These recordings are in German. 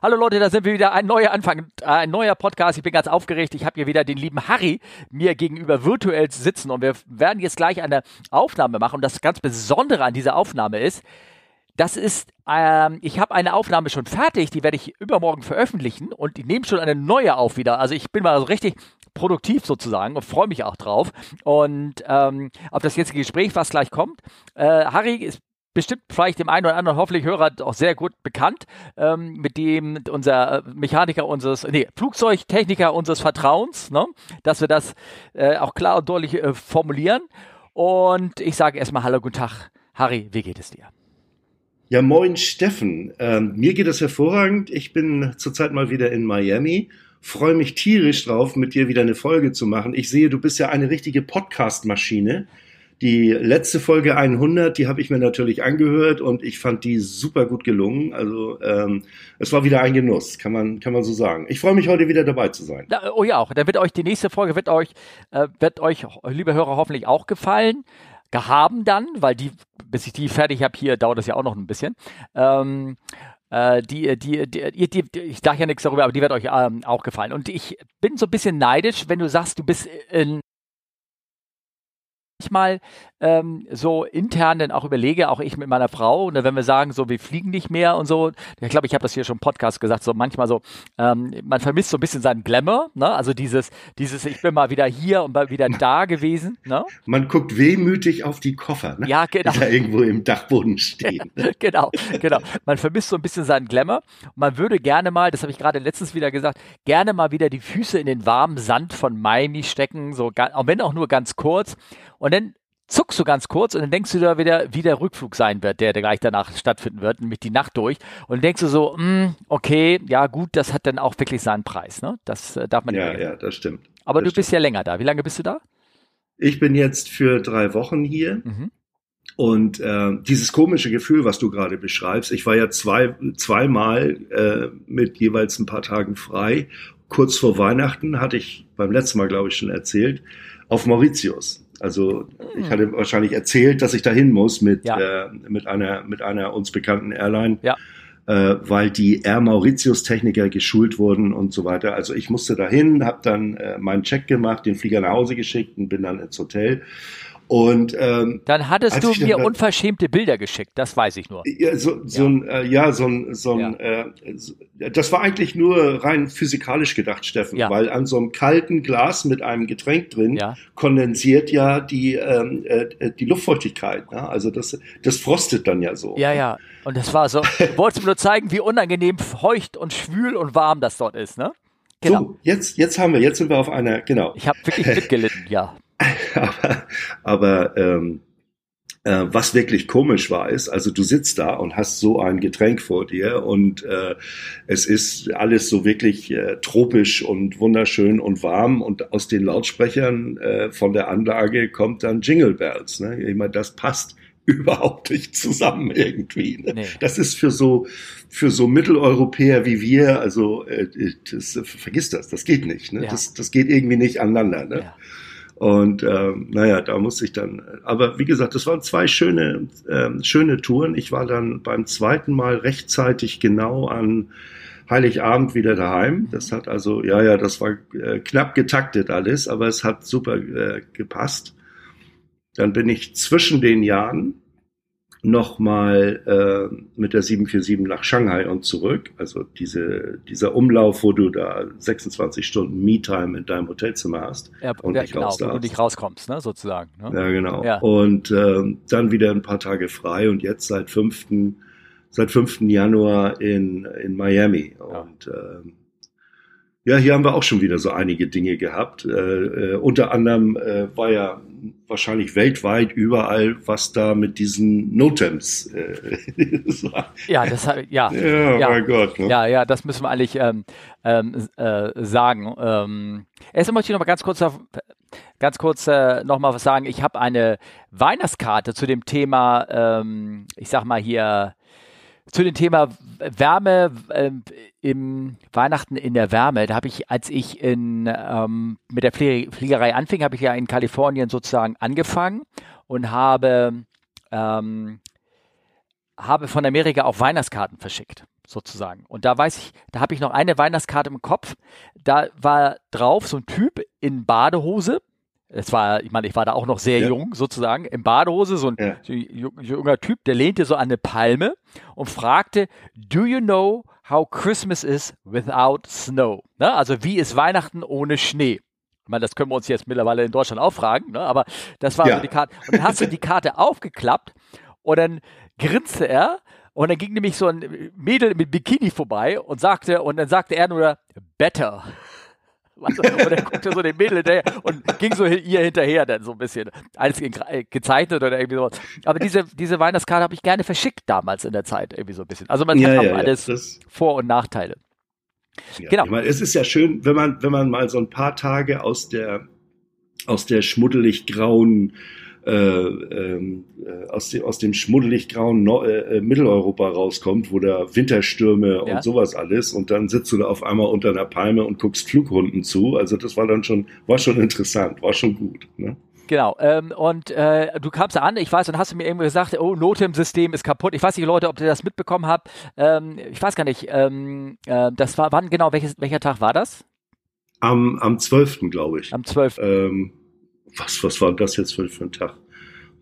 Hallo Leute, da sind wir wieder. Ein neuer Anfang, äh, ein neuer Podcast. Ich bin ganz aufgeregt. Ich habe hier wieder den lieben Harry mir gegenüber virtuell sitzen und wir werden jetzt gleich eine Aufnahme machen. Und das ganz Besondere an dieser Aufnahme ist, das ist, ähm, ich habe eine Aufnahme schon fertig, die werde ich übermorgen veröffentlichen und ich nehme schon eine neue auf wieder. Also ich bin mal so richtig produktiv sozusagen und freue mich auch drauf. Und ähm, auf das jetzige Gespräch, was gleich kommt. Äh, Harry ist bestimmt vielleicht dem einen oder anderen hoffentlich Hörer auch sehr gut bekannt, ähm, mit dem unser Mechaniker unseres, nee, Flugzeugtechniker unseres Vertrauens, ne, dass wir das äh, auch klar und deutlich äh, formulieren. Und ich sage erstmal Hallo, guten Tag. Harry, wie geht es dir? Ja, moin Steffen. Ähm, mir geht es hervorragend. Ich bin zurzeit mal wieder in Miami. Freue mich tierisch drauf, mit dir wieder eine Folge zu machen. Ich sehe, du bist ja eine richtige Podcast-Maschine. Die letzte Folge 100, die habe ich mir natürlich angehört und ich fand die super gut gelungen. Also ähm, es war wieder ein Genuss, kann man kann man so sagen. Ich freue mich heute wieder dabei zu sein. Ja, oh ja, auch. Dann wird euch die nächste Folge wird euch äh, wird euch liebe Hörer hoffentlich auch gefallen gehaben dann, weil die bis ich die fertig habe hier dauert das ja auch noch ein bisschen. Ähm, äh, die, die, die, die, ich sage ja nichts darüber, aber die wird euch ähm, auch gefallen. Und ich bin so ein bisschen neidisch, wenn du sagst, du bist in manchmal ähm, so intern dann auch überlege, auch ich mit meiner Frau, und wenn wir sagen, so, wir fliegen nicht mehr und so, ich glaube, ich habe das hier schon im Podcast gesagt, so manchmal so, ähm, man vermisst so ein bisschen seinen Glamour, ne? Also dieses, dieses, ich bin mal wieder hier und mal wieder da gewesen, ne? Man guckt wehmütig auf die Koffer, ne? Ja, genau. Die da irgendwo im Dachboden stehen. genau, genau. Man vermisst so ein bisschen seinen Glamour. Man würde gerne mal, das habe ich gerade letztens wieder gesagt, gerne mal wieder die Füße in den warmen Sand von Miami stecken, so, auch wenn auch nur ganz kurz und dann zuckst du ganz kurz und dann denkst du da wieder, wie der Rückflug sein wird, der, der gleich danach stattfinden wird, nämlich die Nacht durch. Und dann denkst du so, mh, hm, okay, ja gut, das hat dann auch wirklich seinen Preis. Ne? Das äh, darf man ja, nicht Ja, ja, das stimmt. Aber das du bist ja länger da. Wie lange bist du da? Ich bin jetzt für drei Wochen hier. Mhm. Und äh, dieses komische Gefühl, was du gerade beschreibst, ich war ja zwei, zweimal äh, mit jeweils ein paar Tagen frei. Kurz vor Weihnachten hatte ich beim letzten Mal, glaube ich, schon erzählt, auf Mauritius. Also ich hm. hatte wahrscheinlich erzählt, dass ich dahin muss mit, ja. äh, mit, einer, mit einer uns bekannten Airline, ja. äh, weil die Air Mauritius Techniker geschult wurden und so weiter. Also ich musste dahin, habe dann äh, meinen Check gemacht, den Flieger nach Hause geschickt und bin dann ins Hotel. Und ähm, dann hattest du mir dann, unverschämte Bilder geschickt, das weiß ich nur. Ja, so, so ja. ein, äh, ja, so ein, so ein, ja. äh, so, das war eigentlich nur rein physikalisch gedacht, Steffen, weil an so einem kalten Glas mit einem Getränk drin kondensiert ja die ähm, äh, die Luftfeuchtigkeit. Ne? Also das, das frostet dann ja so. Ja, ja. Und das war so. wolltest du nur zeigen, wie unangenehm feucht und schwül und warm das dort ist, ne? Genau. So, jetzt, jetzt haben wir, jetzt sind wir auf einer, genau. Ich habe wirklich mitgelitten, ja. aber aber ähm, äh, was wirklich komisch war, ist, also du sitzt da und hast so ein Getränk vor dir und äh, es ist alles so wirklich äh, tropisch und wunderschön und warm und aus den Lautsprechern äh, von der Anlage kommt dann Jingle Bells. Ne? Ich meine, das passt überhaupt nicht zusammen irgendwie. Ne? Nee. Das ist für so für so Mitteleuropäer wie wir, also äh, das, vergiss das, das geht nicht. Ne? Ja. Das, das geht irgendwie nicht aneinander. Ne? Ja. Und ähm, naja, da musste ich dann. Aber wie gesagt, das waren zwei schöne, ähm, schöne Touren. Ich war dann beim zweiten Mal rechtzeitig genau an Heiligabend wieder daheim. Das hat also, ja, ja, das war äh, knapp getaktet alles, aber es hat super äh, gepasst. Dann bin ich zwischen den Jahren nochmal äh, mit der 747 nach Shanghai und zurück. Also diese, dieser Umlauf, wo du da 26 Stunden Me-Time in deinem Hotelzimmer hast. Ja, und ja, genau, wo du nicht rauskommst, ne, sozusagen. Ne? Ja, genau. Ja. Und äh, dann wieder ein paar Tage frei und jetzt seit 5. Seit 5. Januar in, in Miami. Ja. Und äh, ja, hier haben wir auch schon wieder so einige Dinge gehabt. Äh, äh, unter anderem äh, war ja wahrscheinlich weltweit überall, was da mit diesen Notems äh, Ja, das ja. Ja, ja, mein Gott. Ne? Ja, ja, das müssen wir eigentlich ähm, ähm, äh, sagen. Ähm, erst möchte ich noch mal ganz kurz auf, ganz kurz äh, noch mal was sagen. Ich habe eine Weihnachtskarte zu dem Thema, ähm, ich sag mal hier zu dem Thema Wärme äh, im Weihnachten in der Wärme. Da habe ich, als ich in, ähm, mit der Fliegerei anfing, habe ich ja in Kalifornien sozusagen angefangen und habe, ähm, habe von Amerika auch Weihnachtskarten verschickt. sozusagen. Und da weiß ich, da habe ich noch eine Weihnachtskarte im Kopf. Da war drauf so ein Typ in Badehose. Es war, ich meine, ich war da auch noch sehr ja. jung, sozusagen, in Badehose, so ein ja. junger Typ, der lehnte so an eine Palme und fragte, do you know how Christmas is without snow? Ne? Also wie ist Weihnachten ohne Schnee? Ich meine, das können wir uns jetzt mittlerweile in Deutschland auch fragen, ne? aber das war ja. so die Karte. Und dann hast du die Karte aufgeklappt und dann grinste er und dann ging nämlich so ein Mädel mit Bikini vorbei und sagte, und dann sagte er nur, better. Und er guckte so den Mädel hinterher und ging so ihr hinterher dann so ein bisschen. Alles gezeichnet oder irgendwie sowas. Aber diese, diese Weihnachtskarte habe ich gerne verschickt damals in der Zeit, irgendwie so ein bisschen. Also man ja, hat ja, alles ja, Vor- und Nachteile. Genau. Ich meine, es ist ja schön, wenn man, wenn man mal so ein paar Tage aus der, aus der schmuddelig grauen, äh, ähm, äh, aus, dem, aus dem schmuddelig grauen no äh, äh, Mitteleuropa rauskommt, wo da Winterstürme ja. und sowas alles und dann sitzt du da auf einmal unter einer Palme und guckst Flugrunden zu. Also das war dann schon, war schon interessant, war schon gut. Ne? Genau. Ähm, und äh, du kamst an, ich weiß, dann hast du mir irgendwie gesagt, oh, Notem-System ist kaputt. Ich weiß nicht, Leute, ob ihr das mitbekommen habt. Ähm, ich weiß gar nicht. Ähm, äh, das war, wann genau, welches, welcher Tag war das? Am, am 12. glaube ich. Am 12. Ähm, was, was war das jetzt für, für ein Tag?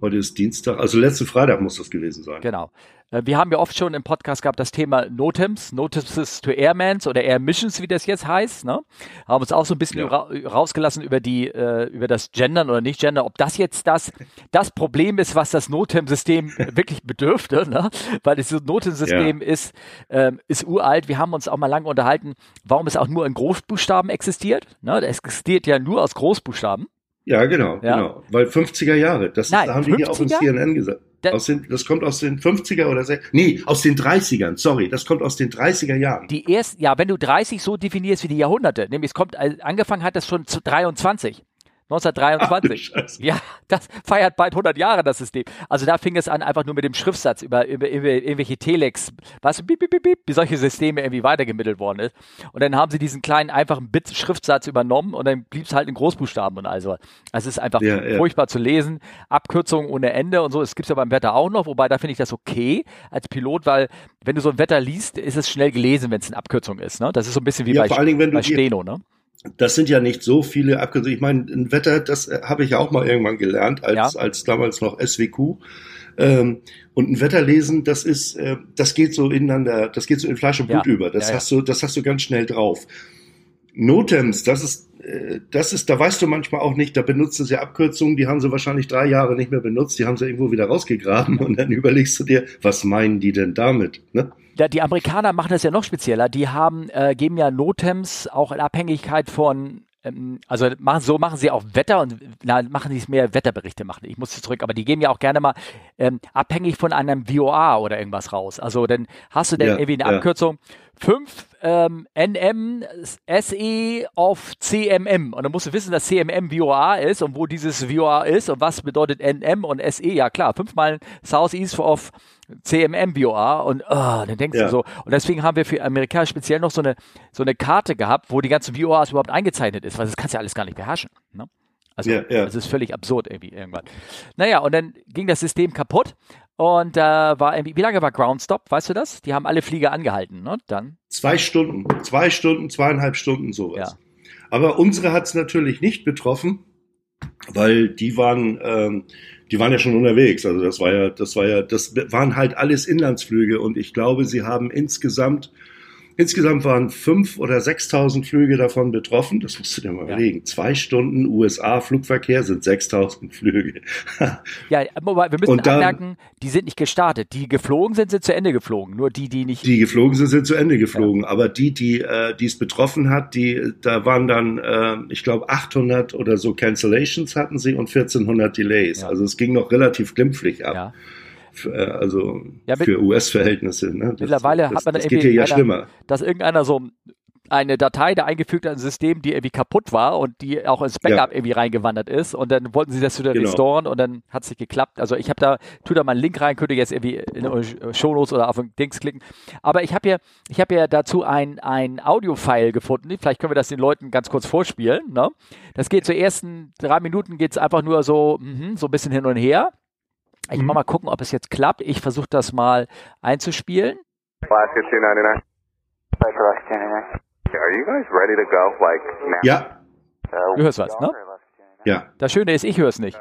Heute ist Dienstag, also letzten Freitag muss das gewesen sein. Genau. Äh, wir haben ja oft schon im Podcast gehabt das Thema Notems, Notices to Airmans oder Air Missions, wie das jetzt heißt. Ne? Haben uns auch so ein bisschen ja. ra rausgelassen über die, äh, über das Gendern oder nicht Gendern, ob das jetzt das, das Problem ist, was das Notem-System wirklich bedürfte, ne? weil das Notem-System ja. ist, ähm, ist uralt. Wir haben uns auch mal lange unterhalten, warum es auch nur in Großbuchstaben existiert. Ne? Das existiert ja nur aus Großbuchstaben. Ja, genau, ja. genau. Weil 50er Jahre, das Nein, haben 50er? die hier auch in CNN gesagt. aus den, das kommt aus den 50er oder nee, aus den 30ern, sorry, das kommt aus den 30er Jahren. Die erst, ja, wenn du 30 so definierst wie die Jahrhunderte, nämlich es kommt, äh, angefangen hat das schon zu 23. 1923. Ach, ja, das feiert bald 100 Jahre, das System. Also da fing es an, einfach nur mit dem Schriftsatz über, über, über irgendwelche Telex, weißt du, bip, bip, bip, wie solche Systeme irgendwie weitergemittelt worden ist. Und dann haben sie diesen kleinen, einfachen Bit-Schriftsatz übernommen und dann blieb es halt in Großbuchstaben und also. Also es ist einfach ja, ja. furchtbar zu lesen. Abkürzungen ohne Ende und so. Es gibt es ja beim Wetter auch noch, wobei da finde ich das okay als Pilot, weil wenn du so ein Wetter liest, ist es schnell gelesen, wenn es eine Abkürzung ist. Ne? Das ist so ein bisschen wie ja, bei, vor allen Dingen, wenn bei Steno, ne? Das sind ja nicht so viele Abkürzungen. Ich meine, ein Wetter, das äh, habe ich ja auch mal irgendwann gelernt, als, ja. als damals noch SWQ. Ähm, und ein Wetterlesen, das ist, äh, das geht so ineinander, das geht so in Fleisch und Blut ja. über. Das ja, hast du, das hast du ganz schnell drauf. Notems, das ist, äh, das ist, da weißt du manchmal auch nicht, da benutzen sie Abkürzungen, die haben sie wahrscheinlich drei Jahre nicht mehr benutzt, die haben sie irgendwo wieder rausgegraben und dann überlegst du dir, was meinen die denn damit? Ne? Ja, die Amerikaner machen das ja noch spezieller. Die haben, äh, geben ja Notems auch in Abhängigkeit von ähm, also machen, so machen sie auch Wetter und na, machen sie es mehr Wetterberichte machen. Ich muss zurück, aber die geben ja auch gerne mal ähm, abhängig von einem VOA oder irgendwas raus. Also dann hast du dann ja, irgendwie eine ja. Abkürzung 5 ähm, NM SE auf CMM und dann musst du wissen, dass CMM VOA ist und wo dieses VOA ist und was bedeutet NM und SE. Ja klar, fünfmal Southeast of CMM VOA und oh, dann denkst ja. du so. Und deswegen haben wir für Amerikaner speziell noch so eine, so eine Karte gehabt, wo die ganzen VOAs überhaupt eingezeichnet ist, weil das kannst du ja alles gar nicht beherrschen. Ne? Also ja, ja. das ist völlig absurd irgendwie irgendwann. Naja, und dann ging das System kaputt und äh, war irgendwie, wie lange war Groundstop, weißt du das? Die haben alle Flieger angehalten, ne? Dann? Zwei Stunden, zwei Stunden, zweieinhalb Stunden sowas. Ja. Aber unsere hat es natürlich nicht betroffen, weil die waren, ähm, die waren ja schon unterwegs. Also das war ja, das war ja, das waren halt alles Inlandsflüge und ich glaube, sie haben insgesamt Insgesamt waren fünf oder sechstausend Flüge davon betroffen. Das musst du dir mal ja. überlegen. Zwei Stunden USA-Flugverkehr sind sechstausend Flüge. ja, aber wir müssen dann, anmerken, die sind nicht gestartet. Die geflogen sind, sind zu Ende geflogen. Nur die, die nicht. Die geflogen sind, sind zu Ende geflogen. Ja. Aber die, die, äh, es betroffen hat, die, da waren dann, äh, ich glaube, 800 oder so Cancellations hatten sie und 1400 Delays. Ja. Also es ging noch relativ glimpflich ab. Äh, also ja, für US-Verhältnisse. Ne? mittlerweile das, hat man das, das geht hier ja schlimmer. Dass irgendeiner so eine Datei da eingefügt hat, ein System, die irgendwie kaputt war und die auch ins Backup ja. irgendwie reingewandert ist und dann wollten sie das wieder genau. restoren und dann hat es nicht geklappt. Also ich habe da, tu da mal einen Link rein, könnt ihr jetzt irgendwie in die Shownotes oder auf den Dings klicken. Aber ich habe ja, ich habe ja dazu ein, ein Audio-File gefunden. Vielleicht können wir das den Leuten ganz kurz vorspielen. Ne? Das geht zu ersten drei Minuten geht es einfach nur so, mh, so ein bisschen hin und her. Ich mhm. mal gucken, ob es jetzt klappt. Ich versuche das mal einzuspielen. Alaska 299. Alaska 299. Are you guys ready to go, like, now? Ja, Du hörst was, ne? ja. Das Schöne ist, ich höre es nicht. Uh.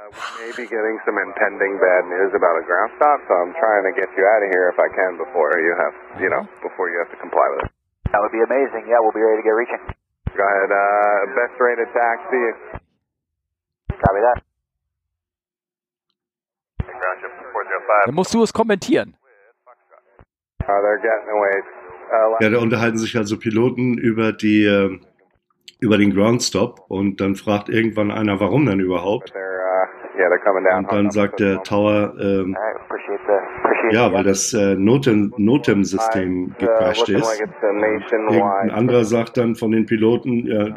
That would be amazing. Yeah, we'll be ready to get reaching. Go ahead, uh, best rated taxi. Copy that. Gotcha, 405. Dann musst du es kommentieren. Ja, da unterhalten sich also Piloten über die äh, über den Groundstop und dann fragt irgendwann einer, warum denn überhaupt? Und dann sagt der Tower, ähm, ja, weil das äh, Notem, Notem-System gecrashed ist. a Irgendein anderer sagt dann von den Piloten, ja,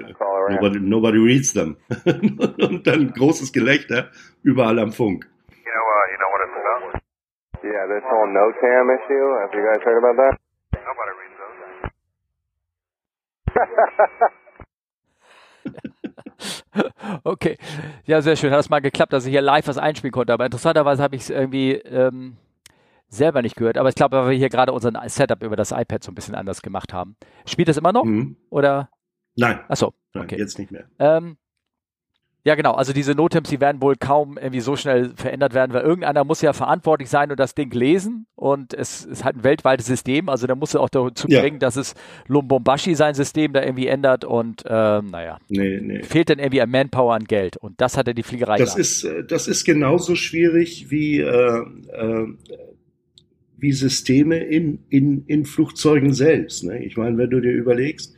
nobody, nobody reads them. und dann großes Gelächter überall am Funk. You know, uh, you know what it's about? Yeah, this whole NOTAM issue. Have you guys heard about that? Nobody reads those. Okay. Ja, sehr schön. Hat es mal geklappt, dass ich hier live was einspielen konnte. Aber interessanterweise habe ich es irgendwie ähm, selber nicht gehört. Aber ich glaube, weil wir hier gerade unseren Setup über das iPad so ein bisschen anders gemacht haben. Spielt das immer noch? Mhm. Oder? Nein, Achso, nein okay. jetzt nicht mehr. Ähm, ja, genau. Also diese Notems, die werden wohl kaum irgendwie so schnell verändert werden, weil irgendeiner muss ja verantwortlich sein und das Ding lesen. Und es ist halt ein weltweites System. Also da muss er auch dazu Ja. bringen, dass es Lumbombashi sein System da irgendwie ändert. Und ähm, naja, Nee, nee. fehlt dann irgendwie an Manpower, an Geld. Und das hat er die Fliegerei Das gehabt. ist, äh, das ist genauso schwierig wie, äh, äh, wie Systeme in, in, in Flugzeugen selbst. Ne? Ich meine, wenn du dir überlegst,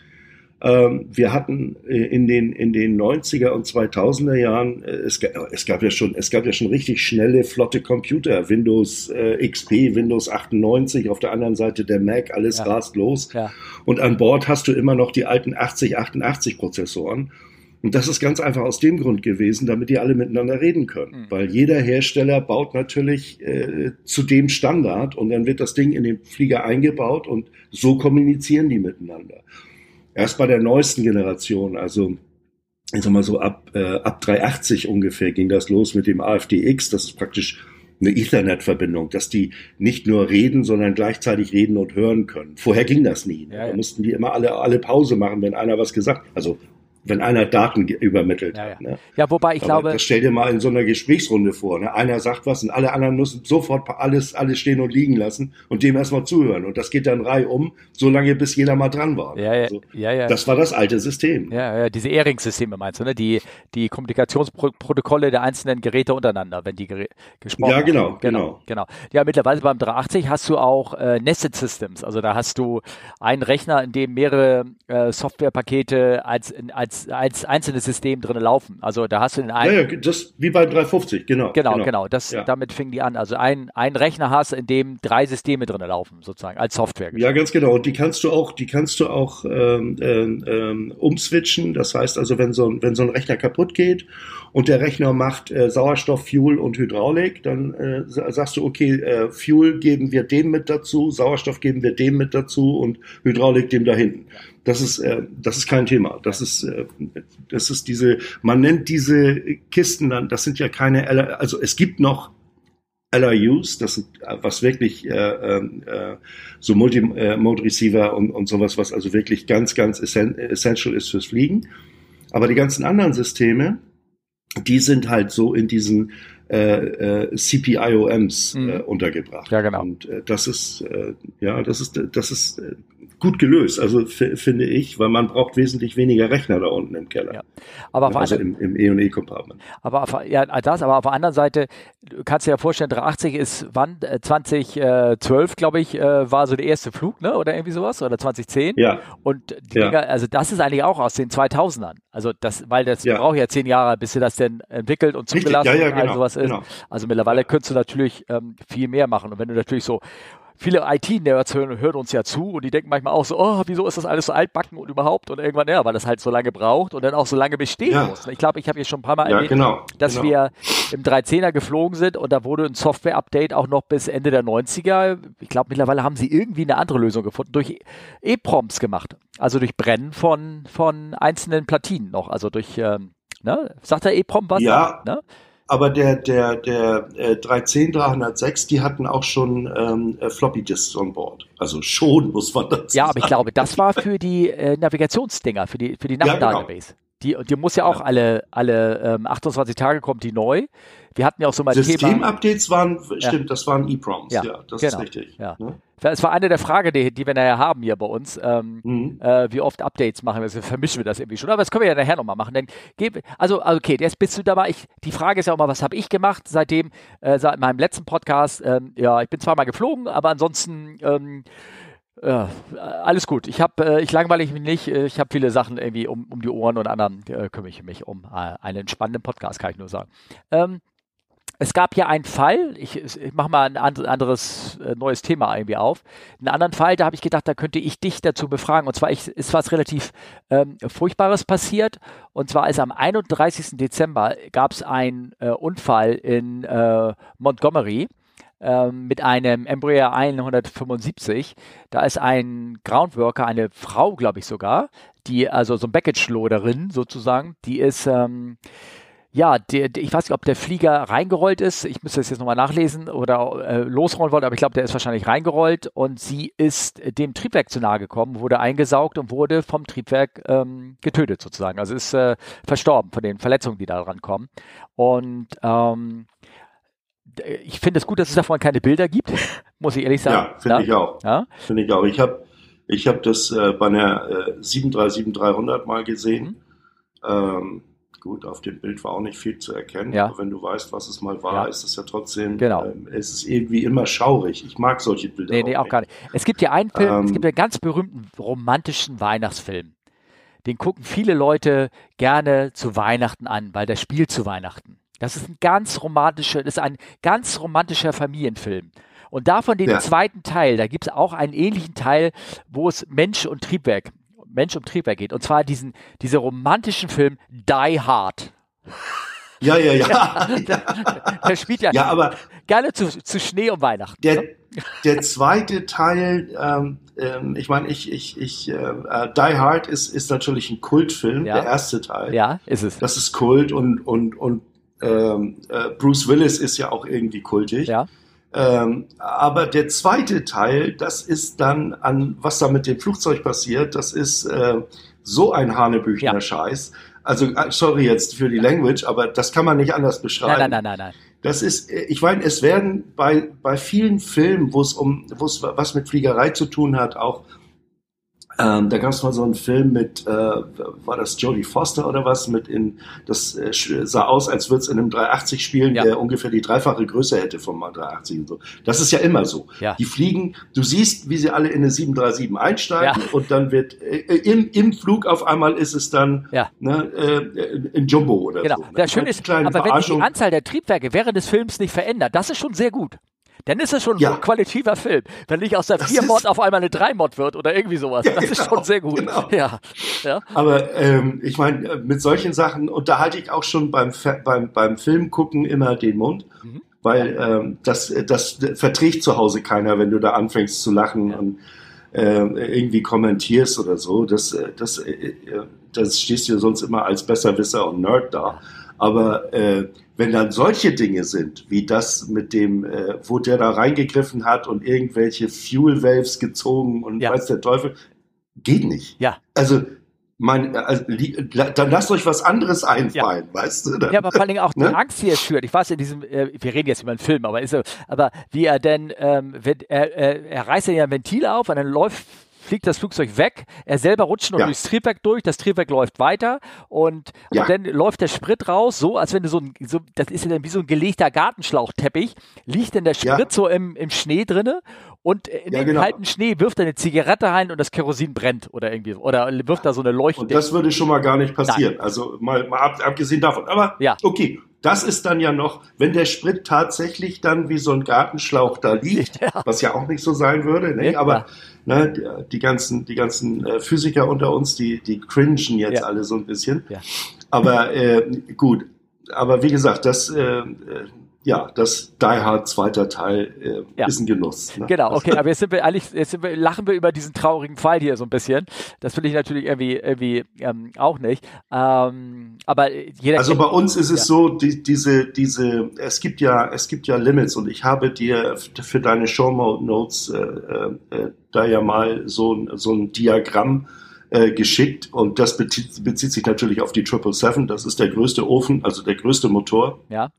wir hatten äh, in den, in den 90er und 2000er Jahren, äh, es, es gab ja schon, es gab ja schon richtig schnelle, flotte Computer, Windows äh, XP, Windows 98, auf der anderen Seite der Mac, alles Ja. rast los. Ja. Und an Bord hast du immer noch die alten 80, 88 Prozessoren. Und das ist ganz einfach aus dem Grund gewesen, damit die alle miteinander reden können. Mhm. Weil jeder Hersteller baut natürlich äh, zu dem Standard und dann wird das Ding in den Flieger eingebaut und so kommunizieren die miteinander. Erst bei der neuesten Generation, also ich sag mal so ab, äh, ab 380 ungefähr ging das los mit dem AFDX. Das ist praktisch eine Ethernet-Verbindung, dass die nicht nur reden, sondern gleichzeitig reden und hören können. Vorher ging das nie. Ne? Ja, ja. Da mussten die immer alle, alle Pause machen, wenn einer was gesagt Also wenn einer Daten übermittelt Ja, hat. ja. Ne? ja, wobei ich Aber glaube, das stell dir mal in so einer Gesprächsrunde vor. Ne? Einer sagt was und alle anderen müssen sofort alles, alles stehen und liegen lassen und dem erstmal zuhören. Und das geht dann reihum, so lange bis jeder mal dran war. ne? ja, ja, Also, ja, ja. das war das alte System. Ja, ja, diese Ehring-Systeme meinst du, ne? Die, die Kommunikationsprotokolle der einzelnen Geräte untereinander, wenn die Gerä gesprochen Ja, genau, haben. genau, genau. genau. Ja, mittlerweile beim 380 hast du auch äh, Nested Systems. Also da hast du einen Rechner, in dem mehrere äh, Softwarepakete als, in, als, als einzelnes System drin laufen. Also da hast du den Ja, einen. ja, das wie bei 350, genau. Genau, genau. Das, Ja. Damit fingen die an. Also ein, ein Rechner hast, in dem drei Systeme drin laufen, sozusagen, als Software. Ja, ganz genau. Und die kannst du auch, die kannst du auch ähm, ähm, ähm, umswitchen. Das heißt also, wenn so, ein, wenn so ein Rechner kaputt geht und der Rechner macht äh, Sauerstoff, Fuel und Hydraulik, dann äh, sa- sagst du, okay, äh, Fuel geben wir dem mit dazu, Sauerstoff geben wir dem mit dazu und Hydraulik dem da hinten. Das ist, äh, das ist kein Thema. Das ist, äh, das ist diese, man nennt diese Kisten dann, das sind ja keine, L- also es gibt noch LRUs, das sind äh, was wirklich äh, ähm, äh, so Multi-Mode-Receiver und, und sowas, was also wirklich ganz, ganz essen essential ist fürs Fliegen. Aber die ganzen anderen Systeme, die sind halt so in diesen äh, äh, CPIOMs Mhm. äh, untergebracht. Ja, genau. Und äh, das ist äh, ja, das ist das ist äh, gut gelöst, also finde ich, weil man braucht wesentlich weniger Rechner da unten im Keller. Ja. Aber auf also im, im E und E Compartment. Aber auf, ja, das, aber auf der anderen Seite, du kannst dir ja vorstellen, 380 ist wann? Äh, 2012, glaube ich, äh, war so der erste Flug, ne? Oder irgendwie sowas? Oder 2010? Ja, Und die Ja. Dinger, also das ist eigentlich auch aus den 2000ern. Also das, weil das Ja. braucht ja zehn Jahre, bis sie das denn entwickelt und Richtig, zugelassen ja, ja, und all genau, sowas ist. genau. Also mittlerweile könntest du natürlich ähm, viel mehr machen. Und wenn du natürlich so viele IT-Nerds hören, hören uns ja zu und die denken manchmal auch so, oh, wieso ist das alles so altbacken und überhaupt? Und irgendwann, ja, weil das halt so lange braucht und dann auch so lange bestehen Ja. muss. Ich glaube, ich habe hier schon ein paar Mal Ja, erwähnt, genau, dass genau. wir im 13er geflogen sind und da wurde ein Software-Update auch noch bis Ende der 90er. Ich glaube, mittlerweile haben sie irgendwie eine andere Lösung gefunden, durch EPROMs gemacht. Also durch Brennen von, von einzelnen Platinen noch. Also durch, ähm, ne? Sagt der EPROM was? Ja. Ne? Aber der, der, der äh, 310, 306, die hatten auch schon ähm, äh, Floppy Disks on board. Also schon, muss man dazu Ja, aber ich sagen. glaube, das war für die äh, Navigationsdinger, für die, für die Ja, genau. Die, die muss ja auch Ja. alle, alle ähm, 28 Tage kommt die neu. Wir hatten ja auch so mal. Systemupdates waren, stimmt, das waren EPROMs, Ja, ja, das genau, ist richtig. ja. Ne? Es war eine der Fragen, die, die wir nachher haben hier bei uns. Ähm, Mhm. äh, wie oft Updates machen wir, also vermischen wir das irgendwie schon. Aber das können wir ja nachher nochmal machen. Denn, also, okay, jetzt bist du dabei. Ich, die Frage ist ja auch mal, was habe ich gemacht seitdem, äh, seit meinem letzten Podcast? Ähm, ja, ich bin zwar mal geflogen, aber ansonsten, ähm, ja, alles gut. Ich habe, äh, ich langweile mich nicht. Äh, Ich habe viele Sachen irgendwie um, um die Ohren und anderen äh, kümmere ich mich um äh, einen entspannenden Podcast, kann ich nur sagen. Ähm, es gab ja einen Fall, ich, ich mache mal ein and- anderes äh, neues Thema irgendwie auf. Einen anderen Fall, da habe ich gedacht, da könnte ich dich dazu befragen. Und zwar ich, ist was relativ ähm, Furchtbares passiert. Und zwar ist am 31. Dezember gab es einen äh, Unfall in äh, Montgomery ähm, mit einem Embraer 175. Da ist ein Groundworker, eine Frau, glaube ich sogar, die, also so ein Baggage-Loaderin sozusagen, die ist, ähm, ja, der, der, ich weiß nicht, ob der Flieger reingerollt ist. Ich müsste das jetzt nochmal nachlesen oder äh, losrollen wollte, aber ich glaube, der ist wahrscheinlich reingerollt und sie ist dem Triebwerk zu nahe gekommen, wurde eingesaugt und wurde vom Triebwerk ähm, getötet sozusagen. Also ist äh, verstorben von den Verletzungen, die da dran kommen. Und ähm, d- ich finde es gut, dass es davon keine Bilder gibt, muss ich ehrlich sagen. Ja, finde ich auch. Ja? Finde ich auch. Ich habe ich hab das äh, bei einer äh, 737-300 mal gesehen. Mhm. Ähm, gut, auf dem Bild war auch nicht viel zu erkennen. Ja. Aber wenn du weißt, was es mal war, Ja. ist es ja trotzdem, Genau. ähm, es ist irgendwie immer schaurig. Ich mag solche Bilder Nee, nee, auch gar nicht. Es gibt ja einen Film, es Ähm, gibt einen ganz berühmten romantischen Weihnachtsfilm. Den gucken viele Leute gerne zu Weihnachten an, weil der spielt zu Weihnachten. Das ist ein ganz romantischer, das ist ein ganz romantischer Familienfilm. Und davon den Ja. zweiten Teil, da gibt es auch einen ähnlichen Teil, wo es Mensch und Triebwerk, Mensch und Triebwerk geht. Und zwar diesen, dieser romantischen Film Die Hard. Ja, ja, ja. Der spielt ja, ja, aber gerne zu, zu Schnee und Weihnachten. der, der zweite Teil, ähm, ähm, ich meine, ich, ich, ich, äh, äh, Die Hard ist, ist natürlich ein Kultfilm, Ja. der erste Teil. Ja, ist es. Das ist Kult und, und, und ähm, äh, Bruce Willis ist ja auch irgendwie kultig. Ja, Ähm, aber der zweite Teil, das ist dann an, was da mit dem Flugzeug passiert, das ist äh, so ein Hanebüchner Ja. Scheiß. Also, äh, sorry jetzt für die Language, aber das kann man nicht anders beschreiben. nein, nein, nein, nein, nein. Das ist, äh, ich meine, es werden bei, bei vielen Filmen, wo es um, wo es was mit Fliegerei zu tun hat, auch, ähm, da gab es mal so einen Film mit, äh, war das Jodie Foster oder was, mit in, das äh, sah aus, als würde es in einem 380 spielen, Ja. der ungefähr die dreifache Größe hätte vom 380 und so. Das ist ja immer so. Ja. Die fliegen, du siehst, wie sie alle in eine 737 einsteigen Ja. und dann wird äh, im, im Flug auf einmal ist es dann Ja. ne, äh, ein Jumbo oder Genau. so. ne? Das Schöne ist, aber wenn sich die. Anzahl der Triebwerke während des Films nicht verändert, das ist schon sehr gut. Dann ist es schon Ja. ein qualitativer Film. Wenn nicht aus der Das 4-Mod ist- auf einmal eine 3-Mod wird oder irgendwie sowas. Ja, das ist genau, schon sehr gut. genau. Ja. ja. Aber ähm, ich meine, äh, mit solchen Sachen unterhalte ich auch schon beim, beim, beim Film gucken immer den Mund, Mhm. weil ähm, das, das verträgt zu Hause keiner, wenn du da anfängst zu lachen und äh, irgendwie kommentierst oder so. Das, äh, das, äh, äh, das stehst du sonst immer als Besserwisser und Nerd da. Aber äh, wenn dann solche Dinge sind, wie das mit dem, äh, wo der da reingegriffen hat und irgendwelche Fuel Valves gezogen und Ja. weiß der Teufel, geht nicht. Ja. Also, mein, also, dann lasst euch was anderes einfallen, weißt du? Dann, Ja, aber vor allen Dingen auch die Ne? Angst, die er schürt. Ich weiß in diesem, äh, wir reden jetzt über einen Film, aber ist so, aber wie er denn, ähm, wenn, er, er, er reißt ja ein Ventil auf und dann läuft fliegt das Flugzeug weg, er selber rutscht noch Ja. durchs Triebwerk durch, das Triebwerk läuft weiter und, Ja. und dann läuft der Sprit raus, so als wenn du so ein, so, das ist ja dann wie so ein gelegter Gartenschlauchteppich, liegt dann der Ja. Sprit so im, im Schnee drinne und in Ja, dem genau. kalten Schnee wirft er eine Zigarette rein und das Kerosin brennt oder irgendwie, oder wirft da so eine Leuchte. Und das würde schon mal gar nicht passieren. Also mal, mal ab, abgesehen davon. Aber Ja. okay, das ist dann ja noch, wenn der Sprit tatsächlich dann wie so ein Gartenschlauch da liegt, Ja. was ja auch nicht so sein würde. Ne? Aber ne, die- die ganzen, die ganzen äh, Physiker unter uns, die, die cringen jetzt Ja. alle so ein bisschen. Ja. Aber äh, gut. Aber wie gesagt, das, äh, äh, ja, das Die Hard zweiter Teil äh, Ja. ist ein Genuss. Ne? Genau, okay, aber jetzt sind wir eigentlich, jetzt sind wir, lachen wir über diesen traurigen Fall hier so ein bisschen. Das will ich natürlich irgendwie, irgendwie ähm, auch nicht. Ähm, aber jeder Also bei uns ist es Ja. so, die, diese, diese, es gibt ja, es gibt ja Limits und ich habe dir für deine Show Notes äh, äh, äh, da ja mal so, ein- so ein Diagramm äh, geschickt und das bezieht, bezieht sich natürlich auf die 777. Das ist der größte Ofen, also der größte Motor ja,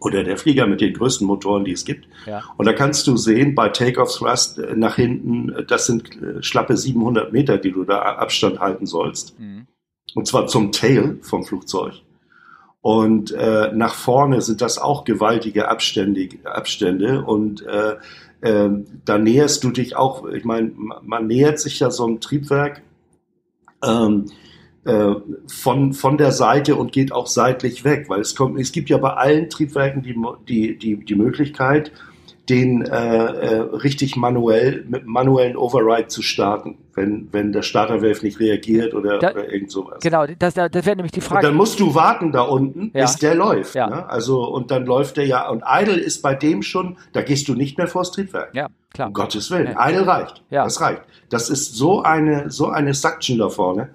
oder der Flieger mit den größten Motoren, die es gibt. ja, Und da kannst du sehen, bei Takeoff Thrust äh, nach hinten, äh, das sind äh, schlappe 700 Meter, die du da Abstand halten sollst. mhm. Und zwar zum Tail vom Flugzeug. Und äh, nach vorne sind das auch gewaltige Abstände. Abstände. Und äh, äh, da näherst du dich auch, ich meine, ma- man nähert sich ja so einem Triebwerk ähm, äh, von, von der Seite und geht auch seitlich weg, weil es kommt, es gibt ja bei allen Triebwerken die, die, die, die Möglichkeit, den äh, äh, richtig manuell mit manuellen Override zu starten, wenn, wenn der Starterwelf nicht reagiert oder, Da- oder irgend sowas. genau, das, das wäre nämlich die Und Frage. dann musst du warten da unten, Ja. bis der läuft. Ja. Ne? Also, und dann läuft der ja, und Idle ist bei dem schon, da gehst du nicht mehr vors Triebwerk. ja, klar. Um Gottes Willen. Ja. Idle reicht. Ja. Das reicht. Das ist so eine, so eine Suction da vorne.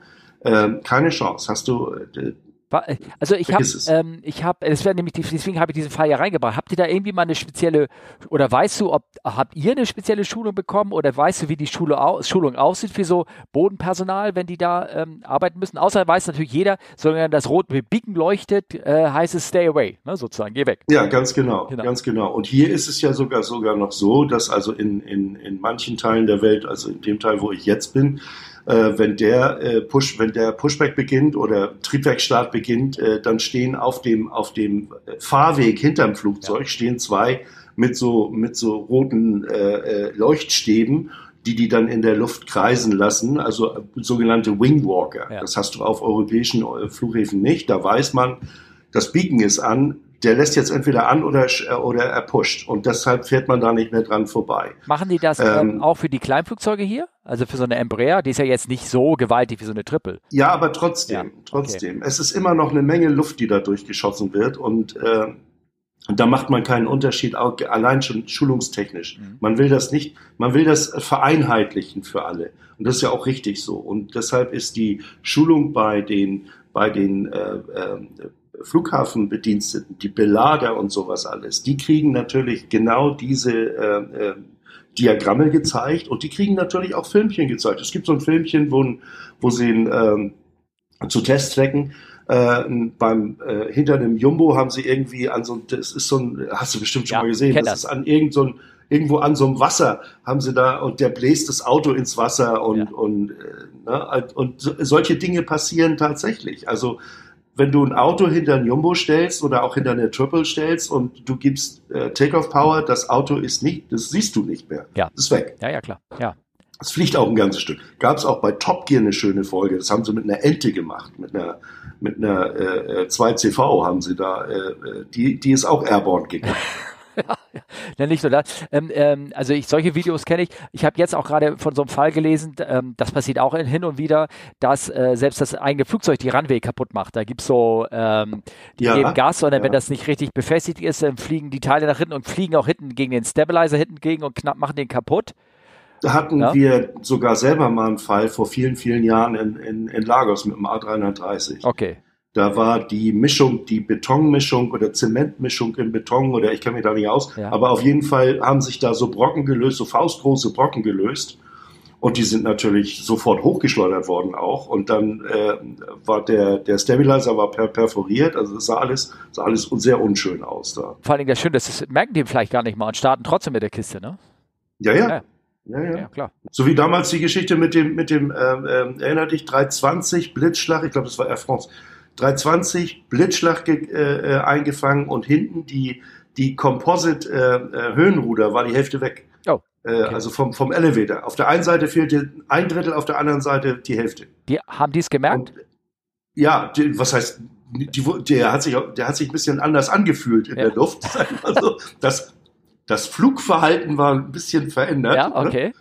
Ähm, keine Chance. Hast du, äh, Wa- Also ich habe, ähm, ich habe, das wäre nämlich, die, deswegen habe ich diesen Fall ja reingebracht. Habt ihr da irgendwie mal eine spezielle, oder weißt du, ob, habt ihr eine spezielle Schulung bekommen oder weißt du, wie die Schule au, Schulung aussieht für so Bodenpersonal, wenn die da ähm, arbeiten müssen? Außer weiß natürlich jeder, solange das rot mit Beacon leuchtet, äh, heißt es stay away, ne, sozusagen, geh weg. Ja, ganz genau, Genau. ganz genau. Und hier ist es ja sogar sogar noch so, dass also in, in, in manchen Teilen der Welt, also in dem Teil, wo ich jetzt bin, äh, wenn der äh, Push, wenn der Pushback beginnt oder Triebwerkstart beginnt, äh, dann stehen auf dem auf dem Fahrweg hinterm Flugzeug stehen zwei mit so mit so roten äh, äh, Leuchtstäben, die die dann in der Luft kreisen lassen, also sogenannte Wingwalker. Ja. Das hast du auf europäischen äh, Flughäfen nicht. Da weiß man, das Beacon ist an, der lässt jetzt entweder an oder, äh, oder er pusht. Und deshalb fährt man da nicht mehr dran vorbei. Machen die das ähm, Ähm, auch für die Kleinflugzeuge hier? Also für so eine Embraer, die ist ja jetzt nicht so gewaltig wie so eine Triple. Ja, aber trotzdem, Ja, trotzdem. Es ist immer noch eine Menge Luft, die da durchgeschossen wird. Und, äh, da macht man keinen Unterschied, auch allein schon schulungstechnisch. Mhm. Man will das nicht, man will das vereinheitlichen für alle. Und das ist ja auch richtig so. Und deshalb ist die Schulung bei den, bei den äh, äh, Flughafenbediensteten, die Belader und sowas alles, die kriegen natürlich genau diese äh, äh, Diagramme gezeigt und die kriegen natürlich auch Filmchen gezeigt. Es gibt so ein Filmchen, wo, wo sie ein, ähm, zu Testzwecken äh, beim äh, hinter dem Jumbo haben sie irgendwie an so das ist so ein hast du bestimmt schon Ja, mal gesehen das das. ist an irgend so ein irgendwo an so einem Wasser haben sie da und der bläst das Auto ins Wasser und Ja. und äh, ne, und so, solche Dinge passieren tatsächlich also wenn du ein Auto hinter ein Jumbo stellst oder auch hinter eine Triple stellst und du gibst äh, Takeoff Power, das Auto ist nicht, das siehst du nicht mehr. Ja. Das ist weg. Ja, ja, klar. Ja. Es fliegt auch ein ganzes Stück. Gab es auch bei Top Gear eine schöne Folge. Das haben sie mit einer Ente gemacht, mit einer mit einer äh, äh, 2CV haben sie da. Äh, äh, die die ist auch airborne gegangen. Ja, nicht nur das. Ähm, ähm, also ich, solche Videos kenne ich. Ich habe jetzt auch gerade von so einem Fall gelesen, ähm, das passiert auch in, hin und wieder, dass äh, selbst das eigene Flugzeug die Runway kaputt macht. Da gibt's so, ähm, die Ja, geben Gas, sondern ja. wenn das nicht richtig befestigt ist, dann fliegen die Teile nach hinten und fliegen auch hinten gegen den Stabilizer hinten gegen und knapp machen den kaputt. Da hatten Ja. wir sogar selber mal einen Fall vor vielen vielen Jahren in, in, in Lagos mit dem A330. Okay. Da war die Mischung, die Betonmischung oder Zementmischung im Beton oder ich kenne mich da nicht aus, Ja. aber auf jeden Fall haben sich da so Brocken gelöst, so faustgroße Brocken gelöst. Und die sind natürlich sofort hochgeschleudert worden auch. Und dann äh, war der, der Stabilizer war per perforiert, also es sah alles, sah alles sehr unschön aus da. Vor allen Dingen das Schöne, das ist, merken die vielleicht gar nicht mal und starten trotzdem mit der Kiste, ne? Ja, ja. Ja. Ja, ja. Ja, klar. So wie damals die Geschichte mit dem, mit dem, ähm, ähm, erinner dich, 320 Blitzschlag, ich glaube, das war Air France. 320 Blitzschlag äh, äh, eingefangen und hinten die, die Composite äh, äh, Höhenruder war die Hälfte weg. Oh, Äh, also vom, vom Elevator. Auf der einen Seite fehlte ein Drittel, auf der anderen Seite die Hälfte. Die, haben die es gemerkt? Und, ja, die, was heißt, die, der, hat sich, der hat sich ein bisschen anders angefühlt in Ja. der Luft. sag ich mal so. das, das Flugverhalten war ein bisschen verändert. ja, ne? okay.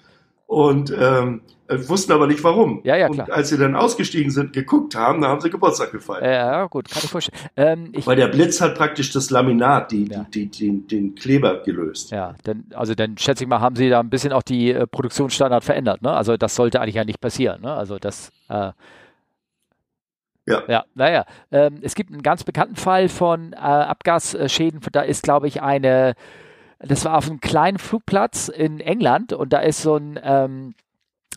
Und ähm, äh, wussten aber nicht warum. Ja, ja, klar. Und als sie dann ausgestiegen sind, geguckt haben, da haben sie Geburtstag gefeiert. Ja, gut, kann ich vorstellen. Ähm, ich, Weil der Blitz hat praktisch das Laminat, die, Ja. die, die, den, den Kleber gelöst. ja, dann, also dann schätze ich mal, haben sie da ein bisschen auch die äh, Produktionsstandard verändert, ne? Also das sollte eigentlich ja nicht passieren, ne? Also das, äh, Ja. Ja, naja. Ähm, es gibt einen ganz bekannten Fall von äh, Abgasschäden. Da ist, glaube ich, eine, das war auf einem kleinen Flugplatz in England und da ist so ein, ähm,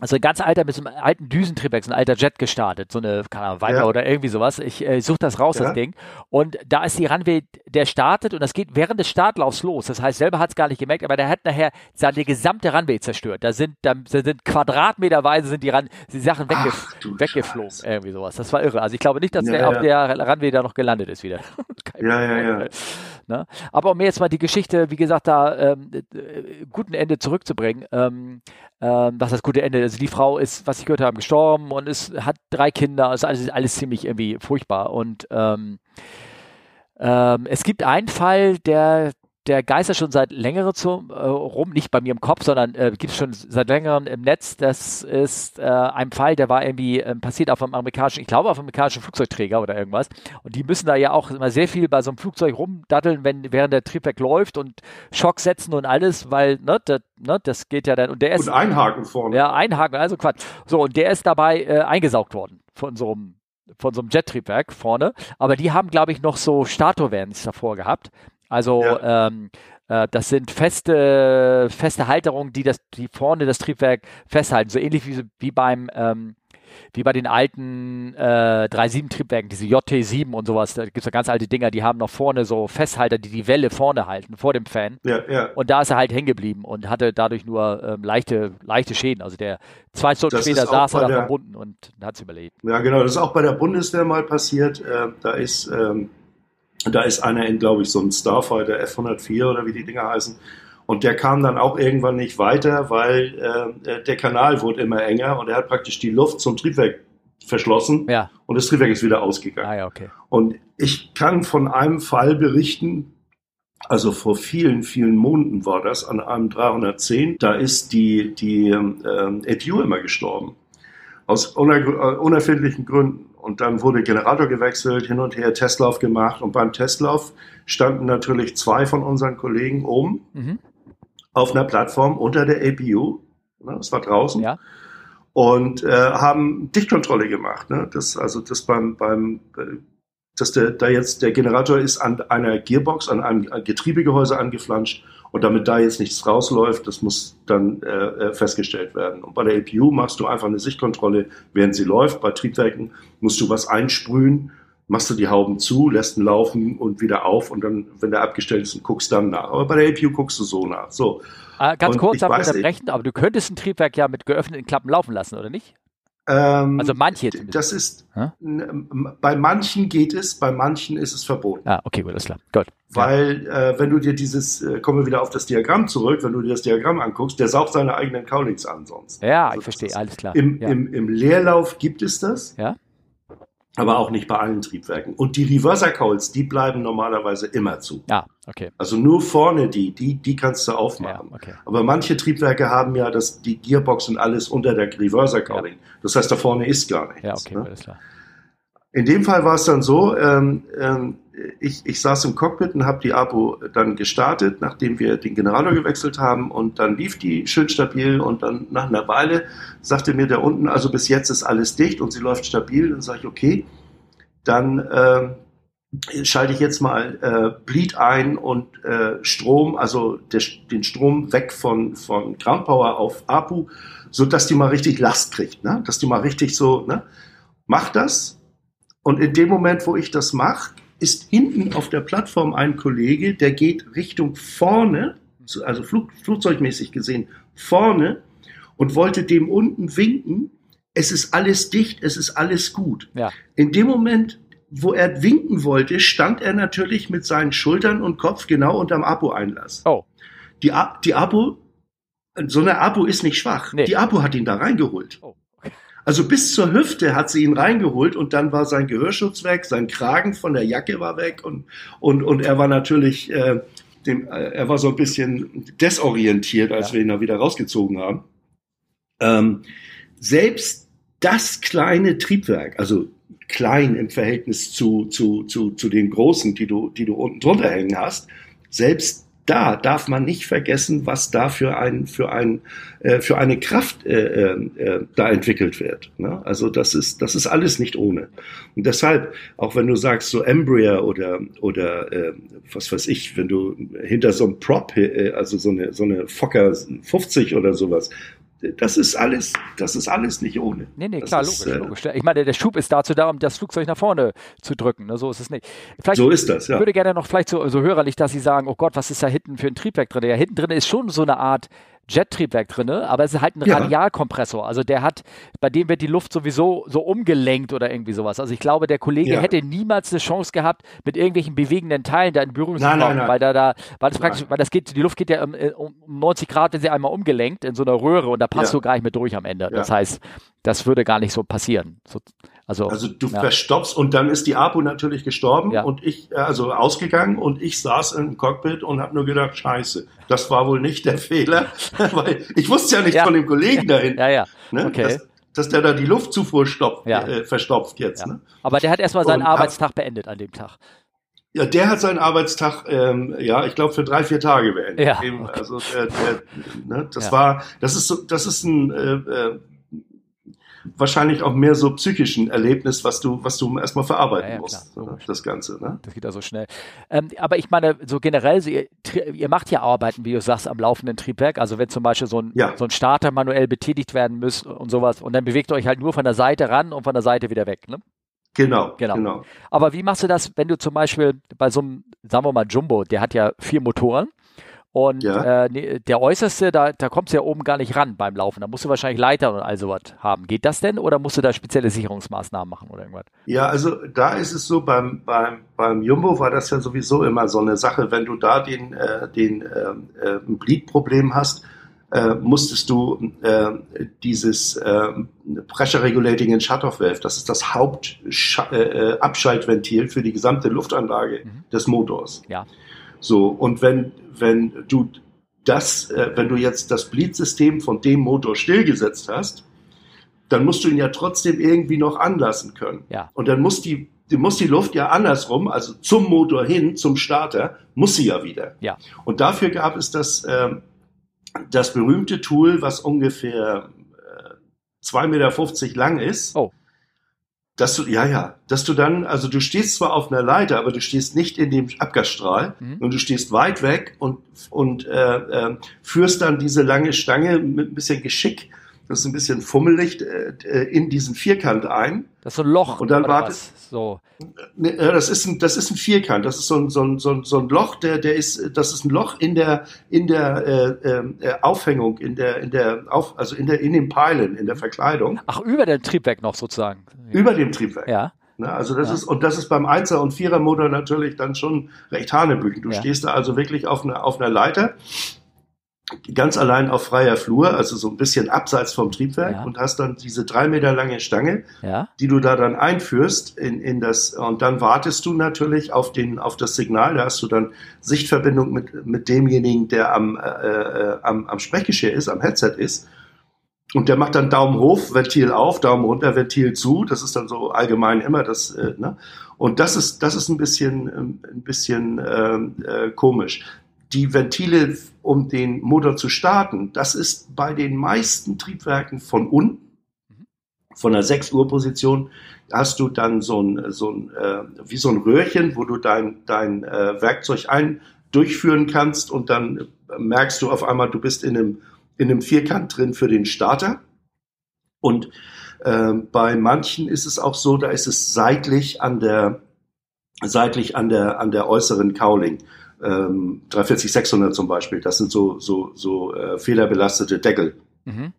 also ein ganz alter, mit so einem alten Düsentriebwerk, so ein alter Jet gestartet, so eine, keine Ahnung, Viper Ja. oder irgendwie sowas. Ich äh, suche das raus, Ja. das Ding. Und da ist die Runway, der startet und das geht während des Startlaufs los. Das heißt, selber hat es gar nicht gemerkt, aber der hat nachher seine gesamte Runway zerstört. Da sind, da sind quadratmeterweise sind die, Run die Sachen wegge Ach, weggeflogen, Scheiße. irgendwie sowas. Das war irre. Also ich glaube nicht, dass Ja, der auf der Runway da noch gelandet ist wieder. Ja, ja, ja. Ne? Aber um mir jetzt mal die Geschichte, wie gesagt, da ähm, äh, guten Ende zurückzubringen, ähm, ähm, was das gute Ende, also die Frau ist, was ich gehört habe, gestorben und ist, hat drei Kinder, ist alles, alles ziemlich irgendwie furchtbar. Und ähm, ähm, es gibt einen Fall, der der geistert schon seit längerem zum, äh, rum, nicht bei mir im Kopf, sondern äh, gibt es schon seit längerem im Netz. Das ist äh, ein Fall, der war irgendwie ähm, passiert auf einem amerikanischen, ich glaube auf einem amerikanischen Flugzeugträger oder irgendwas. Und die müssen da ja auch immer sehr viel bei so einem Flugzeug rumdatteln, wenn während der Triebwerk läuft und Schock setzen und alles, weil ne, das, ne, das geht ja dann. Und der ist Und einhaken vorne. ja, einhaken, also Quatsch. So, und der ist dabei äh, eingesaugt worden von so einem von so einem Jet-Triebwerk vorne. Aber die haben, glaube ich, noch so Statorvans davor gehabt. Also ähm, äh, das sind feste, feste Halterungen, die das, die vorne das Triebwerk festhalten. So ähnlich wie, wie beim ähm, wie bei den alten äh, 3.7-Triebwerken, diese JT7 und sowas. Da gibt es ja ganz alte Dinger, die haben noch vorne so Festhalter, die die Welle vorne halten, vor dem Fan. Ja, ja. Und da ist er halt hängen geblieben und hatte dadurch nur ähm, leichte, leichte Schäden. Also der zwei Stunden Das später saß er da verbunden und hat es überlebt. Ja, genau. Das ist auch bei der Bundeswehr mal passiert. Äh, da ist, ähm, da ist einer in, glaube ich, so einem Starfighter F-104 oder wie die Dinger heißen. Und der kam dann auch irgendwann nicht weiter, weil äh, der Kanal wurde immer enger und er hat praktisch die Luft zum Triebwerk verschlossen Ja, und das Triebwerk ist wieder ausgegangen. ah ja, okay. Und ich kann von einem Fall berichten, also vor vielen, vielen Monaten war das, an einem 310, da ist die, die ähm, APU immer gestorben. Aus äh, unerfindlichen Gründen. Und dann wurde Generator gewechselt, hin und her Testlauf gemacht. Und beim Testlauf standen natürlich zwei von unseren Kollegen oben Mhm. auf einer Plattform unter der APU. Ne, Das war draußen Ja, und äh, haben Dichtkontrolle gemacht. Ne? Das, also das beim, beim äh, dass der, da jetzt der Generator ist an einer Gearbox, an einem Getriebegehäuse angeflanscht und damit da jetzt nichts rausläuft, das muss dann äh, äh, festgestellt werden. Und bei der APU machst du einfach eine Sichtkontrolle, während sie läuft. Bei Triebwerken musst du was einsprühen, machst du die Hauben zu, lässt ihn laufen und wieder auf und dann, wenn der abgestellt ist, guckst dann nach. Aber bei der APU guckst du so nach. So. äh, ganz Und kurz ich unterbrechen, aber du könntest ein Triebwerk ja mit geöffneten Klappen laufen lassen, oder nicht? Ähm, Also manche zumindest. Das ist, n- bei manchen geht es, bei manchen ist es verboten. Ah, okay, gut, alles klar. Gut. Weil, äh, wenn du dir dieses, äh, kommen wir wieder auf das Diagramm zurück, wenn du dir das Diagramm anguckst, der saugt seine eigenen Kaulitz an sonst. Ja, Also ich verstehe, alles klar. Im, ja. im, Im Leerlauf gibt es das, Ja? Aber auch nicht bei allen Triebwerken. Und die Reverser Cowls, die bleiben normalerweise immer zu. ja, okay. Also nur vorne die, die, die kannst du Ja, aufmachen. okay. Aber manche Triebwerke haben ja das, die Gearbox und alles unter der Reverser Cowling. Das heißt, da vorne ist gar nichts. Ja, okay, ne? alles klar. In dem Fall war es dann so, ähm, ähm, ich, ich saß im Cockpit und habe die Apo dann gestartet, nachdem wir den Generator gewechselt haben und dann lief die schön stabil und dann nach einer Weile sagte mir der unten, also bis jetzt ist alles dicht und sie läuft stabil. Dann sage ich, okay, dann ähm, schalte ich jetzt mal äh, Bleed ein und äh, Strom, also der, den Strom weg von, von Ground Power auf APU, so dass die mal richtig Last kriegt, ne? dass die mal richtig so, ne? mach das. Und in dem Moment, wo ich das mache, ist hinten auf der Plattform ein Kollege, der geht Richtung vorne, also Flug, flugzeugmäßig gesehen, vorne und wollte dem unten winken. Es ist alles dicht, es ist alles gut. Ja. In dem Moment, wo er winken wollte, stand er natürlich mit seinen Schultern und Kopf genau unterm Apo-Einlass. Oh, Die, A- die Apo, so eine Apo ist nicht schwach. Nee. Die Apo hat ihn da reingeholt. oh. Also bis zur Hüfte hat sie ihn reingeholt und dann war sein Gehörschutz weg, sein Kragen von der Jacke war weg und, und, und er war natürlich, äh, dem, äh, er war so ein bisschen desorientiert, als Ja. wir ihn da wieder rausgezogen haben. Ähm, selbst das kleine Triebwerk, also klein im Verhältnis zu, zu, zu, zu den großen, die du, die du unten drunter hängen hast, selbst da darf man nicht vergessen, was da für ein für ein äh, für eine Kraft äh, äh, da entwickelt wird. Ne? Also das ist das ist alles nicht ohne. Und deshalb auch wenn du sagst so Embraer oder oder äh, was weiß ich, wenn du hinter so einem Prop äh, also so eine so eine Fokker 50 oder sowas das ist alles, das ist alles nicht ohne. Nee, nee, das klar, ist, logisch, äh, logisch. Ich meine, der Schub ist dazu da, um das Flugzeug nach vorne zu drücken. Ne? So ist es nicht. Vielleicht So ist das, ja. Ich würde gerne noch vielleicht so, so hörerlich, dass Sie sagen, oh Gott, was ist da hinten für ein Triebwerk drin? Ja, hinten drin ist schon so eine Art Jet-Triebwerk drin, aber es ist halt ein Ja. Radialkompressor. Also der hat, bei dem wird die Luft sowieso so umgelenkt oder irgendwie sowas. Also ich glaube, der Kollege Ja. hätte niemals eine Chance gehabt, mit irgendwelchen bewegenden Teilen da in Berührung zu kommen, weil da, da, weil das praktisch, Nein. weil das geht, die Luft geht ja um, äh, um 90 Grad, wenn sie einmal umgelenkt in so einer Röhre und da passt Ja. du gar nicht mehr durch am Ende. Das heißt, das würde gar nicht so passieren. So, also, Also du ja. verstopfst und dann ist die Apo natürlich gestorben Ja. und ich, äh, also ausgegangen und ich saß im Cockpit und habe nur gedacht, scheiße, das war wohl nicht der Fehler, weil ich wusste ja nicht Ja. von dem Kollegen dahin, ja, ja. ne, okay. dass, dass der da die Luftzufuhr stopft, äh, verstopft jetzt. Ne? Aber der hat erstmal seinen Und Arbeitstag beendet an dem Tag. Ja, der hat seinen Arbeitstag, ähm, ja, ich glaube für drei, vier Tage beendet. Ja, okay. Also der, der, ne, das Ja. war, das ist so, das ist ein äh, äh, wahrscheinlich auch mehr so psychischen Erlebnis, was du, was du erstmal verarbeiten Ja, ja, musst, klar, ne, das Ganze. Ne? Das geht ja so schnell. Ähm, aber ich meine, so generell, so ihr, ihr macht ja Arbeiten, wie du sagst, am laufenden Triebwerk. Also wenn zum Beispiel so ein, Ja. so ein Starter manuell betätigt werden muss und sowas und dann bewegt ihr euch halt nur von der Seite ran und von der Seite wieder weg. Ne? Genau, Genau. genau. Aber wie machst du das, wenn du zum Beispiel bei so einem, sagen wir mal, Jumbo, der hat ja vier Motoren und Ja. äh, der äußerste, da, da kommst du ja oben gar nicht ran beim Laufen. Da musst du wahrscheinlich Leiter und all sowas haben. Geht das denn oder musst du da spezielle Sicherungsmaßnahmen machen oder irgendwas? Ja, also da ist es so, beim, beim, beim Jumbo war das ja sowieso immer so eine Sache, wenn du da den, äh, den ähm, äh, Bleed-Problem hast, äh, musstest du äh, dieses äh, Pressure Regulating and Shutoff Valve, das ist das Hauptabschaltventil für die gesamte Luftanlage Mhm. des Motors. Ja. So, und wenn, wenn du das, äh, wenn du jetzt das Bleed-System von dem Motor stillgesetzt hast, dann musst du ihn ja trotzdem irgendwie noch anlassen können. Ja. Und dann muss die, die muss die Luft ja andersrum, also zum Motor hin, zum Starter, muss sie ja wieder. Ja. Und dafür gab es das, ähm, das berühmte Tool, was ungefähr äh, 2,50 Meter lang ist. Oh. Dass du, ja, ja, dass du dann, also du stehst zwar auf einer Leiter, aber du stehst nicht in dem Abgasstrahl Mhm. und du stehst weit weg und, und äh, äh, führst dann diese lange Stange mit ein bisschen Geschick, das ist ein bisschen fummelig, äh, äh, in diesen Vierkant ein. Das ist so ein Loch. Und dann wartet-? So. Ne, äh, Das ist ein, das ist ein Vierkant. Das ist so ein, so ein, so ein, so ein Loch, der, der ist, das ist ein Loch in der, in der äh, äh, Aufhängung, in der, in der, auf, also in der, in den Peilen, in der Verkleidung, Ach, über dem Triebwerk noch sozusagen. über dem Triebwerk. Ja. Ne, also das Ja. ist, und das ist beim Einser- und Vierermotor natürlich dann schon recht Hanebüchen. Du Ja. stehst da also wirklich auf einer, auf einer Leiter, ganz allein auf freier Flur, also so ein bisschen abseits vom Triebwerk Ja. und hast dann diese drei Meter lange Stange, Ja. die du da dann einführst in, in das, und dann wartest du natürlich auf den, auf das Signal, da hast du dann Sichtverbindung mit, mit demjenigen, der am, äh, äh, am, am Sprechgeschirr ist, am Headset ist. Und der macht dann Daumen hoch, Ventil auf, Daumen runter, Ventil zu. Das ist dann so allgemein immer das, äh, ne? Und das ist, das ist ein bisschen, ähm, ein bisschen ähm, äh, komisch. Die Ventile, um den Motor zu starten, das ist bei den meisten Triebwerken von unten, von der 6 Uhr Position, hast du dann so ein, so ein äh, wie so ein Röhrchen, wo du dein, dein äh, Werkzeug ein durchführen kannst und dann merkst du auf einmal, du bist in einem, in einem Vierkant drin für den Starter. Und ähm, bei manchen ist es auch so, da ist es seitlich an der, seitlich an der, an der äußeren Cowling. Ähm, 340 600 zum Beispiel, das sind so, so, so äh, fehlerbelastete Deckel, Mhm.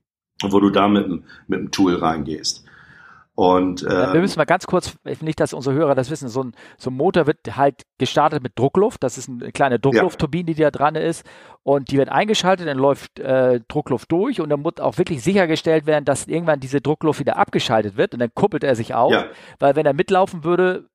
wo du da mit, dem- mit dem Tool reingehst. Und Ja, äh, wir müssen mal ganz kurz, nicht, dass unsere Hörer das wissen, so ein, so ein Motor wird halt gestartet mit Druckluft. Das ist eine kleine Druckluftturbine, die da dran ist. Und die wird eingeschaltet, dann läuft äh, Druckluft durch und dann muss auch wirklich sichergestellt werden, dass irgendwann diese Druckluft wieder abgeschaltet wird und dann kuppelt er sich auf. Ja. Weil wenn er mitlaufen würde,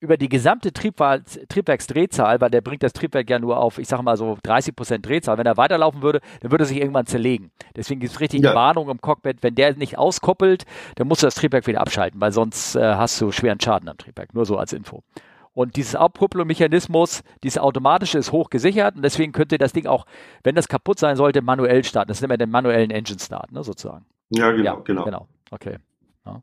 über die gesamte Triebwahl, Triebwerksdrehzahl, weil der bringt das Triebwerk ja nur auf, ich sage mal so 30 Prozent Drehzahl. Wenn er weiterlaufen würde, dann würde er sich irgendwann zerlegen. Deswegen gibt es richtig Ja. eine Warnung im Cockpit, wenn der nicht auskoppelt, dann musst du das Triebwerk wieder abschalten, weil sonst äh, hast du schweren Schaden am Triebwerk. Nur so als Info. Und dieses Abkupplungsmechanismus, dieses automatische ist hoch gesichert und deswegen könnte das Ding auch, wenn das kaputt sein sollte, manuell starten. Das nennt man den manuellen Engine Start, ne, sozusagen. Ja, genau, ja, genau. genau. Okay. Ja.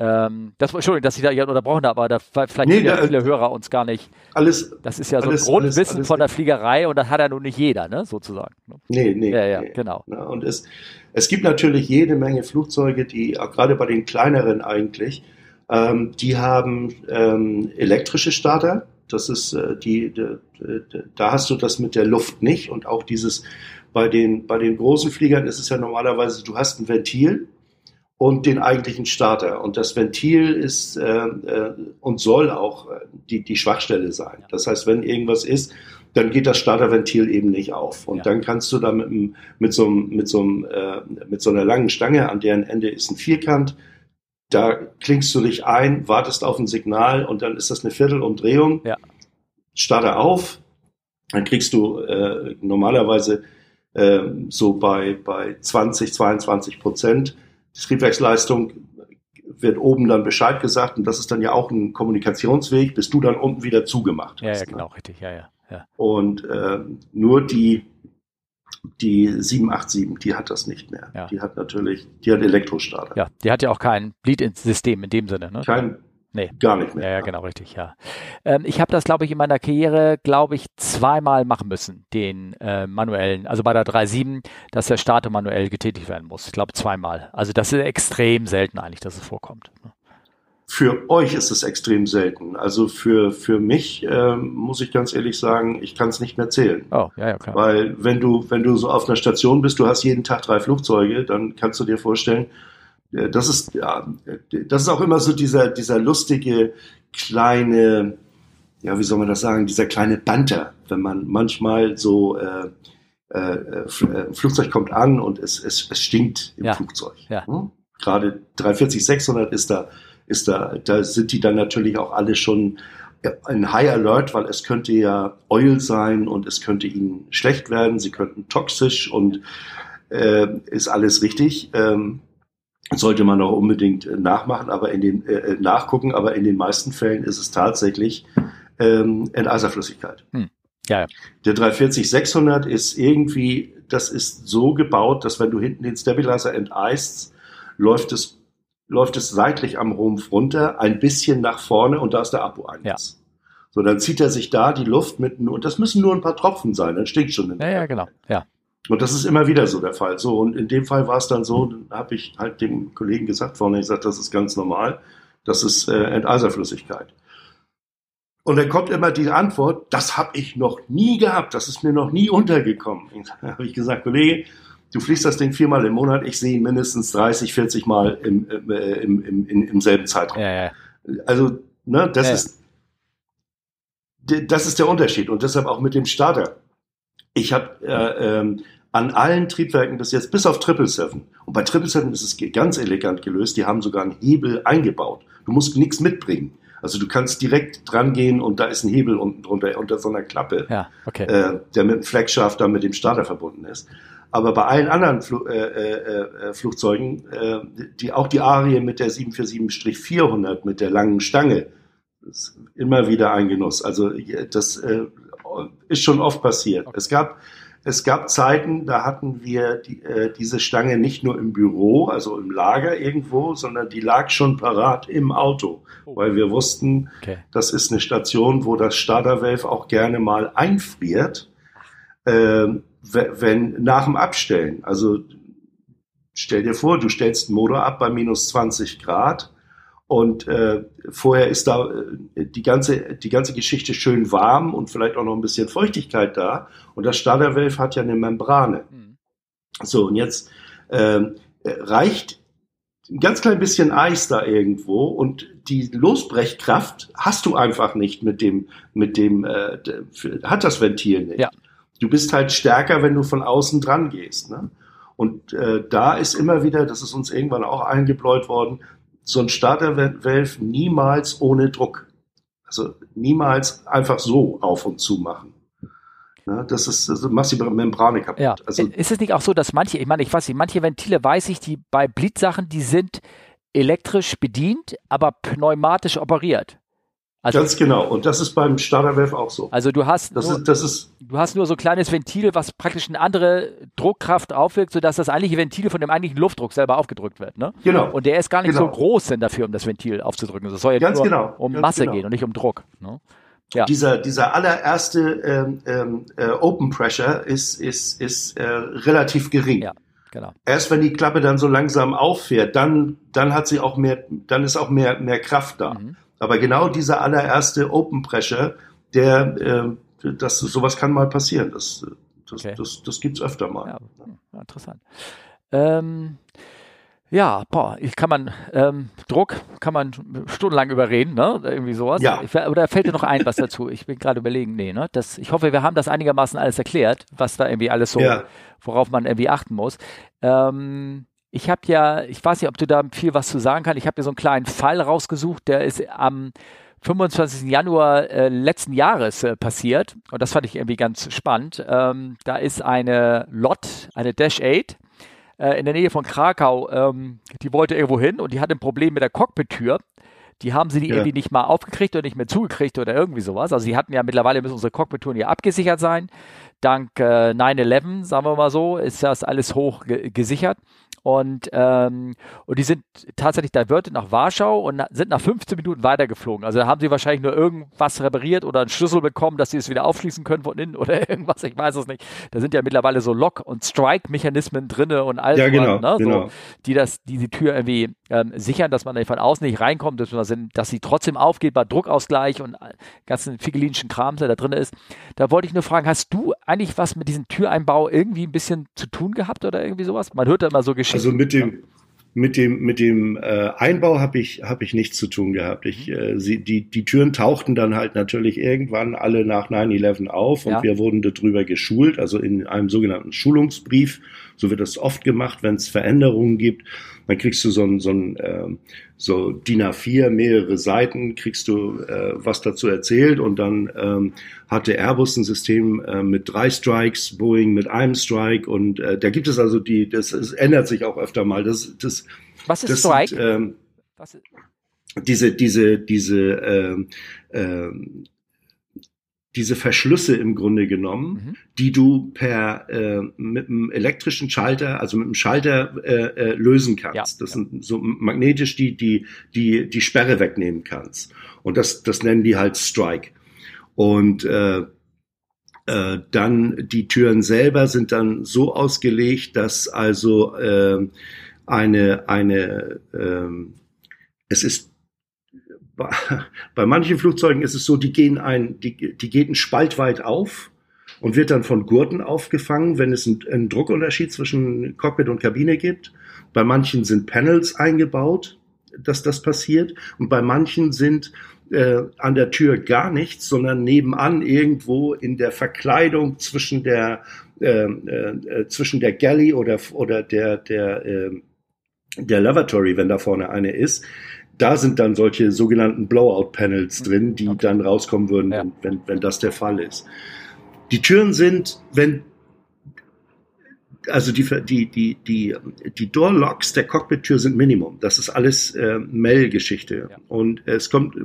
Ähm, das, Entschuldigung, dass ich da ja unterbrochen habe, aber da vielleicht Nee, da- viele Hörer uns gar nicht. Alles, Das ist ja so Alles- ein Grundwissen alles- alles- von der Fliegerei und das hat ja nun nicht jeder, ne, sozusagen. ne? nee, nee. Ja, ja, nee. genau. Na, und es, es gibt natürlich jede Menge Flugzeuge, die, auch gerade bei den kleineren eigentlich, ähm, die haben ähm, elektrische Starter. Das ist äh, die, die, die, da hast du das mit der Luft nicht. Und auch dieses, bei den, bei den großen Fliegern ist es ja normalerweise, du hast ein Ventil und den eigentlichen Starter. Und das Ventil ist äh, äh, und soll auch äh, die, die Schwachstelle sein. Das heißt, wenn irgendwas ist, dann geht das Starterventil eben nicht auf. Und Ja. dann kannst du da mit, mit, so, mit, so, äh, mit so einer langen Stange, an deren Ende ist ein Vierkant, da klingst du dich ein, wartest auf ein Signal und dann ist das eine Viertelumdrehung. Ja. Starter auf, dann kriegst du äh, normalerweise äh, so bei, bei 20, 22 Prozent die Triebwerksleistung wird oben dann Bescheid gesagt und das ist dann ja auch ein Kommunikationsweg, bis du dann unten wieder zugemacht Ja, ja, hast. genau, richtig, ja, ja. ja. Und ähm, nur die, die 787, die hat das nicht mehr. Ja. Die hat natürlich, die hat Elektrostarter. Ja, die hat ja auch kein Bleed-System in dem Sinne, ne? Kein, Nee. gar nicht mehr. Ja, ja, genau, richtig, ja. Ähm, ich habe das, glaube ich, in meiner Karriere, glaube ich, zweimal machen müssen, den äh, manuellen, also bei der 3.7, dass der Starter manuell getätigt werden muss. Ich glaube, zweimal. Also das ist extrem selten eigentlich, dass es vorkommt. ne? Für euch ist es extrem selten. Also für, für mich ähm, muss ich ganz ehrlich sagen, ich kann es nicht mehr zählen. Oh, ja, ja, klar. Weil wenn du, wenn du so auf einer Station bist, du hast jeden Tag drei Flugzeuge, dann kannst du dir vorstellen, äh, das ist, ja, äh, das ist auch immer so dieser, dieser lustige kleine, ja, wie soll man das sagen, dieser kleine Banter, wenn man manchmal so, äh, äh, äh, ein Flugzeug kommt an und es, es, es stinkt im Ja, Flugzeug. ja. Hm? Gerade 340, 600 ist da, ist da, da sind die dann natürlich auch alle schon in High Alert, weil es könnte ja Oil sein und es könnte ihnen schlecht werden, sie könnten toxisch und äh, ist alles richtig. Ähm, sollte man auch unbedingt äh, nachmachen, aber in den äh, nachgucken, aber in den meisten Fällen ist es tatsächlich ähm, Enteiserflüssigkeit. Ja, ja. Der 340-600 ist irgendwie, das ist so gebaut, dass wenn du hinten den Stabilizer enteist, läuft es, läuft es seitlich am Rumpf runter, ein bisschen nach vorne und da ist der Akku-Einsatz. So, dann zieht er sich da die Luft mit, und das müssen nur ein paar Tropfen sein, dann stinkt schon. in Ja, ja, genau. Ja. Und das ist immer wieder so der Fall. So, und in dem Fall war es dann so, dann habe ich halt dem Kollegen gesagt, vorne gesagt, das ist ganz normal, das ist äh, Enteiserflüssigkeit. Und dann kommt immer die Antwort, das habe ich noch nie gehabt, das ist mir noch nie untergekommen. Da habe ich gesagt, Kollege, du fliegst das Ding viermal im Monat, ich sehe ihn mindestens 30, 40 Mal im, im, äh, im, im, im, im selben Zeitraum. Ja, ja. Also, ne, das Ja. ist das ist der Unterschied und deshalb auch mit dem Starter. Ich habe äh, ähm, an allen Triebwerken bis jetzt, bis auf 777, und bei 777 ist es ganz elegant gelöst, die haben sogar einen Hebel eingebaut. Du musst nichts mitbringen. Also du kannst direkt dran gehen und da ist ein Hebel unten drunter, unter so einer Klappe Ja, okay. äh, der mit dem Fleckschaft dann mit dem Starter verbunden ist. Aber bei allen anderen Flu äh, äh, äh, Flugzeugen, äh, die auch die Arie mit der 747-400 mit der langen Stange, ist immer wieder ein Genuss. Also äh, das ist schon oft passiert. Es gab es gab Zeiten, da hatten wir die, äh, diese Stange nicht nur im Büro, also im Lager irgendwo, sondern die lag schon parat im Auto, Oh. weil wir wussten, okay. das ist eine Station, wo das Startervalve auch gerne mal einfriert, we- wenn nach dem Abstellen. Also stell dir vor, du stellst einen Motor ab bei minus 20 Grad und äh, vorher ist da äh, die ganze die ganze Geschichte schön warm und vielleicht auch noch ein bisschen Feuchtigkeit da und das Startervalve hat ja eine Membrane. Hm. So, und jetzt äh, reicht ein ganz klein bisschen Eis da irgendwo und die Losbrechkraft hast du einfach nicht mit dem, mit dem, äh, hat das Ventil nicht. Ja. Du bist halt stärker, wenn du von außen dran gehst. Ne? Und äh, da ist immer wieder, das ist uns irgendwann auch eingebläut worden, so ein Startervalve niemals ohne Druck. Also niemals einfach so auf und zu machen. Ja, das ist, also die Membrane kaputt. Ja. Also, ist es nicht auch so, dass manche, ich meine, ich weiß nicht, manche Ventile weiß ich, die bei Blitzsachen, die sind elektrisch bedient, aber pneumatisch operiert. Also, ganz genau. Und das ist beim Starterwelf auch so. Also du hast, das nur, ist, das ist, du hast nur so ein kleines Ventil, was praktisch eine andere Druckkraft aufwirkt, sodass das eigentliche Ventil von dem eigentlichen Luftdruck selber aufgedrückt wird. Ne? Genau. Und der ist gar nicht genau. so groß denn dafür, um das Ventil aufzudrücken. Das soll ja ganz nur genau. um ganz Masse genau. gehen und nicht um Druck. Ne? Ja. Dieser, dieser allererste ähm, ähm, äh, Open Pressure ist, ist, ist äh, relativ gering. Ja. Genau. Erst wenn die Klappe dann so langsam auffährt, dann, dann hat sie auch mehr, dann ist auch mehr, mehr Kraft da. Mhm. Aber genau dieser allererste Open Pressure, der, äh, das, sowas kann mal passieren. Das, das, okay. das, das gibt's öfter mal. Ja interessant. Ähm, ja, boah, ich kann man, ähm, Druck kann man stundenlang überreden, ne? Irgendwie sowas. Ja. Ich, oder fällt dir noch ein was dazu? Ich bin gerade überlegen, nee, ne? Das, ich hoffe, wir haben das einigermaßen alles erklärt, was da irgendwie alles so, ja. worauf man irgendwie achten muss. Ähm, ich habe ja, ich weiß nicht, ob du da viel was zu sagen kannst. Ich habe dir so einen kleinen Fall rausgesucht, der ist am 25. Januar äh, letzten Jahres äh, passiert und das fand ich irgendwie ganz spannend. Ähm, da ist eine Lot, eine Dash 8 äh, in der Nähe von Krakau, ähm, die wollte irgendwo hin und die hatte ein Problem mit der Cockpit-Tür. Die haben sie die ja. irgendwie nicht mal aufgekriegt oder nicht mehr zugekriegt oder irgendwie sowas. Also sie hatten ja mittlerweile müssen unsere Cockpit-Touren ja abgesichert sein. Dank äh, 9-11, sagen wir mal so, ist das alles hoch ge gesichert. Und, ähm, und die sind tatsächlich diverted nach Warschau und sind nach 15 Minuten weitergeflogen. Also da haben sie wahrscheinlich nur irgendwas repariert oder einen Schlüssel bekommen, dass sie es wieder aufschließen können von innen oder irgendwas. Ich weiß es nicht. Da sind ja mittlerweile so Lock- und Strike-Mechanismen drinne und all ja, genau, ne, genau. So, die das, die die Tür irgendwie ähm, sichern, dass man von außen nicht reinkommt, dass, man, dass sie trotzdem aufgeht bei Druckausgleich und ganzen figelinischen Kram, der da drin ist. Da wollte ich nur fragen, hast du eigentlich was mit diesem Türeinbau irgendwie ein bisschen zu tun gehabt oder irgendwie sowas? Man hört da immer so Geschichten. Also mit dem, mit dem, mit dem äh, Einbau habe ich, hab ich nichts zu tun gehabt. Ich, äh, sie, die, die Türen tauchten dann halt natürlich irgendwann alle nach 9-11 auf und Ja. wir wurden darüber geschult, also in einem sogenannten Schulungsbrief. So wird das oft gemacht, wenn es Veränderungen gibt. Dann kriegst du so ein, so ein ähm, so DIN A4, mehrere Seiten, kriegst du äh, was dazu erzählt und dann ähm, hatte Airbus ein System äh, mit drei Strikes, Boeing mit einem Strike und äh, da gibt es also die, das, es ändert sich auch öfter mal. Das, das, Was ist das Strike? Sind, ähm, Was ist, diese, diese, diese, ähm, ähm, diese Verschlüsse im Grunde genommen, Mhm. die du per äh, mit einem elektrischen Schalter, also mit einem Schalter äh, äh, lösen kannst. Ja, das ja. sind so magnetisch die die die die Sperre wegnehmen kannst. Und das das nennen die halt Strike. Und äh, äh, dann die Türen selber sind dann so ausgelegt, dass also äh, eine eine ähm, es ist bei, bei manchen Flugzeugen ist es so, die gehen ein, die, die geht einen Spalt weit auf und wird dann von Gurten aufgefangen, wenn es einen, einen Druckunterschied zwischen Cockpit und Kabine gibt. Bei manchen sind Panels eingebaut, dass das passiert. Und bei manchen sind äh, an der Tür gar nichts, sondern nebenan irgendwo in der Verkleidung zwischen der äh, äh, zwischen der Galley oder oder der der äh, der Lavatory, wenn da vorne eine ist, da sind dann solche sogenannten Blowout-Panels drin, die Okay. dann rauskommen würden, Ja. wenn, wenn, wenn das der Fall ist. Die Türen sind, wenn also die, die, die, die, die Door-Locks der Cockpit-Tür sind Minimum. Das ist alles äh, Mail-Geschichte. Ja. Und es kommt, äh,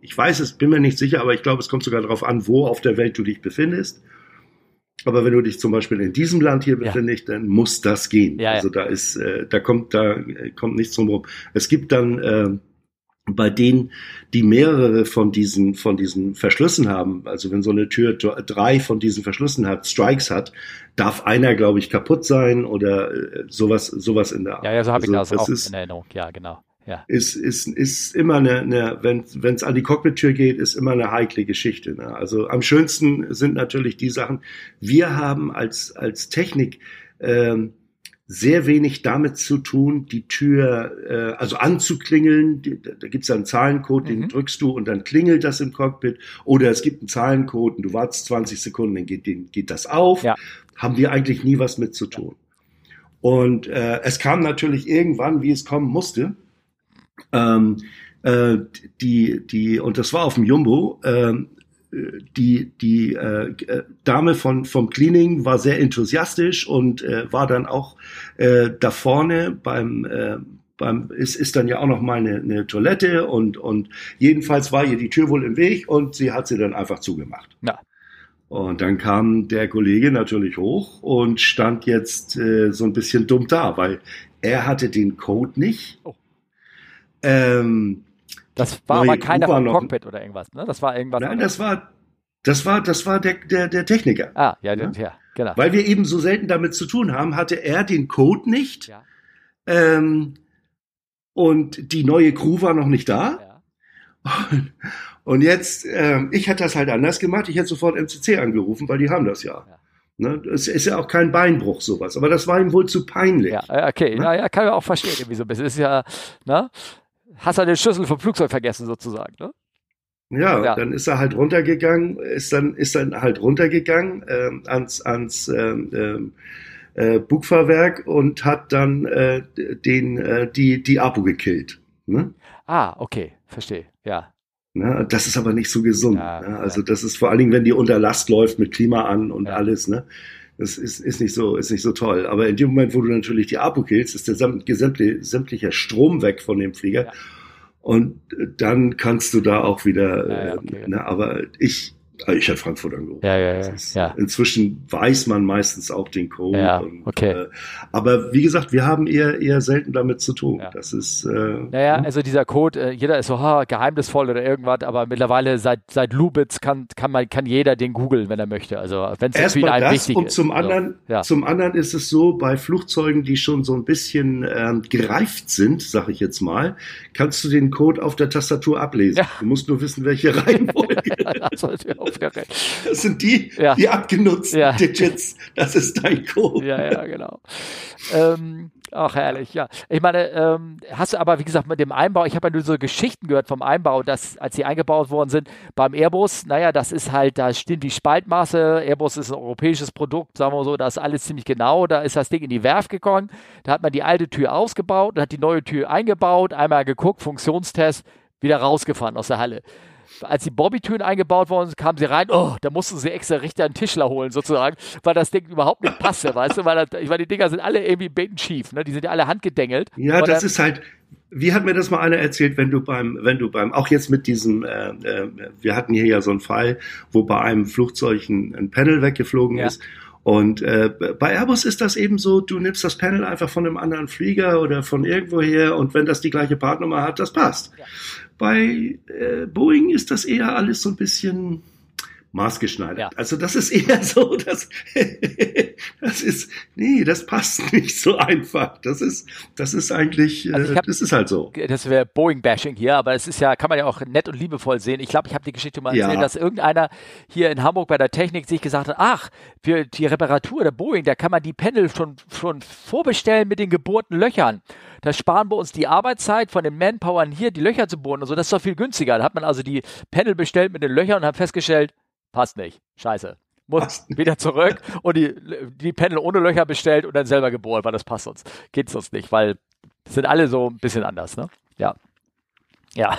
ich weiß es, bin mir nicht sicher, aber ich glaube, es kommt sogar darauf an, wo auf der Welt du dich befindest. Aber wenn du dich zum Beispiel in diesem Land hier Ja. befindest, dann muss das gehen. Ja, ja. Also da ist, äh, da kommt, da äh, kommt nichts drum rum. Es gibt dann äh, bei denen, die mehrere von diesen, von diesen Verschlüssen haben, also wenn so eine Tür dr- drei von diesen Verschlüssen hat, Strikes hat, darf einer, glaube ich, kaputt sein oder äh, sowas, sowas in der Art. ja, ja, so habe ich Also das auch ist, in Erinnerung. Ja, genau. Ja. ist, ist, ist immer eine, eine wenn es an die Cockpit-Tür geht, ist immer eine heikle Geschichte. Ne? Also am schönsten sind natürlich die Sachen. Wir haben als, als Technik ähm, sehr wenig damit zu tun, die Tür äh, also anzuklingeln. Die, da gibt es einen Zahlencode, Mhm. den drückst du und dann klingelt das im Cockpit. Oder es gibt einen Zahlencode und du wartest 20 Sekunden, dann geht, den, geht das auf. Ja. Haben wir eigentlich nie was mit zu tun. Und äh, es kam natürlich irgendwann, wie es kommen musste, ähm, äh, die, die, und das war auf dem Jumbo, ähm, die, die äh, Dame von, vom Cleaning war sehr enthusiastisch und äh, war dann auch äh, da vorne beim, äh, beim es ist dann ja auch noch mal eine, eine Toilette und, und jedenfalls war ihr die Tür wohl im Weg und sie hat sie dann einfach zugemacht. Ja. Und dann kam der Kollege natürlich hoch und stand jetzt äh, so ein bisschen dumm da, weil er hatte den Code nicht. Oh. Ähm, Das war aber keiner vom Cockpit oder irgendwas, ne? Das war irgendwas. nein, anderes. das war, das war, das war der, der, der Techniker. Ah, ja, Ja? ja, genau. Weil wir eben so selten damit zu tun haben, hatte er den Code nicht. Ja. Ähm, und die neue Crew war noch nicht da. Ja. Und, und jetzt, ähm, ich hätte das halt anders gemacht. Ich hätte sofort MCC angerufen, weil die haben das ja. Ja. Ne? Es ist ja auch kein Beinbruch sowas. Aber das war ihm wohl zu peinlich. Ja, äh, okay, Ne? ja, ja, kann man auch verstehen, irgendwie so ein bisschen. Ist ja, ne? Hast du den Schlüssel vom Flugzeug vergessen, sozusagen, ne? Ja, Ja. dann ist er halt runtergegangen, ist dann, ist dann halt runtergegangen ähm, ans, ans ähm, ähm, äh, Bugfahrwerk und hat dann äh, den, äh, die, die Apo gekillt. Ne? Ah, okay, verstehe, ja. Ne? Das ist aber nicht so gesund. Ja, ne? Also ja. das ist vor allen Dingen, wenn die unter Last läuft mit Klima an und alles, ne? Das ist, ist nicht so, ist nicht so toll. Aber in dem Moment, wo du natürlich die Apo killst, ist der sam- gesamte, sämtlicher Strom weg von dem Flieger. Ja. Und äh, dann kannst du da auch wieder, Ja, äh, okay. ne? aber ich, ich habe Frankfurt angerufen. Ja, ja, ja, ja. Inzwischen weiß man meistens auch den Code. Ja, und, okay. Äh, aber wie gesagt, wir haben eher, eher selten damit zu tun. Ja. Das ist, äh, Naja, ne? also dieser Code, äh, jeder ist so ha, geheimnisvoll oder irgendwas, aber mittlerweile seit, seit Lubitz kann, kann, man, kann jeder den googeln, wenn er möchte. Also wenn es für ihn das wichtig und ist. zum So, anderen, ja. zum anderen ist es so, bei Flugzeugen, die schon so ein bisschen ähm, gereift sind, sag ich jetzt mal, kannst du den Code auf der Tastatur ablesen. Du musst nur wissen, welche Reihenfolge. das recht. Das sind die, Ja. die abgenutzten Ja. Digits. Das ist dein Code. Ja, ja, genau. ähm, ach, herrlich, ja. Ich meine, ähm, hast du aber, wie gesagt, mit dem Einbau, ich habe ja nur so Geschichten gehört vom Einbau, dass, als sie eingebaut worden sind, beim Airbus, naja, das ist halt, da stimmt die Spaltmaße, Airbus ist ein europäisches Produkt, sagen wir so, da ist alles ziemlich genau, da ist das Ding in die Werft gekommen, da hat man die alte Tür ausgebaut, hat die neue Tür eingebaut, einmal geguckt, Funktionstest, wieder rausgefahren aus der Halle als die Bobby-Türen eingebaut worden sind, kamen sie rein, oh, da mussten sie extra richtig einen Tischler holen, sozusagen, weil das Ding überhaupt nicht passte, weißt du, weil das, ich meine, die Dinger sind alle irgendwie beten schief, ne? Die sind ja alle handgedengelt. Ja, das dann- ist halt, wie hat mir das mal einer erzählt, wenn du beim, wenn du beim, auch jetzt mit diesem, äh, äh, wir hatten hier ja so einen Fall, wo bei einem Flugzeug ein, ein Panel weggeflogen Ja. ist. Und äh, bei Airbus ist das eben so, du nimmst das Panel einfach von einem anderen Flieger oder von irgendwoher und wenn das die gleiche Partnummer hat, das passt. Ja. Bei äh, Boeing ist das eher alles so ein bisschen maßgeschneidert. Ja. Also das ist eher so, dass das ist, nee, das passt nicht so einfach. Das ist, das ist eigentlich, Also äh, hab- das ist halt so. das wäre Boeing-Bashing hier, aber es ist ja, kann man ja auch nett und liebevoll sehen. Ich glaube, ich habe die Geschichte mal Ja. erzählt, dass irgendeiner hier in Hamburg bei der Technik sich gesagt hat, ach, für die Reparatur der Boeing, da kann man die Panel schon, schon vorbestellen mit den gebohrten Löchern. Da sparen wir uns die Arbeitszeit von den Manpowern hier, die Löcher zu bohren und so. Das ist doch viel günstiger. Da hat man also die Panel bestellt mit den Löchern und hat festgestellt, passt nicht. Scheiße. Muss wieder zurück und die, die Panel ohne Löcher bestellt und dann selber gebohrt, weil das passt sonst. Geht sonst nicht, weil sind alle so ein bisschen anders, ne? Ja. Ja,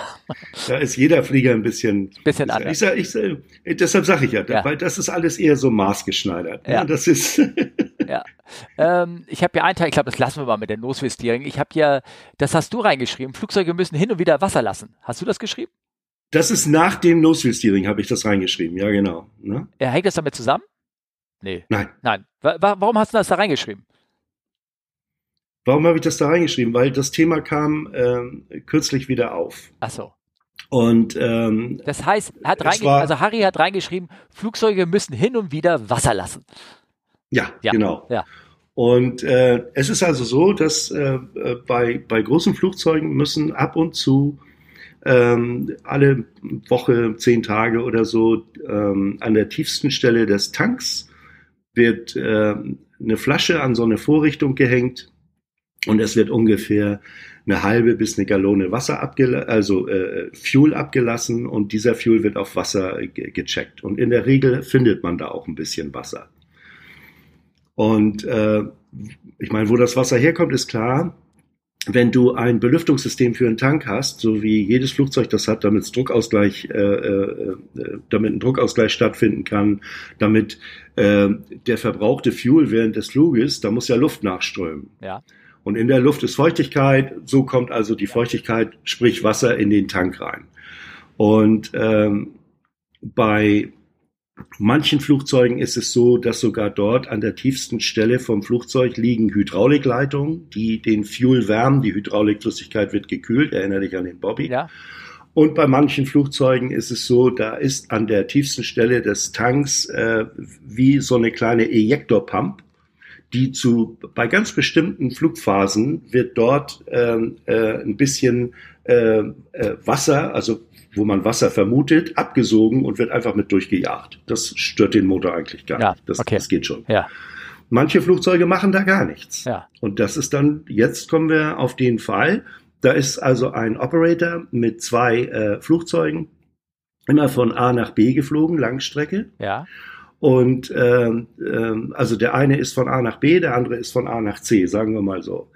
Da ist jeder Flieger ein bisschen, bisschen ich anders. sag, ich, sag- deshalb sage ich ja, Ja. weil das ist alles eher so maßgeschneidert. Ja. Ja. Das ist, Ja. Ähm, ich habe ja einen Teil, ich glaube, das lassen wir mal mit der Nose Steering. Ich habe ja, das hast du reingeschrieben, Flugzeuge müssen hin und wieder Wasser lassen. Hast du das geschrieben? Das ist nach dem Nose Steering habe ich das reingeschrieben. Ja, genau. Ne? Ja, hängt das damit zusammen? Nee. Nein. Nein. Wa wa warum hast du das da reingeschrieben? Warum habe ich das da reingeschrieben? Weil das Thema kam ähm, kürzlich wieder auf. Ach so. Und ähm, Das heißt, hat war- also Harry hat reingeschrieben, Flugzeuge müssen hin und wieder Wasser lassen. ja, Ja, genau. ja. Und äh, es ist also so, dass äh, äh, bei, bei großen Flugzeugen müssen ab und zu ähm, alle Woche, zehn Tage oder so ähm, an der tiefsten Stelle des Tanks wird äh, eine Flasche an so eine Vorrichtung gehängt und es wird ungefähr eine halbe bis eine Gallone Wasser abgelassen, also äh, Fuel abgelassen und dieser Fuel wird auf Wasser ge gecheckt. Und in der Regel findet man da auch ein bisschen Wasser. Und äh, ich meine, wo das Wasser herkommt, ist klar. Wenn du ein Belüftungssystem für einen Tank hast, so wie jedes Flugzeug das hat, damit Druckausgleich, äh, äh, damit ein Druckausgleich stattfinden kann, damit äh, der verbrauchte Fuel während des Fluges, da muss ja Luft nachströmen. Ja. Und in der Luft ist Feuchtigkeit, so kommt also die Feuchtigkeit, sprich Wasser, in den Tank rein. Und ähm, bei manchen Flugzeugen ist es so, dass sogar dort an der tiefsten Stelle vom Flugzeug liegen Hydraulikleitungen, die den Fuel wärmen. Die Hydraulikflüssigkeit wird gekühlt, erinnere dich an den Bobby. Ja. Und bei manchen Flugzeugen ist es so, da ist an der tiefsten Stelle des Tanks äh, wie so eine kleine Ejektorpump, die zu bei ganz bestimmten Flugphasen wird dort ähm, äh, ein bisschen äh, äh, Wasser, also wo man Wasser vermutet, abgesogen und wird einfach mit durchgejagt. Das stört den Motor eigentlich gar Ja, nicht. Das, okay. das geht schon. Ja. Manche Flugzeuge machen da gar nichts. Ja. Und das ist dann, jetzt kommen wir auf den Fall. Da ist also ein Operator mit zwei äh, Flugzeugen, immer von A nach B geflogen, Langstrecke. Ja. Und ähm, ähm, also der eine ist von A nach B, der andere ist von A nach C, sagen wir mal so.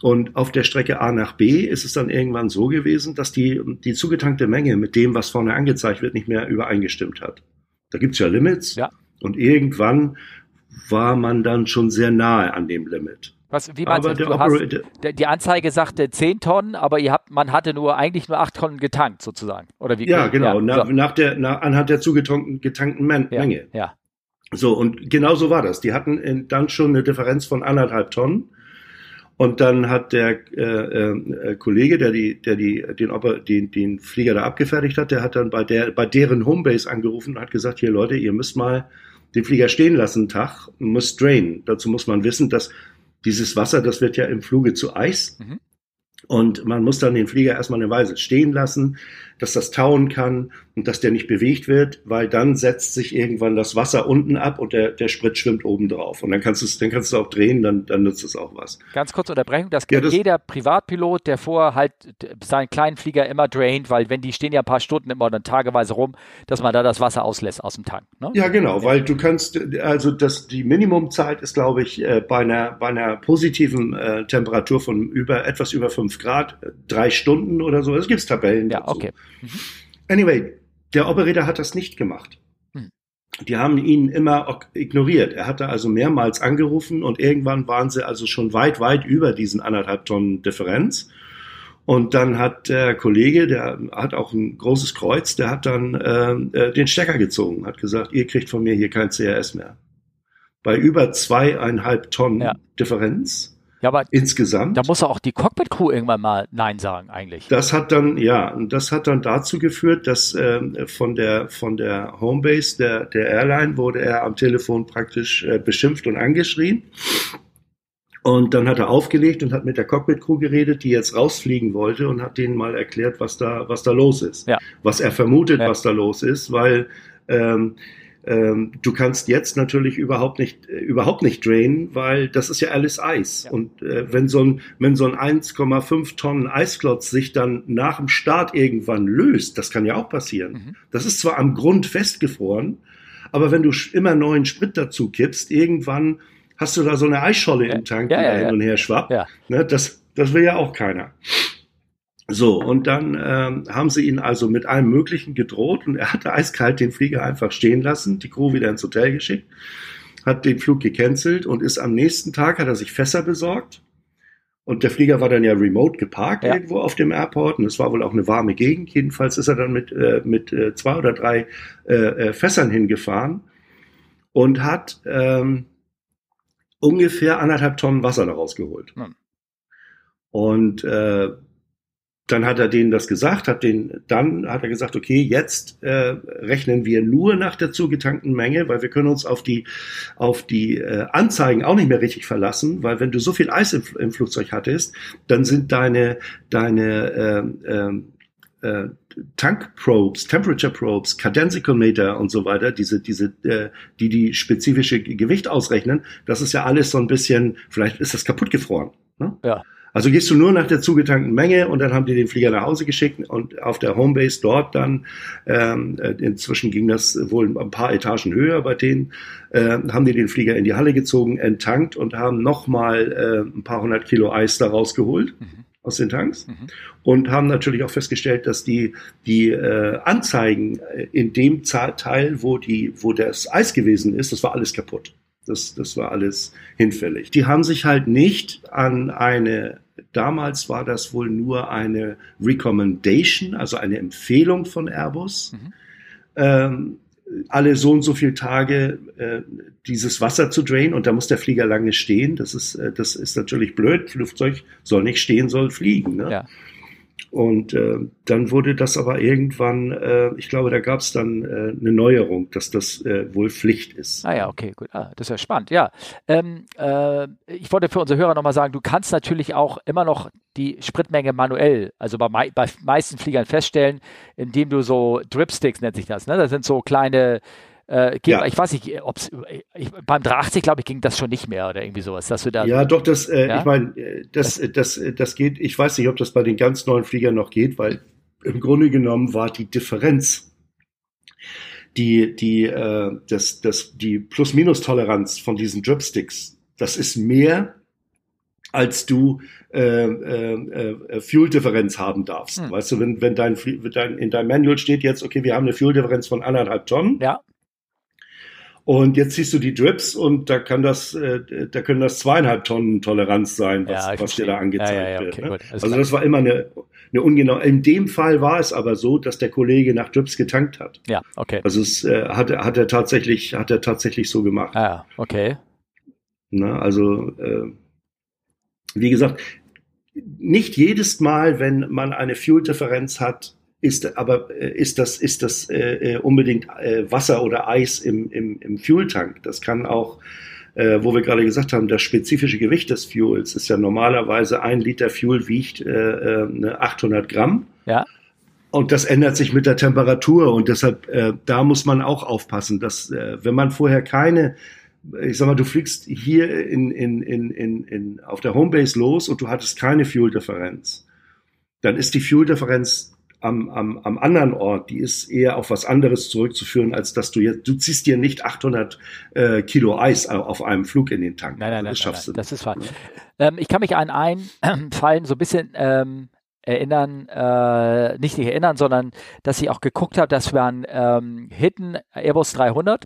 Und auf der Strecke A nach B ist es dann irgendwann so gewesen, dass die, die zugetankte Menge mit dem, was vorne angezeigt wird, nicht mehr übereingestimmt hat. Da gibt's ja Limits. Ja. Und irgendwann war man dann schon sehr nahe an dem Limit. Was, wie meinst Aber du, du hast, die Anzeige sagte 10 Tonnen, aber ihr habt, man hatte nur eigentlich nur 8 Tonnen getankt sozusagen. Oder wie? ja, genau, nach, so. nach der, nach, anhand der zugetankten getankten Men ja, Menge. Ja. So, und genau so war das. Die hatten in, dann schon eine Differenz von anderthalb Tonnen. Und dann hat der äh, äh, Kollege, der die, der die, den, Oper, den, den Flieger da abgefertigt hat, der hat dann bei der, bei deren Homebase angerufen und hat gesagt, hier Leute, ihr müsst mal den Flieger stehen lassen, einen Tag, muss drainen. Dazu muss man wissen, dass dieses Wasser, das wird ja im Fluge zu Eis. Mhm. Und man muss dann den Flieger erstmal eine Weise stehen lassen, dass das tauen kann und dass der nicht bewegt wird, weil dann setzt sich irgendwann das Wasser unten ab und der, der Sprit schwimmt oben drauf. Und dann kannst du es, dann kannst du auch drehen, dann, dann nutzt es auch was. Ganz kurze Unterbrechung. Das Ja, kennt das- jeder Privatpilot, der vorher halt seinen kleinen Flieger immer draint, weil wenn die stehen ja ein paar Stunden immer dann tageweise rum, dass man da das Wasser auslässt aus dem Tank. Ne? Ja, genau, weil du kannst, also das, die Minimumzeit ist, glaube ich, äh, bei einer, bei einer positiven äh, Temperatur von über, etwas über fünf Grad, äh, drei Stunden oder so. Es gibt Tabellen. Ja, dazu. okay. Anyway, der Operator hat das nicht gemacht. Hm. Die haben ihn immer ignoriert. Er hatte also mehrmals angerufen und irgendwann waren sie also schon weit, weit über diesen anderthalb Tonnen Differenz. Und dann hat der Kollege, der hat auch ein großes Kreuz, der hat dann äh, äh, den Stecker gezogen, hat gesagt, ihr kriegt von mir hier kein CRS mehr. Bei über zweieinhalb Tonnen Ja. Differenz Ja, aber insgesamt. da muss auch die Cockpit-Crew irgendwann mal Nein sagen, eigentlich. Das hat dann, ja, und das hat dann dazu geführt, dass ähm, von der von der Homebase der der Airline wurde er am Telefon praktisch äh, beschimpft und angeschrien. Und dann hat er aufgelegt und hat mit der Cockpit Crew geredet, die jetzt rausfliegen wollte und hat denen mal erklärt, was da was da los ist, Ja. was er vermutet, Ja. was da los ist, weil ähm, ähm, du kannst jetzt natürlich überhaupt nicht äh, überhaupt nicht drainen, weil das ist ja alles Eis. Ja. Und äh, wenn so ein wenn so ein 1,5 Tonnen Eisklotz sich dann nach dem Start irgendwann löst, das kann ja auch passieren. Mhm. Das ist zwar am Grund festgefroren, aber wenn du immer neuen Sprit dazu kippst, irgendwann hast du da so eine Eisscholle Ja. im Tank, Ja, die ja, hin und her schwappt. Ja. Ne, das, das will ja auch keiner. So, und dann ähm, haben sie ihn also mit allem Möglichen gedroht und er hatte eiskalt den Flieger einfach stehen lassen, die Crew wieder ins Hotel geschickt, hat den Flug gecancelt und ist am nächsten Tag, hat er sich Fässer besorgt. Und der Flieger war dann ja remote geparkt Ja. irgendwo auf dem Airport und es war wohl auch eine warme Gegend. Jedenfalls ist er dann mit, äh, mit äh, zwei oder drei äh, äh, Fässern hingefahren und hat ähm, ungefähr anderthalb Tonnen Wasser daraus geholt. Hm. Und äh, dann hat er denen das gesagt, hat den, dann hat er gesagt, okay, jetzt äh, rechnen wir nur nach der zugetankten Menge, weil wir können uns auf die auf die äh, Anzeigen auch nicht mehr richtig verlassen, weil wenn du so viel Eis im, im Flugzeug hattest, dann sind deine deine ähm, ähm, äh, Tankprobes, Temperature Probes, Cadenzikometer und so weiter, diese, diese, äh, die die spezifische Ge- Gewicht ausrechnen, das ist ja alles so ein bisschen, vielleicht ist das kaputt gefroren. Ne? Ja. Also gehst du nur nach der zugetankten Menge und dann haben die den Flieger nach Hause geschickt und auf der Homebase dort dann, ähm, äh, inzwischen ging das wohl ein paar Etagen höher bei denen, äh, haben die den Flieger in die Halle gezogen, enttankt und haben nochmal äh, ein paar hundert Kilo Eis daraus geholt. Mhm. aus den Tanks und haben natürlich auch festgestellt, dass die, die äh, Anzeigen äh, in dem Teil, wo, die, wo das Eis gewesen ist, das war alles kaputt. Das, das war alles hinfällig. Die haben sich halt nicht an eine, damals war das wohl nur eine Recommendation, also eine Empfehlung von Airbus, ähm, alle so und so viele Tage äh, dieses Wasser zu drainen und da muss der Flieger lange stehen. Das ist, äh, das ist natürlich blöd. Flugzeug soll nicht stehen, soll fliegen. Ne? Ja. Und äh, dann wurde das aber irgendwann, äh, ich glaube, da gab es dann äh, eine Neuerung, dass das äh, wohl Pflicht ist. Ah ja, okay, gut. Ah, das ist ja spannend. Ja, ähm, äh, ich wollte für unsere Hörer nochmal sagen, du kannst natürlich auch immer noch die Spritmenge manuell, also bei, mei bei meisten Fliegern feststellen, indem du so Dripsticks nennt sich das. Ne? Das sind so kleine äh, Ge- Ja. Ich weiß nicht, ob's, ich, beim 380, glaube ich, ging das schon nicht mehr oder irgendwie sowas, dass du da. Ja, doch, das, äh, Ja? ich meine, äh, das, äh, das, äh, das geht, ich weiß nicht, ob das bei den ganz neuen Fliegern noch geht, weil im Grunde genommen war die Differenz, die, die, äh, das, das, die Plus-Minus-Toleranz von diesen Dripsticks, das ist mehr, als du äh, äh, äh, Fuel-Differenz haben darfst. Hm. Weißt du, wenn, wenn dein, wenn dein, in deinem Manual steht jetzt, okay, wir haben eine Fuel-Differenz von anderthalb Tonnen, Ja, und jetzt siehst du die Drips und da kann das, äh, da können das zweieinhalb Tonnen Toleranz sein, was, Ja, was dir da angezeigt Ja, ja, ja, wird. okay, ne? Also das war immer eine, eine ungenau. In dem Fall war es aber so, dass der Kollege nach Drips getankt hat. ja, okay. Also es äh, hat, er- hat er tatsächlich, hat er tatsächlich so gemacht. Ah, ja, okay. Ne? Also äh, wie gesagt, nicht jedes Mal, wenn man eine Fuel-Differenz hat, ist aber äh, ist das ist das äh, äh, unbedingt äh, Wasser oder Eis im, im, im Fueltank. Das kann auch, äh, wo wir gerade gesagt haben, das spezifische Gewicht des Fuels ist ja normalerweise ein Liter Fuel wiegt äh, äh, ne 800 Gramm. Ja. Und das ändert sich mit der Temperatur und deshalb äh, da muss man auch aufpassen, dass äh, wenn man vorher keine ich sag mal, du fliegst hier in, in, in, in, in, auf der Homebase los und du hattest keine Fuel-Differenz. Dann ist die Fuel-Differenz am, am, am anderen Ort, die ist eher auf was anderes zurückzuführen, als dass du jetzt, du ziehst dir nicht 800 äh, Kilo Eis auf einem Flug in den Tank. Nein, nein, nein, das nein, schaffst nein, du das nicht. ist falsch. Ähm, ich kann mich an einen Fall so ein bisschen ähm, erinnern, äh, nicht nicht erinnern, sondern dass ich auch geguckt habe, dass wir an ähm, Hidden Airbus 300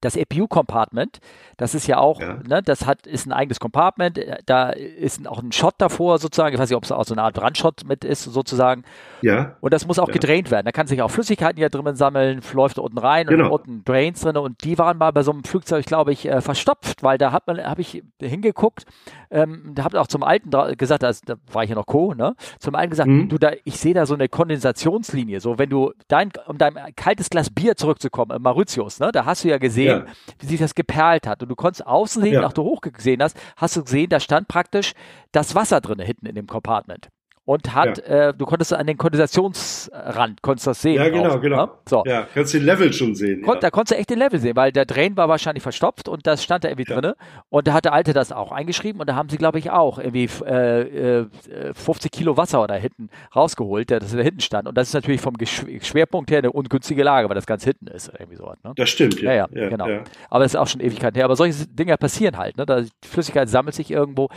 das APU-Compartment, das ist ja auch, Ja. ne, das hat, ist ein eigenes Compartment, äh, da ist auch ein Shot davor sozusagen, ich weiß nicht, ob es auch so eine Art Brandshot mit ist sozusagen, Ja, und das muss auch Ja. gedraint werden. Da kann sich auch Flüssigkeiten hier drinnen sammeln, läuft unten rein und Genau. unten Drains drin. Und die waren mal bei so einem Flugzeug, glaube ich, äh, verstopft, weil da hat man, habe ich hingeguckt, ähm, da habt auch zum Alten gesagt, also, da war ich ja noch Co, ne? Zum einen gesagt, Mhm. du da, ich sehe da so eine Kondensationslinie. So, wenn du dein, um dein kaltes Glas Bier zurückzukommen, äh, Mauritius, ne? Da hast du ja gesehen, Ja. wie sich das geperlt hat. Und du konntest außen sehen, Ja. nach du hochgesehen hast, hast du gesehen, da stand praktisch das Wasser drin hinten in dem Compartment. Und hat, äh, du konntest an den Kondensationsrand, konntest das sehen. ja, genau, auch, genau. Ne? So. Ja, kannst den Level schon sehen. Kon ja. Da konntest du echt den Level sehen, weil der Drain war wahrscheinlich verstopft und das stand da irgendwie Ja. drinne. Und da hat der Alte das auch eingeschrieben und da haben sie, glaube ich, auch irgendwie äh, äh, 50 Kilo Wasser da hinten rausgeholt, der das da hinten stand. Und das ist natürlich vom Gesch- Schwerpunkt her eine ungünstige Lage, weil das ganz hinten ist irgendwie sowas. Ne? Das stimmt, Ja, ja. ja, genau. Aber das ist auch schon Ewigkeit her. Aber solche Dinge passieren halt. Ne? Da, die Flüssigkeit sammelt sich irgendwo.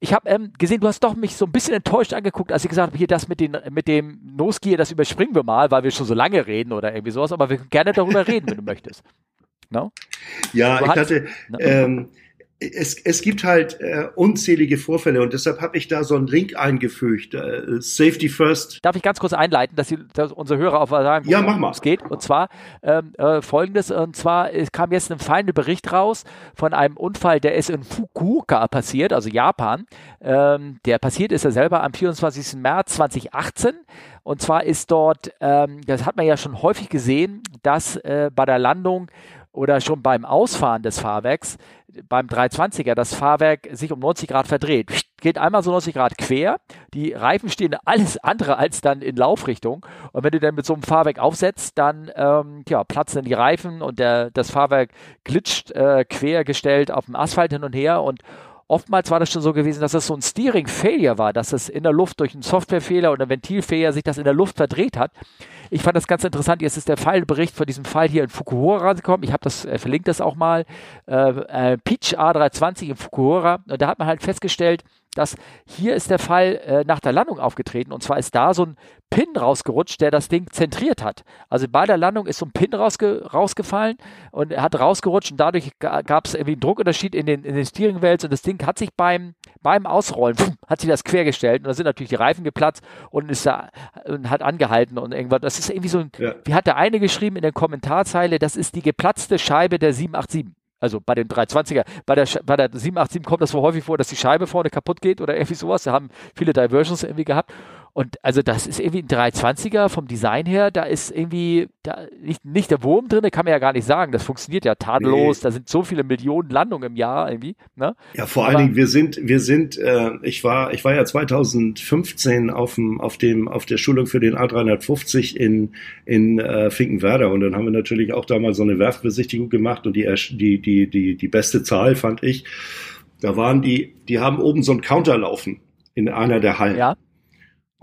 Ich habe ähm, gesehen, du hast doch mich so ein bisschen enttäuscht angeguckt, als ich gesagt habe, hier das mit, den, mit dem No-Skier, das überspringen wir mal, weil wir schon so lange reden oder irgendwie sowas. Aber wir können gerne darüber reden, wenn du möchtest. No? Ja, Du ich hatte, ähm, es, es gibt halt äh, unzählige Vorfälle und deshalb habe ich da so einen Link eingefügt. Äh, Safety First. Darf ich ganz kurz einleiten, dass, die, dass unsere Hörer auf sagen, Ja, mach mal. es geht? Und zwar ähm, äh, folgendes, und zwar es kam jetzt ein feiner Bericht raus von einem Unfall, der ist in Fukuoka passiert, also Japan. Ähm, der passiert ist er selber am 24. März 2018. Und zwar ist dort, ähm, das hat man ja schon häufig gesehen, dass äh, bei der Landung oder schon beim Ausfahren des Fahrwerks, beim 320er, das Fahrwerk sich um 90 Grad verdreht. Geht einmal so 90 Grad quer, die Reifen stehen alles andere als dann in Laufrichtung. Und wenn du dann mit so einem Fahrwerk aufsetzt, dann ähm, ja, platzen dann die Reifen und der, das Fahrwerk glitscht äh, quergestellt auf dem Asphalt hin und her und Oftmals war das schon so gewesen, dass das so ein Steering-Failure war, dass es in der Luft durch einen Softwarefehler oder einen Ventilfehler sich das in der Luft verdreht hat. Ich fand das ganz interessant. Jetzt ist der Fallbericht von diesem Fall hier in Fukuhara rausgekommen. Ich habe das, äh, verlinkt das auch mal. Äh, äh, Peach A320 in Fukuhara. Und da hat man halt festgestellt, dass hier ist der Fall äh, nach der Landung aufgetreten und zwar ist da so ein Pin rausgerutscht, der das Ding zentriert hat. Also bei der Landung ist so ein Pin rausge rausgefallen und hat rausgerutscht und dadurch gab es irgendwie einen Druckunterschied in den, in den Steering Wheels und das Ding hat sich beim, beim Ausrollen, pfuh, hat sich das quergestellt und da sind natürlich die Reifen geplatzt und ist da und hat angehalten und irgendwas. Das ist irgendwie so ein, ja. wie hat der eine geschrieben in der Kommentarzeile, das ist die geplatzte Scheibe der 787. Also bei dem 320er, bei der, bei der 787 kommt das so häufig vor, dass die Scheibe vorne kaputt geht oder irgendwie sowas. Da haben viele Diversions irgendwie gehabt. Und also das ist irgendwie ein 320er vom Design her, da ist irgendwie da nicht, nicht der Wurm drin, kann man ja gar nicht sagen. Das funktioniert ja tadellos, nee. da sind so viele Millionen Landungen im Jahr irgendwie. Ne? Ja, vor Aber, allen Dingen, wir sind, wir sind, äh, ich war, ich war ja 2015 auf dem, auf dem, auf der Schulung für den A350 in, in äh, Finkenwerder und dann haben wir natürlich auch da mal so eine Werftbesichtigung gemacht und die, die, die, die, die beste Zahl fand ich. Da waren die, die haben oben so ein Counter laufen in einer der Hallen. Ja.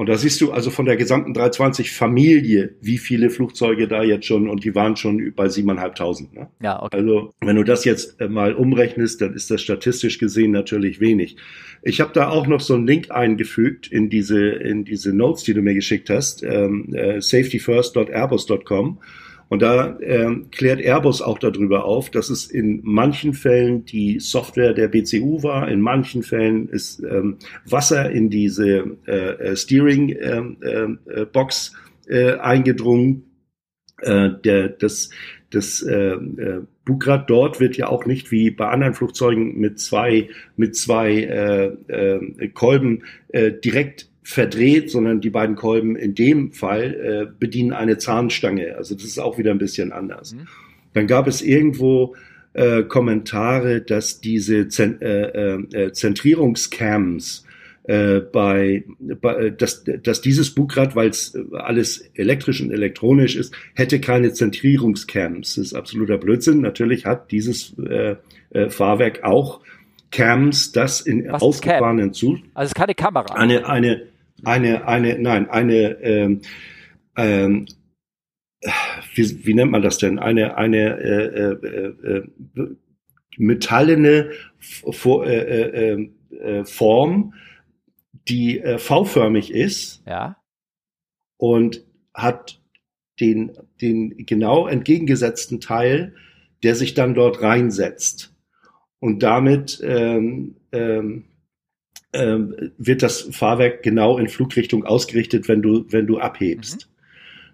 Und da siehst du also von der gesamten 320 Familie, wie viele Flugzeuge da jetzt schon, und die waren schon bei 7.500. Ne? Ja, okay. Also wenn du das jetzt äh, mal umrechnest, dann ist das statistisch gesehen natürlich wenig. Ich habe da auch noch so einen Link eingefügt in diese, in diese Notes, die du mir geschickt hast, ähm, äh, safetyfirst.airbus.com. Und da äh, klärt Airbus auch darüber auf, dass es in manchen Fällen die Software der BCU war, in manchen Fällen ist ähm, Wasser in diese äh, äh Steering ähm, äh, Box äh, eingedrungen. Äh, der, das das äh, äh, Bugrad dort wird ja auch nicht wie bei anderen Flugzeugen mit zwei mit zwei äh, äh, Kolben äh, direkt verdreht, sondern die beiden Kolben in dem Fall äh, bedienen eine Zahnstange. Also das ist auch wieder ein bisschen anders. Mhm. Dann gab es irgendwo äh, Kommentare, dass diese Zen äh, äh, Zentrierungscams äh, bei, bei äh, dass, dass dieses Bugrad, weil es alles elektrisch und elektronisch ist, hätte keine Zentrierungscams. Das ist absoluter Blödsinn. Natürlich hat dieses äh, äh, Fahrwerk auch Cams, das in Was ausgefahrenen Zustand. Also es ist keine Kamera. Eine, eine, eine, eine, nein, eine, ähm, ähm, wie, wie nennt man das denn? Eine, eine äh, äh, äh, metallene For, äh, äh, äh, äh, Form, die äh, V-förmig ist. Ja. Und hat den, den genau entgegengesetzten Teil, der sich dann dort reinsetzt. Und damit ähm, ähm, ähm, wird das Fahrwerk genau in Flugrichtung ausgerichtet, wenn du, wenn du abhebst.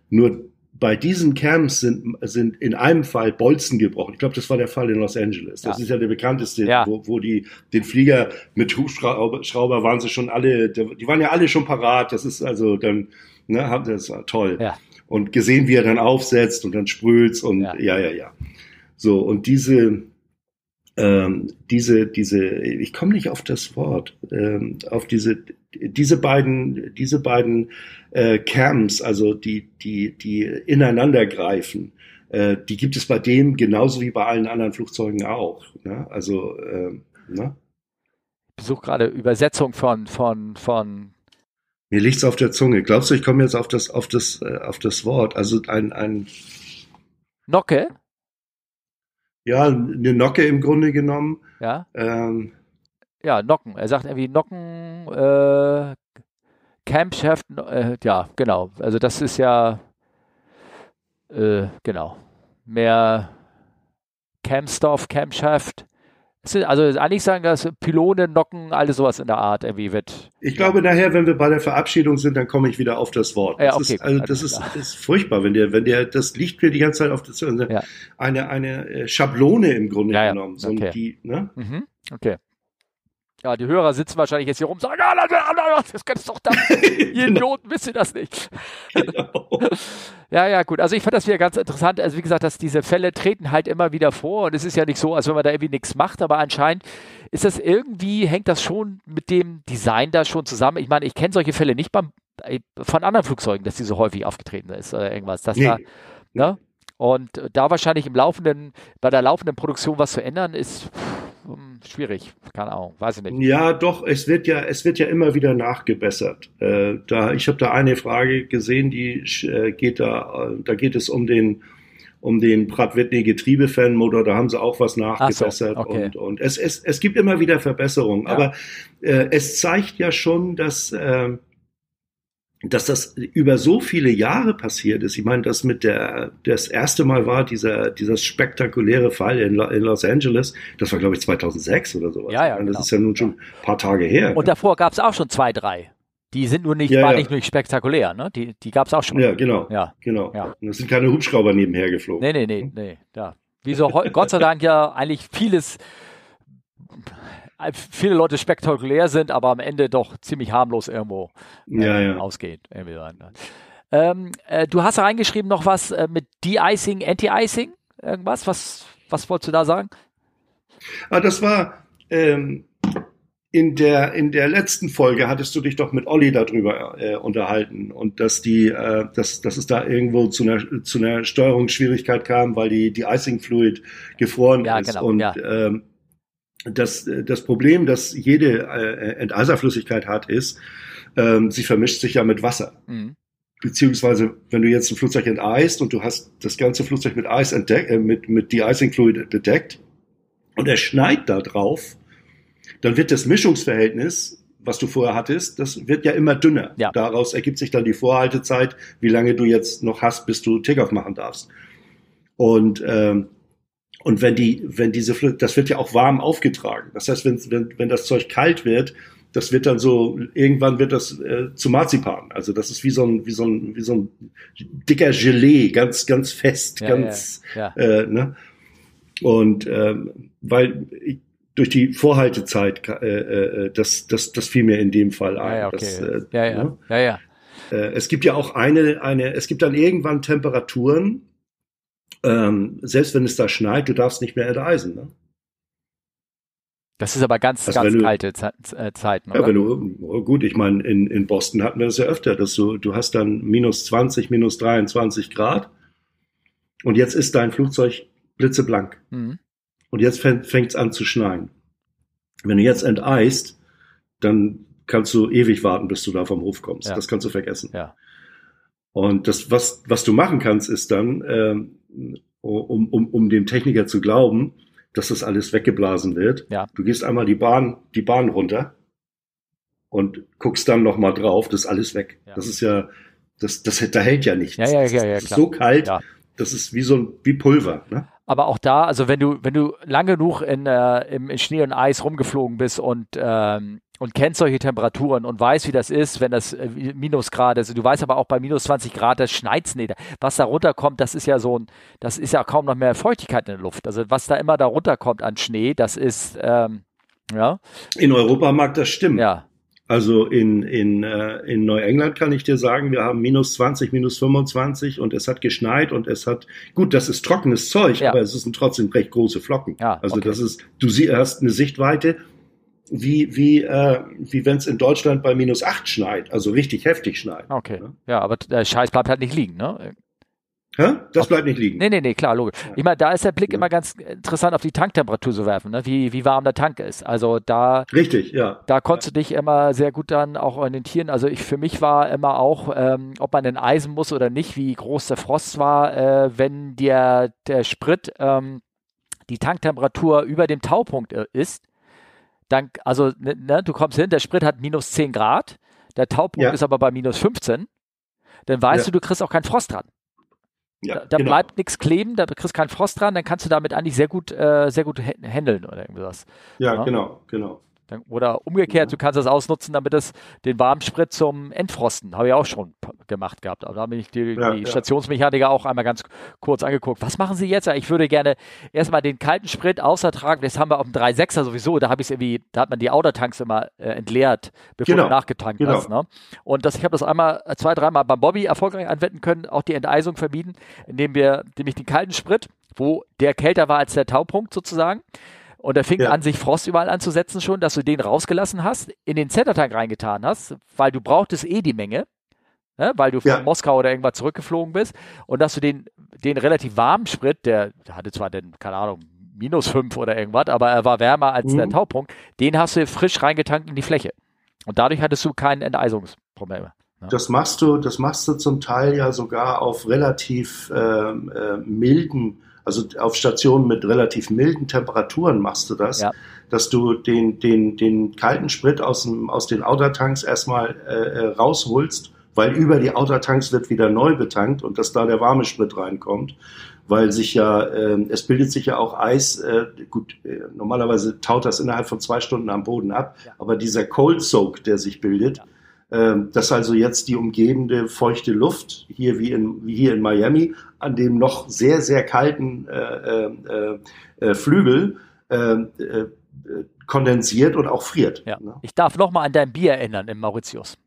Mhm. Nur bei diesen Camps sind, sind in einem Fall Bolzen gebrochen. Ich glaube, das war der Fall in Los Angeles. Das ja. ist ja der bekannteste, ja. Wo, wo die den Flieger mit Hubschrauber waren sie schon alle, die waren ja alle schon parat. Das ist also dann, ne, das war toll. Ja. Und gesehen, wie er dann aufsetzt und dann sprüht und ja, ja, ja. ja. So, und diese, ähm, diese, diese, ich komme nicht auf das Wort, ähm, auf diese, diese beiden, diese beiden äh, Camps, also die, die, die ineinander greifen, äh, die gibt es bei dem genauso wie bei allen anderen Flugzeugen auch. Ne? Also, äh, ne? Ich besuche gerade Übersetzung von, von, von mir liegt's auf der Zunge. Glaubst du, ich komme jetzt auf das, auf das, äh, auf das Wort? Also ein, ein Nocke? Ja, eine Nocke im Grunde genommen. Ja. Ähm, ja, Nocken. Er sagt irgendwie Nocken, äh, Campshaft, äh, ja, genau. Also das ist ja, äh, genau, mehr Campstoff, Also eigentlich sagen, dass Pylone, Nocken, alles sowas in der Art irgendwie wird. Ich glaube nachher, wenn wir bei der Verabschiedung sind, dann komme ich wieder auf das Wort. Ja, okay, ist, also das ist, ist, furchtbar, wenn der, wenn der, das liegt mir die ganze Zeit auf der Zunge. Ja. Eine, eine äh, Schablone im Grunde ja, genommen. So okay. Die, ne? Mhm. Okay. Ja, die Hörer sitzen wahrscheinlich jetzt hier rum und sagen, ah, das könntest doch dann, ihr genau. Idioten, wisst ihr das nicht. Genau. ja, ja, gut. Also ich fand das wieder ganz interessant. Also wie gesagt, dass diese Fälle treten halt immer wieder vor und es ist ja nicht so, als wenn man da irgendwie nichts macht, aber anscheinend ist das irgendwie, hängt das schon mit dem Design da schon zusammen. Ich meine, ich kenne solche Fälle nicht beim, äh, von anderen Flugzeugen, dass die so häufig aufgetreten ist oder irgendwas. Dass nee. da, ne? Und da wahrscheinlich im laufenden, bei der laufenden Produktion was zu ändern, ist pff, schwierig. Keine Ahnung, weiß ich nicht. Ja, doch, es wird ja, es wird ja immer wieder nachgebessert. Äh, da, ich habe da eine Frage gesehen, die äh, geht da, äh, da geht es um den, um den Pratt Whitney Getriebefanmotor, da haben sie auch was nachgebessert so, okay. und, und es, es, es gibt immer wieder Verbesserungen, Ja. aber äh, es zeigt ja schon, dass äh, dass das über so viele Jahre passiert ist. Ich meine, das mit der, das erste Mal war dieser, dieser spektakuläre Fall in, in Los Angeles. Das war, glaube ich, 2006 oder sowas. Ja, ja, meine, genau. Das ist ja nun schon ein paar Tage her. Und davor gab es auch schon zwei, drei. Die sind nur nicht, Ja, waren ja. nicht nur spektakulär, ne? Die, die gab es auch schon. ja, genau. Ja. Genau. Ja. Und es sind keine Hubschrauber nebenher geflogen. Nee, nee, nee, nee. Ja. Wie so Gott sei Dank ja eigentlich vieles, viele Leute spektakulär sind, aber am Ende doch ziemlich harmlos irgendwo äh, Ja, ja. ausgeht. Irgendwie so. Ähm, äh, du hast reingeschrieben noch was äh, mit De-Icing, Anti-Icing, irgendwas? Was, was wolltest du da sagen? Ah, das war ähm, in der in der letzten Folge hattest du dich doch mit Olli darüber äh, unterhalten und dass die äh, dass dass es da irgendwo zu einer zu einer Steuerungsschwierigkeit kam, weil die die Icing Fluid gefroren Ja, ist genau, und ja. ähm, das das Problem, das jede äh, Enteiserflüssigkeit hat, ist, ähm, sie vermischt sich ja mit Wasser Mhm. beziehungsweise wenn du jetzt ein Flugzeug enteist und du hast das ganze Flugzeug mit Eis entdeckt, äh, mit, mit De-Icing Fluid bedeckt und er schneit da drauf, dann wird das Mischungsverhältnis, was du vorher hattest, das wird ja immer dünner. Ja. Daraus ergibt sich dann die Vorhaltezeit, wie lange du jetzt noch hast, bis du Takeoff machen darfst. Und ähm, und wenn die, wenn diese, das wird ja auch warm aufgetragen. Das heißt, wenn, wenn, wenn das Zeug kalt wird, das wird dann so, irgendwann wird das äh, zu Marzipan. Also das ist wie so ein, wie so ein, wie so ein dicker Gelee, ganz, ganz fest, Ja, ganz, ja, Äh, ne? Und ähm, weil ich, durch die Vorhaltezeit, ka- äh, äh, das, das, das fiel mir in dem Fall ein. Ja, ja, okay. Das, äh, ja, ja, ne? ja, ja. Äh, es gibt ja auch eine, eine, es gibt dann irgendwann Temperaturen, ähm, selbst wenn es da schneit, du darfst nicht mehr enteisen. Ne? Das ist aber ganz, Also ganz du- kalte Ze Zeiten, Ja, oder? wenn du, gut, ich meine, in, in Boston hatten wir das ja öfter, dass du, du hast dann minus 20, minus 23 Grad und jetzt ist dein Flugzeug blitzeblank Mhm. und jetzt fängt es an zu schneien. Wenn du jetzt enteist, dann kannst du ewig warten, bis du da vom Hof kommst. Ja. Das kannst du vergessen. Ja. Und das, was, was du machen kannst, ist dann, ähm, um, um, um dem Techniker zu glauben, dass das alles weggeblasen wird. Ja. Du gehst einmal die Bahn, die Bahn runter und guckst dann noch mal drauf, das ist alles weg. Ja. Das ist ja, das, das, da hält ja nichts. Ja, ja, ja, ja, das ist klar. so kalt, Ja. das ist wie so ein, wie Pulver. Ne? Aber auch da, also wenn du, wenn du lang genug in, äh, im, in Schnee und Eis rumgeflogen bist und, ähm, und kennst solche Temperaturen und weißt, wie das ist, wenn das äh, Minusgrad ist. Du weißt aber auch bei minus 20 Grad, das schneit's nicht. Was da runterkommt, das ist ja so ein, das ist ja kaum noch mehr Feuchtigkeit in der Luft. Also was da immer da runterkommt an Schnee, das ist, ähm, ja, In Europa mag das stimmen. ja, Also in, in, äh, in Neuengland kann ich dir sagen, wir haben minus 20, minus 25 und es hat geschneit und es hat, gut, das ist trockenes Zeug, Ja. aber es sind trotzdem recht große Flocken. Ja, also okay. das ist, du sie- hast eine Sichtweite, wie, wie, äh, wie wenn es in Deutschland bei minus 8 schneit, also richtig heftig schneit. okay. Ja. Ja, aber der Scheiß bleibt halt nicht liegen, ne? Hä? Das bleibt nicht liegen. Nee, nee, nee, klar, logisch. Ich meine, da ist der Blick Ja. immer ganz interessant auf die Tanktemperatur zu werfen, ne? wie, wie warm der Tank ist. Also da, Richtig, ja. da konntest du dich immer sehr gut dann auch orientieren. Also ich für mich war immer auch, ähm, ob man denn eisen muss oder nicht, wie groß der Frost war, äh, wenn dir der Sprit ähm, die Tanktemperatur über dem Taupunkt äh, ist, dann, also ne, ne, du kommst hin, der Sprit hat minus 10 Grad, der Taupunkt Ja. ist aber bei minus 15, dann weißt Ja. du, du kriegst auch keinen Frost dran. ja Da, da genau. bleibt nichts kleben, da kriegst keinen Frost dran, dann kannst du damit eigentlich sehr gut, äh, sehr gut handeln oder irgendwas. Ja, Ja. genau, genau. Dann, oder umgekehrt, Ja. du kannst das ausnutzen, damit es den warmen Sprit zum Entfrosten, habe ich auch schon gemacht gehabt. Aber da habe ich die, Ja, die ja. Stationsmechaniker auch einmal ganz kurz angeguckt. Was machen Sie jetzt? Ich würde gerne erstmal den kalten Sprit außertragen. Das haben wir auf dem 3.6er sowieso. Da habe ich es irgendwie, da hat man die Outertanks immer äh, entleert, bevor Genau, du nachgetankt genau. hast. Ne? Und das, ich habe das einmal äh, zwei, dreimal beim Bobby erfolgreich anwenden können, auch die Enteisung vermieden, indem wir nämlich den kalten Sprit, wo der kälter war als der Taupunkt sozusagen, und da fing Ja. an, sich Frost überall anzusetzen schon, dass du den rausgelassen hast, in den Centertank reingetan hast, weil du brauchtest eh die Menge, ne, weil du von Ja. Moskau oder irgendwas zurückgeflogen bist und dass du den, den relativ warmen Sprit, der, der hatte zwar den, keine Ahnung, minus fünf oder irgendwas, aber er war wärmer als Mhm. der Taupunkt, den hast du frisch reingetankt in die Fläche. Und dadurch hattest du keine Enteisungsprobleme. Ne? Das machst du, das machst du zum Teil ja sogar auf relativ ähm, äh, milden, also auf Stationen mit relativ milden Temperaturen machst du das, Ja. dass du den, den, den kalten Sprit aus, dem, aus den Autotanks erstmal äh, äh, rausholst, weil über die Autotanks wird wieder neu betankt und dass da der warme Sprit reinkommt, weil sich ja, ähm, es bildet sich ja auch Eis, äh, gut, äh, normalerweise taut das innerhalb von zwei Stunden am Boden ab, Ja. aber dieser Cold Soak, der sich bildet, ähm, dass also jetzt die umgebende feuchte Luft hier wie in wie hier in Miami an dem noch sehr sehr kalten äh, äh, äh, Flügel äh, äh, kondensiert und auch friert. Ja. Ne? Ich darf nochmal an dein Bier erinnern im Mauritius.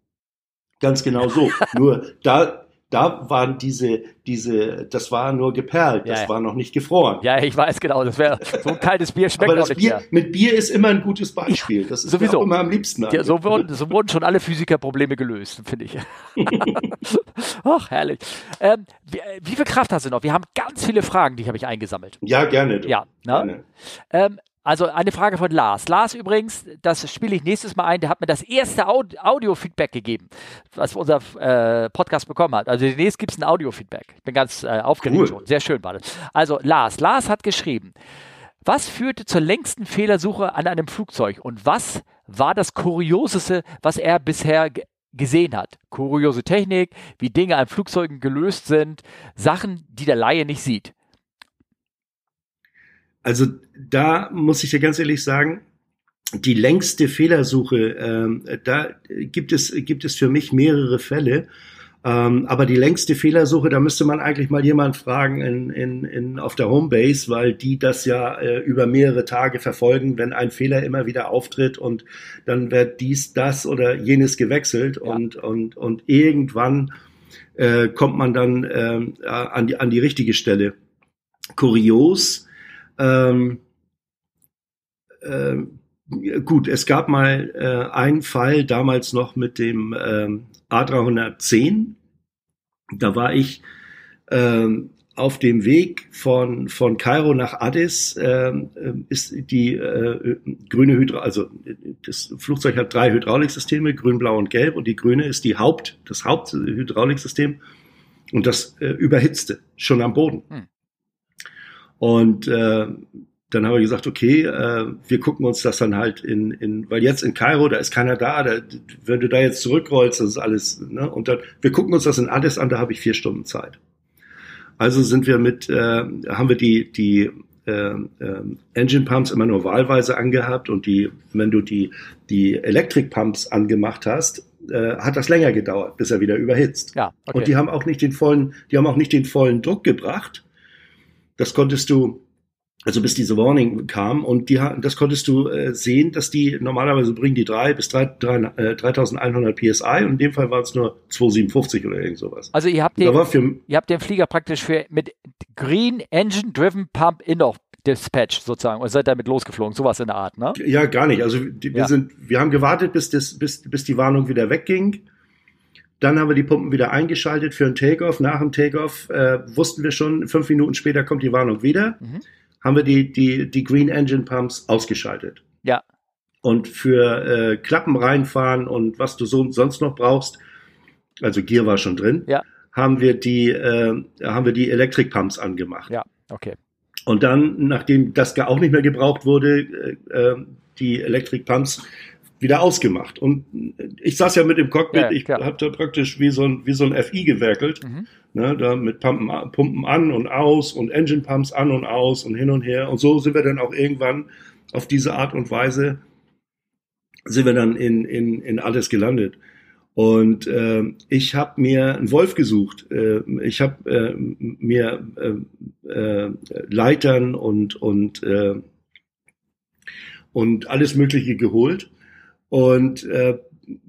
Ganz genau so. nur da da waren diese diese das war nur geperlt, das Ja, ja. war noch nicht gefroren. Ja, ich weiß genau, das wäre so ein kaltes Bier schmeckt Aber das Bier, mehr. mit Bier ist immer ein gutes Beispiel. Das ist Sowieso. immer am liebsten. Ja, so, wurden, so wurden schon alle Physikerprobleme gelöst, finde ich. Ach, herrlich. Ähm, wie, äh, wie viel Kraft hast du noch? Wir haben ganz viele Fragen, die habe ich eingesammelt. ja, gerne. du. Ja, ne? gerne. Ähm, also eine Frage von Lars. Lars übrigens, das spiele ich nächstes Mal ein, der hat mir das erste Aud Audio-Feedback gegeben, was unser äh, Podcast bekommen hat. Also demnächst gibt es ein Audio-Feedback. Ich bin ganz äh, aufgeregt Cool. schon. Sehr schön war das. Also Lars, Lars hat geschrieben, was führte zur längsten Fehlersuche an einem Flugzeug und was war das Kurioseste, was er bisher ge- gesehen hat? Kuriose Technik, wie Dinge an Flugzeugen gelöst sind, Sachen, die der Laie nicht sieht. Also da muss ich dir ganz ehrlich sagen, die längste Fehlersuche, ähm, da gibt es, gibt es für mich mehrere Fälle. Ähm, aber die längste Fehlersuche, da müsste man eigentlich mal jemand fragen in, in, in, auf der Homebase, weil die das ja äh, über mehrere Tage verfolgen, wenn ein Fehler immer wieder auftritt und dann wird dies, das oder jenes gewechselt Ja. und, und, und irgendwann äh, kommt man dann ähm, an, die, an die richtige Stelle. Kurios, ähm, ähm, gut, es gab mal äh, einen Fall damals noch mit dem ähm, A310. Da war ich ähm, auf dem Weg von, von Kairo nach Addis, ähm, ähm, ist die äh, grüne Hydra, also äh, das Flugzeug hat drei Hydrauliksysteme, grün, blau und gelb, und die grüne ist die Haupt, das Haupthydrauliksystem. Und das äh, überhitzte schon am Boden. Hm. Und äh, dann haben wir gesagt, okay, äh, wir gucken uns das dann halt in, in, weil jetzt in Kairo, da ist keiner da, da, wenn du da jetzt zurückrollst, das ist alles, ne? Und dann, wir gucken uns das in Addis an, da habe ich vier Stunden Zeit. Also sind wir mit, äh, haben wir die, die äh, äh, Engine Pumps immer nur wahlweise angehabt und die, wenn du die, die Electric Pumps angemacht hast, äh, hat das länger gedauert, bis er wieder überhitzt. Ja, okay. Und die haben auch nicht den vollen, die haben auch nicht den vollen Druck gebracht. Das konntest du, also bis diese Warning kam und die, das konntest du äh, sehen, dass die normalerweise bringen die drei bis drei, drei, äh, 3100 PSI und in dem Fall waren es nur 257 oder irgend sowas. also ihr habt den, war für, ihr habt den Flieger praktisch für mit Green Engine Driven Pump Indoor Dispatch sozusagen und seid damit losgeflogen, sowas in der Art, ne? ja gar nicht. Also die, wir Ja. sind, wir haben gewartet, bis das, bis, bis die Warnung wieder wegging. Dann haben wir die Pumpen wieder eingeschaltet für einen Takeoff. Nach dem Takeoff äh, wussten wir schon, fünf Minuten später kommt die Warnung wieder. Mhm. Haben wir die, die, die Green Engine Pumps ausgeschaltet. Ja, Und für äh, Klappen reinfahren und was du so, sonst noch brauchst, also Gear war schon drin, Ja. haben wir die, äh, haben wir die Electric Pumps angemacht. ja, okay. Und dann, nachdem das auch nicht mehr gebraucht wurde, äh, äh, die Electric Pumps wieder ausgemacht. Und ich saß ja mit im Cockpit, Ja, ich habe da praktisch wie so ein, wie so ein FI gewerkelt, Mhm. ne, da mit Pumpen, Pumpen an und aus und Engine Pumps an und aus und hin und her. Und so sind wir dann auch irgendwann auf diese Art und Weise sind wir dann in, in, in alles gelandet. Und äh, ich habe mir einen Wolf gesucht. Äh, ich habe äh, mir äh, äh, Leitern und und äh, und alles Mögliche geholt und äh,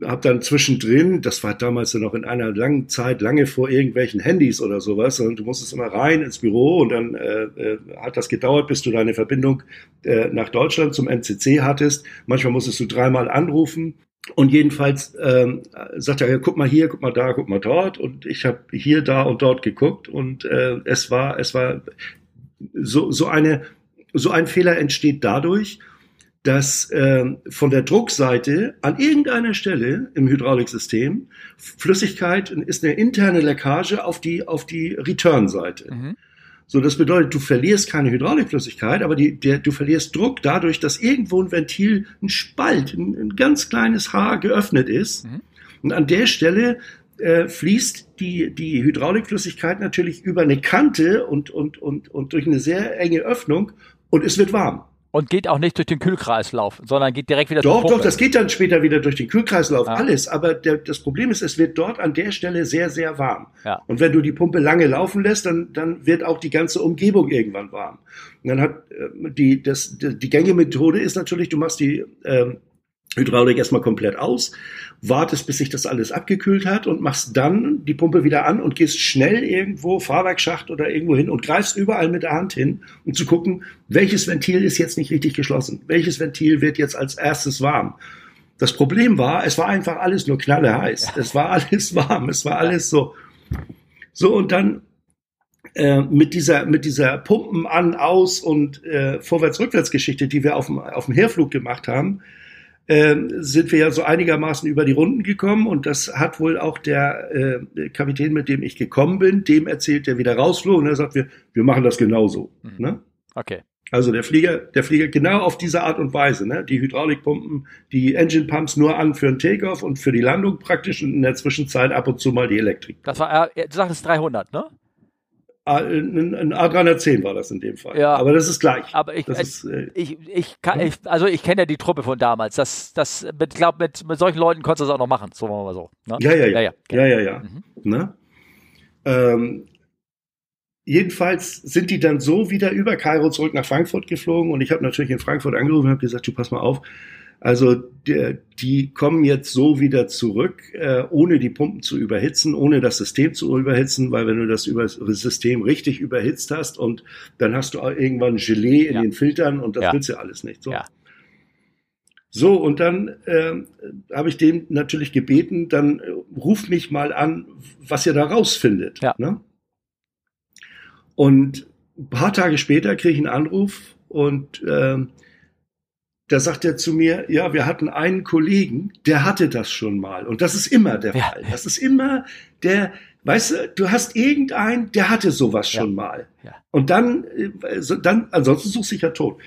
habe dann zwischendrin, das war damals ja noch in einer langen Zeit, lange vor irgendwelchen Handys oder sowas, und du musstest immer rein ins Büro und dann äh, äh, hat das gedauert, bis du deine Verbindung äh, nach Deutschland zum NCC hattest. Manchmal musstest du dreimal anrufen. Und jedenfalls ähm, sagt er, ja, guck mal hier, guck mal da, guck mal dort. Und ich habe hier, da und dort geguckt und äh, es war, es war so, so eine, so ein Fehler entsteht dadurch, dass ähm, von der Druckseite an irgendeiner Stelle im Hydrauliksystem Flüssigkeit ist eine interne Leckage auf die, auf die Return-Seite. Mhm. So, das bedeutet, du verlierst keine Hydraulikflüssigkeit, aber die, der, du verlierst Druck dadurch, dass irgendwo ein Ventil, ein Spalt, ein, ein ganz kleines Haar geöffnet ist. Mhm. Und an der Stelle äh, fließt die, die Hydraulikflüssigkeit natürlich über eine Kante und, und, und, und durch eine sehr enge Öffnung und es wird warm. Und geht auch nicht durch den Kühlkreislauf, sondern geht direkt wieder Doch, zur doch, Pumpe. das geht dann später wieder durch den Kühlkreislauf, Ja. alles. Aber der, das Problem ist, es wird dort an der Stelle sehr, sehr warm. Ja. Und wenn du die Pumpe lange laufen lässt, dann, dann wird auch die ganze Umgebung irgendwann warm. Und dann hat äh, die, das, die, die Gängemethode ist natürlich, du machst die ähm, Hydraulik erstmal komplett aus, wartest, bis sich das alles abgekühlt hat und machst dann die Pumpe wieder an und gehst schnell irgendwo, Fahrwerksschacht oder irgendwo hin und greifst überall mit der Hand hin, um zu gucken, welches Ventil ist jetzt nicht richtig geschlossen, welches Ventil wird jetzt als erstes warm. Das Problem war, es war einfach alles nur knalleheiß. Es war alles warm, es war alles so. So, und dann äh, mit dieser, mit dieser Pumpen an, aus und äh, Vorwärts-Rückwärts-Geschichte, die wir auf dem, auf dem Herflug gemacht haben, sind wir ja so einigermaßen über die Runden gekommen und das hat wohl auch der äh, Kapitän, mit dem ich gekommen bin, dem erzählt, der wieder rausflog und er sagt, wir, wir machen das genauso. Mhm. Ne? Okay. Also der Flieger, der Flieger genau auf diese Art und Weise, ne? Die Hydraulikpumpen, die Engine Pumps nur an für den Takeoff und für die Landung praktisch und in der Zwischenzeit ab und zu mal die Elektrik. Das war, äh, du sagtest 300, ne? A- Ein ein A310 war das in dem Fall. Ja. Aber das ist gleich. Aber ich, äh, ist, äh, ich, ich kann, ich, also ich kenne ja die Truppe von damals. Das, das, ich glaube, mit, mit solchen Leuten konntest du das auch noch machen, so machen wir mal so. Ne? ja, ja, ja. ja, Ja, ja, ja. Mhm. Ne? Ähm, jedenfalls sind die dann so wieder über Kairo zurück nach Frankfurt geflogen und ich habe natürlich in Frankfurt angerufen und habe gesagt, du pass mal auf, also der, die kommen jetzt so wieder zurück, äh, ohne die Pumpen zu überhitzen, ohne das System zu überhitzen, weil wenn du das über das System richtig überhitzt hast und dann hast du irgendwann Gelee in Ja. den Filtern und das Ja. willst du alles nicht. So. Ja. So, und dann ähm, habe ich den natürlich gebeten, dann äh, ruft mich mal an, was ihr da rausfindet. Ja. Ne? Und ein paar Tage später kriege ich einen Anruf und ähm, da sagt er zu mir, ja, wir hatten einen Kollegen, der hatte das schon mal. Und das ist immer der Ja. Fall. Das ist immer der, weißt du, du hast irgendeinen, der hatte sowas Ja. schon mal. Ja. Und dann, äh, dann, ansonsten suchst du dich ja tot.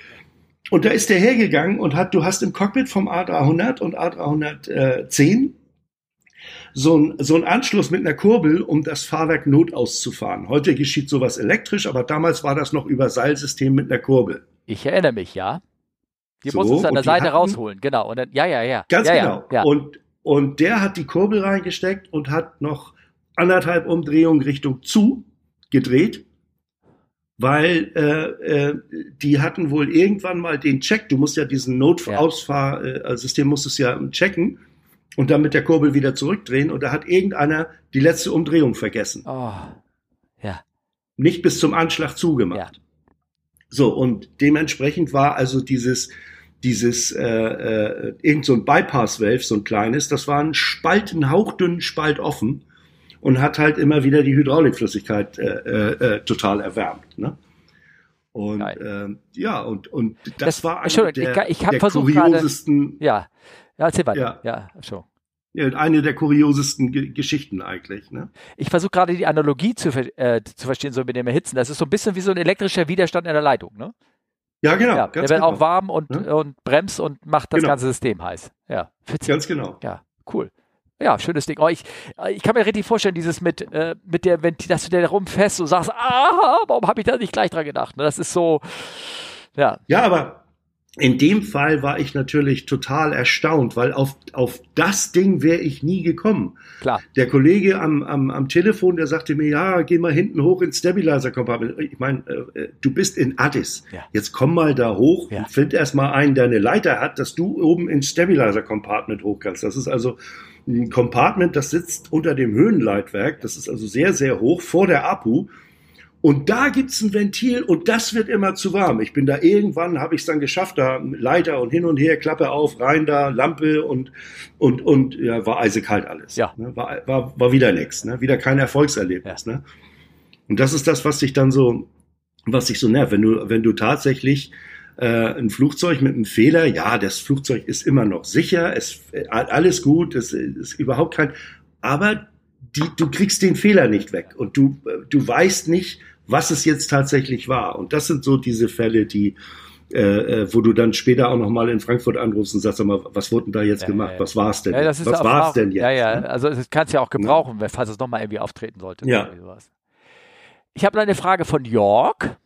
Und da ist der hergegangen und hat, du hast im Cockpit vom A300 und A310 so ein, so ein Anschluss mit einer Kurbel, um das Fahrwerk notauszufahren. Heute geschieht sowas elektrisch, aber damals war das noch über Seilsystem mit einer Kurbel. Ich erinnere mich, ja. Die So, mussten es an der Seite hatten- rausholen, genau. Und dann, ja, ja, ja. Ganz ja, genau. Ja, ja. Und, und der hat die Kurbel reingesteckt und hat noch anderthalb Umdrehungen Richtung zu gedreht, weil äh, äh, die hatten wohl irgendwann mal den Check. Du musst ja diesen Ja. Not-Ausfahrsystem musst es ja checken und dann mit der Kurbel wieder zurückdrehen. Und da hat irgendeiner die letzte Umdrehung vergessen. Oh, ja. Nicht bis zum Anschlag zugemacht. So, und dementsprechend war also dieses, dieses, äh, äh, irgend so ein Bypass-Valve, so ein kleines, das war ein Spalt, ein hauchdünnen Spalt offen und hat halt immer wieder die Hydraulikflüssigkeit äh, äh, äh, total erwärmt. Ne? Und ähm, ja, und, und das, Das- war eine Entschuldigung, der, ich- ich der versucht gerade- kuriosesten, Ja. Ja, erzähl weiter. Ja. Ja, schon. ja, eine der kuriosesten Ge Geschichten eigentlich. Ne? Ich versuche gerade die Analogie zu, äh, zu verstehen, so mit dem Erhitzen. Das ist so ein bisschen wie so ein elektrischer Widerstand in der Leitung, ne? Ja, genau. ja, der wird genau. auch warm und, Ne? und bremst und macht das Genau. ganze System heiß. Ja, witzig. Ganz genau. Ja, cool. Ja, schönes Ding. Oh, ich, ich kann mir richtig vorstellen, dieses mit, äh, mit der, wenn, dass du da rumfährst und sagst, ah, warum habe ich da nicht gleich dran gedacht? Ne, Das ist so, ja, Ja, aber in dem Fall war ich natürlich total erstaunt, weil auf, auf das Ding wäre ich nie gekommen. klar. Der Kollege am, am, am Telefon, der sagte mir, ja, geh mal hinten hoch ins Stabilizer Compartment. Ich meine, äh, du bist in Addis. Ja. Jetzt komm mal da hoch Ja. und find erst mal einen, der eine Leiter hat, dass du oben ins Stabilizer Compartment hoch kannst. Das ist also ein Compartment, das sitzt unter dem Höhenleitwerk. Das ist also sehr, sehr hoch vor der Apu. Und da gibt's ein Ventil und das wird immer zu warm. Ich bin da irgendwann, habe ich es dann geschafft, da Leiter und hin und her, Klappe auf, rein da, Lampe und und und ja, war eisekalt alles. Ja. Ne? War, war, war wieder nix, ne? wieder kein Erfolgserlebnis. Ne? Und das ist das, was sich dann so, was sich so nervt, wenn du wenn du tatsächlich äh, ein Flugzeug mit einem Fehler, ja, das Flugzeug ist immer noch sicher, es äh, alles gut, es ist überhaupt kein, aber die, du kriegst den Fehler nicht weg und du, du weißt nicht, was es jetzt tatsächlich war. Und das sind so diese Fälle, die, äh, äh wo du dann später auch nochmal in Frankfurt anrufst und sagst, sag mal, was wurde denn da jetzt ja, gemacht? Ja, was war es denn? Ja, was war es denn jetzt? Ja, ja, ne? also das kannst du ja auch gebrauchen, ja. falls es nochmal irgendwie auftreten sollte. Ja. Ich habe eine Frage von York.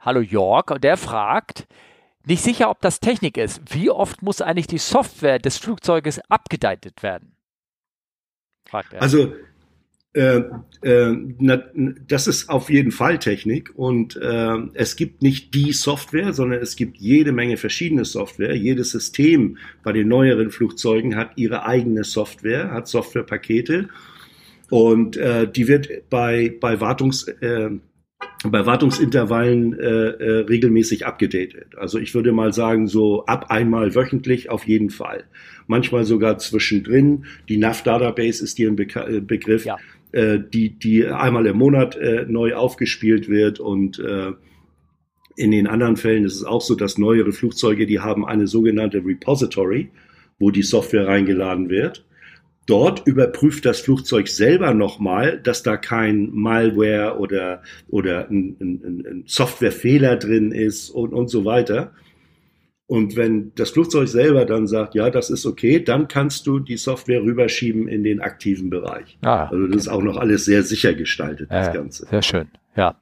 Hallo York, und der fragt, nicht sicher, ob das Technik ist. Wie oft muss eigentlich die Software des Flugzeuges abgedatet werden? Fragt er. Also äh, äh, na, das ist auf jeden Fall Technik und äh, es gibt nicht die Software, sondern es gibt jede Menge verschiedene Software. Jedes System bei den neueren Flugzeugen hat ihre eigene Software, hat Softwarepakete und äh, die wird bei bei Wartungs äh, bei Wartungsintervallen regelmäßig abgedatet. Also ich würde mal sagen, so ab einmal wöchentlich auf jeden Fall. Manchmal sogar zwischendrin. Die NAV Database ist dir ein Be Begriff, ja. Äh, die, die einmal im Monat äh, neu aufgespielt wird und äh, in den anderen Fällen ist es auch so, dass neuere Flugzeuge, die haben eine sogenannte Repository, wo die Software reingeladen wird. Dort überprüft das Flugzeug selber nochmal, dass da kein Malware oder, oder ein, ein, ein Softwarefehler drin ist und, und so weiter. Und wenn das Flugzeug selber dann sagt, ja, das ist okay, dann kannst du die Software rüberschieben in den aktiven Bereich. Ah, also das ist auch noch alles sehr sicher gestaltet, das äh, Ganze. Sehr schön, ja.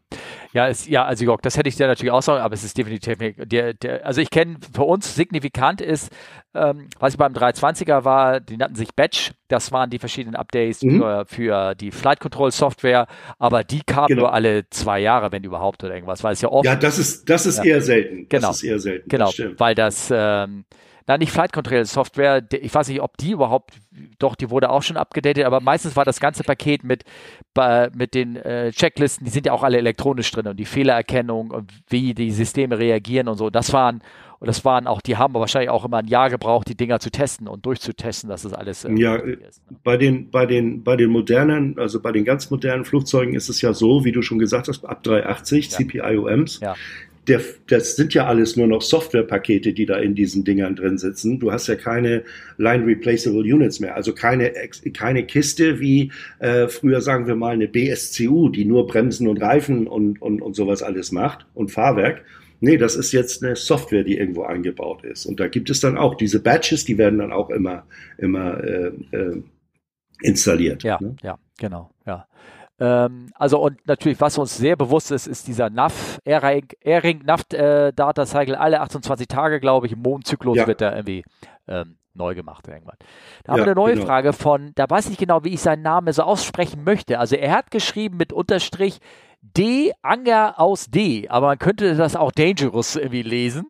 Ja, es, ja, also Jörg, das hätte ich dir natürlich auch sagen, aber es ist definitiv, der, der, also ich kenne, für uns signifikant ist, ähm, was ich beim 320er war, die nannten sich Batch, das waren die verschiedenen Updates mhm. für, für, die Flight Control Software, aber die kamen genau. nur alle zwei Jahre, wenn überhaupt oder irgendwas, weil es ja oft. Ja, das ist, das ist ja. eher selten. Genau. Das ist eher selten. Genau, weil das, ähm, na, nicht Flight Control Software, ich weiß nicht, ob die überhaupt, doch, die wurde auch schon abgedatet, aber meistens war das ganze Paket mit, mit den äh, Checklisten, die sind ja auch alle elektronisch drin und die Fehlererkennung und wie die Systeme reagieren und so, das waren, und das waren auch, die haben wahrscheinlich auch immer ein Jahr gebraucht, die Dinger zu testen und durchzutesten, dass das alles. Äh, ja, ist, ne? bei den, bei den, bei den modernen, also bei den ganz modernen Flugzeugen ist es ja so, wie du schon gesagt hast, ab 380 ja. CPIOMs, ja der, das sind ja alles nur noch Softwarepakete, die da in diesen Dingern drin sitzen. Du hast ja keine Line Replaceable Units mehr, also keine, keine Kiste wie äh, früher sagen wir mal eine BSCU, die nur Bremsen und Reifen und, und, und sowas alles macht und Fahrwerk. Nee, das ist jetzt eine Software, die irgendwo eingebaut ist. Und da gibt es dann auch diese Batches, die werden dann auch immer, immer äh, äh, installiert. Ja, ne? ja, genau, ja. Ähm, also und natürlich, was uns sehr bewusst ist, ist dieser NAV, Airing NAV äh, Data Cycle, alle 28 Tage, glaube ich, im Mondzyklus ja. wird da irgendwie ähm, neu gemacht irgendwann. Da haben wir eine neue genau. Frage von, da weiß ich genau, wie ich seinen Namen so aussprechen möchte. Also er hat geschrieben mit Unterstrich D, Anger aus D, aber man könnte das auch Dangerous irgendwie lesen.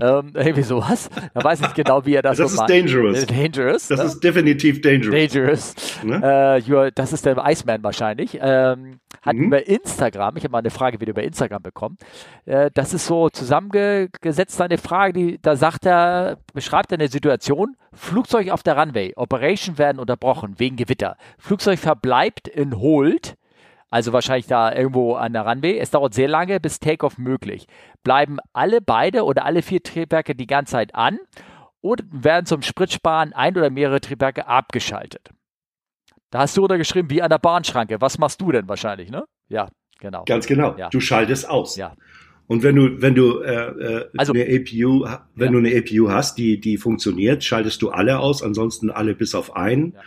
Ähm, irgendwie sowas. Da weiß ich nicht genau, wie er das Das so ist Dangerous. Äh, dangerous. Das ne? ist definitiv Dangerous. Dangerous. Ne? Äh, das ist der Iceman wahrscheinlich. Ähm, hat mhm. über Instagram, ich habe mal eine Frage wieder über Instagram bekommen. Äh, das ist so zusammengesetzt eine Frage, die, da sagt er, beschreibt er eine Situation, Flugzeug auf der Runway, Operation werden unterbrochen wegen Gewitter. Flugzeug verbleibt in Hold also wahrscheinlich da irgendwo an der Runway. Es dauert sehr lange, bis Takeoff möglich. Bleiben alle beide oder alle vier Triebwerke die ganze Zeit an und werden zum Spritsparen ein oder mehrere Triebwerke abgeschaltet. Da hast du oder geschrieben, wie an der Bahnschranke. Was machst du denn wahrscheinlich, ne? Ja, genau. Ganz genau. Ja. Du schaltest aus. Ja. Und wenn du, wenn du äh, äh also, eine APU, wenn ja. du eine APU hast, die, die funktioniert, schaltest du alle aus, ansonsten alle bis auf einen. Ja.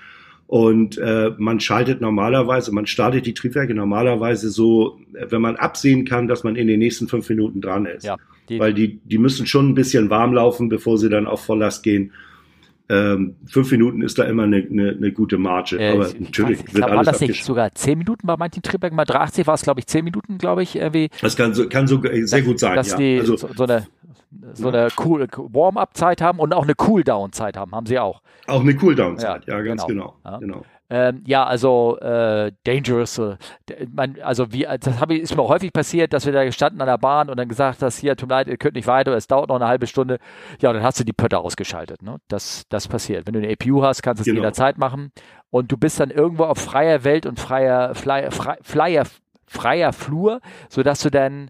Und äh, man schaltet normalerweise, man startet die Triebwerke normalerweise so, wenn man absehen kann, dass man in den nächsten fünf Minuten dran ist. Ja, die, Weil die, die müssen schon ein bisschen warm laufen, bevor sie dann auf Volllast gehen. Ähm, fünf Minuten ist da immer eine, eine, eine gute Marge. Äh, aber ich, natürlich ich, wird glaub, alles War das nicht sogar zehn Minuten bei manchen Triebwerken? Bei 380 war es, glaube ich, zehn Minuten, glaube ich. Irgendwie. Das kann so, kann so sehr gut sein, dass ja. Die also, so, so eine so eine cool Warm-up-Zeit haben und auch eine Cooldown-Zeit haben, haben sie auch. Auch eine Cooldown-Zeit, ja, ja, ganz genau. genau. Ja. genau. Ähm, ja, also äh, dangerous. Äh, man, also wie, das hab ich, ist mir häufig passiert, dass wir da gestanden an der Bahn und dann gesagt hast, hier, tut mir leid, ihr könnt nicht weiter, es dauert noch eine halbe Stunde. Ja, dann hast du die Pötter ausgeschaltet. Ne? Das, das passiert. Wenn du eine APU hast, kannst du es genau. jederzeit machen und du bist dann irgendwo auf freier Welt und freier, freier, freier, freier Flur, sodass du dann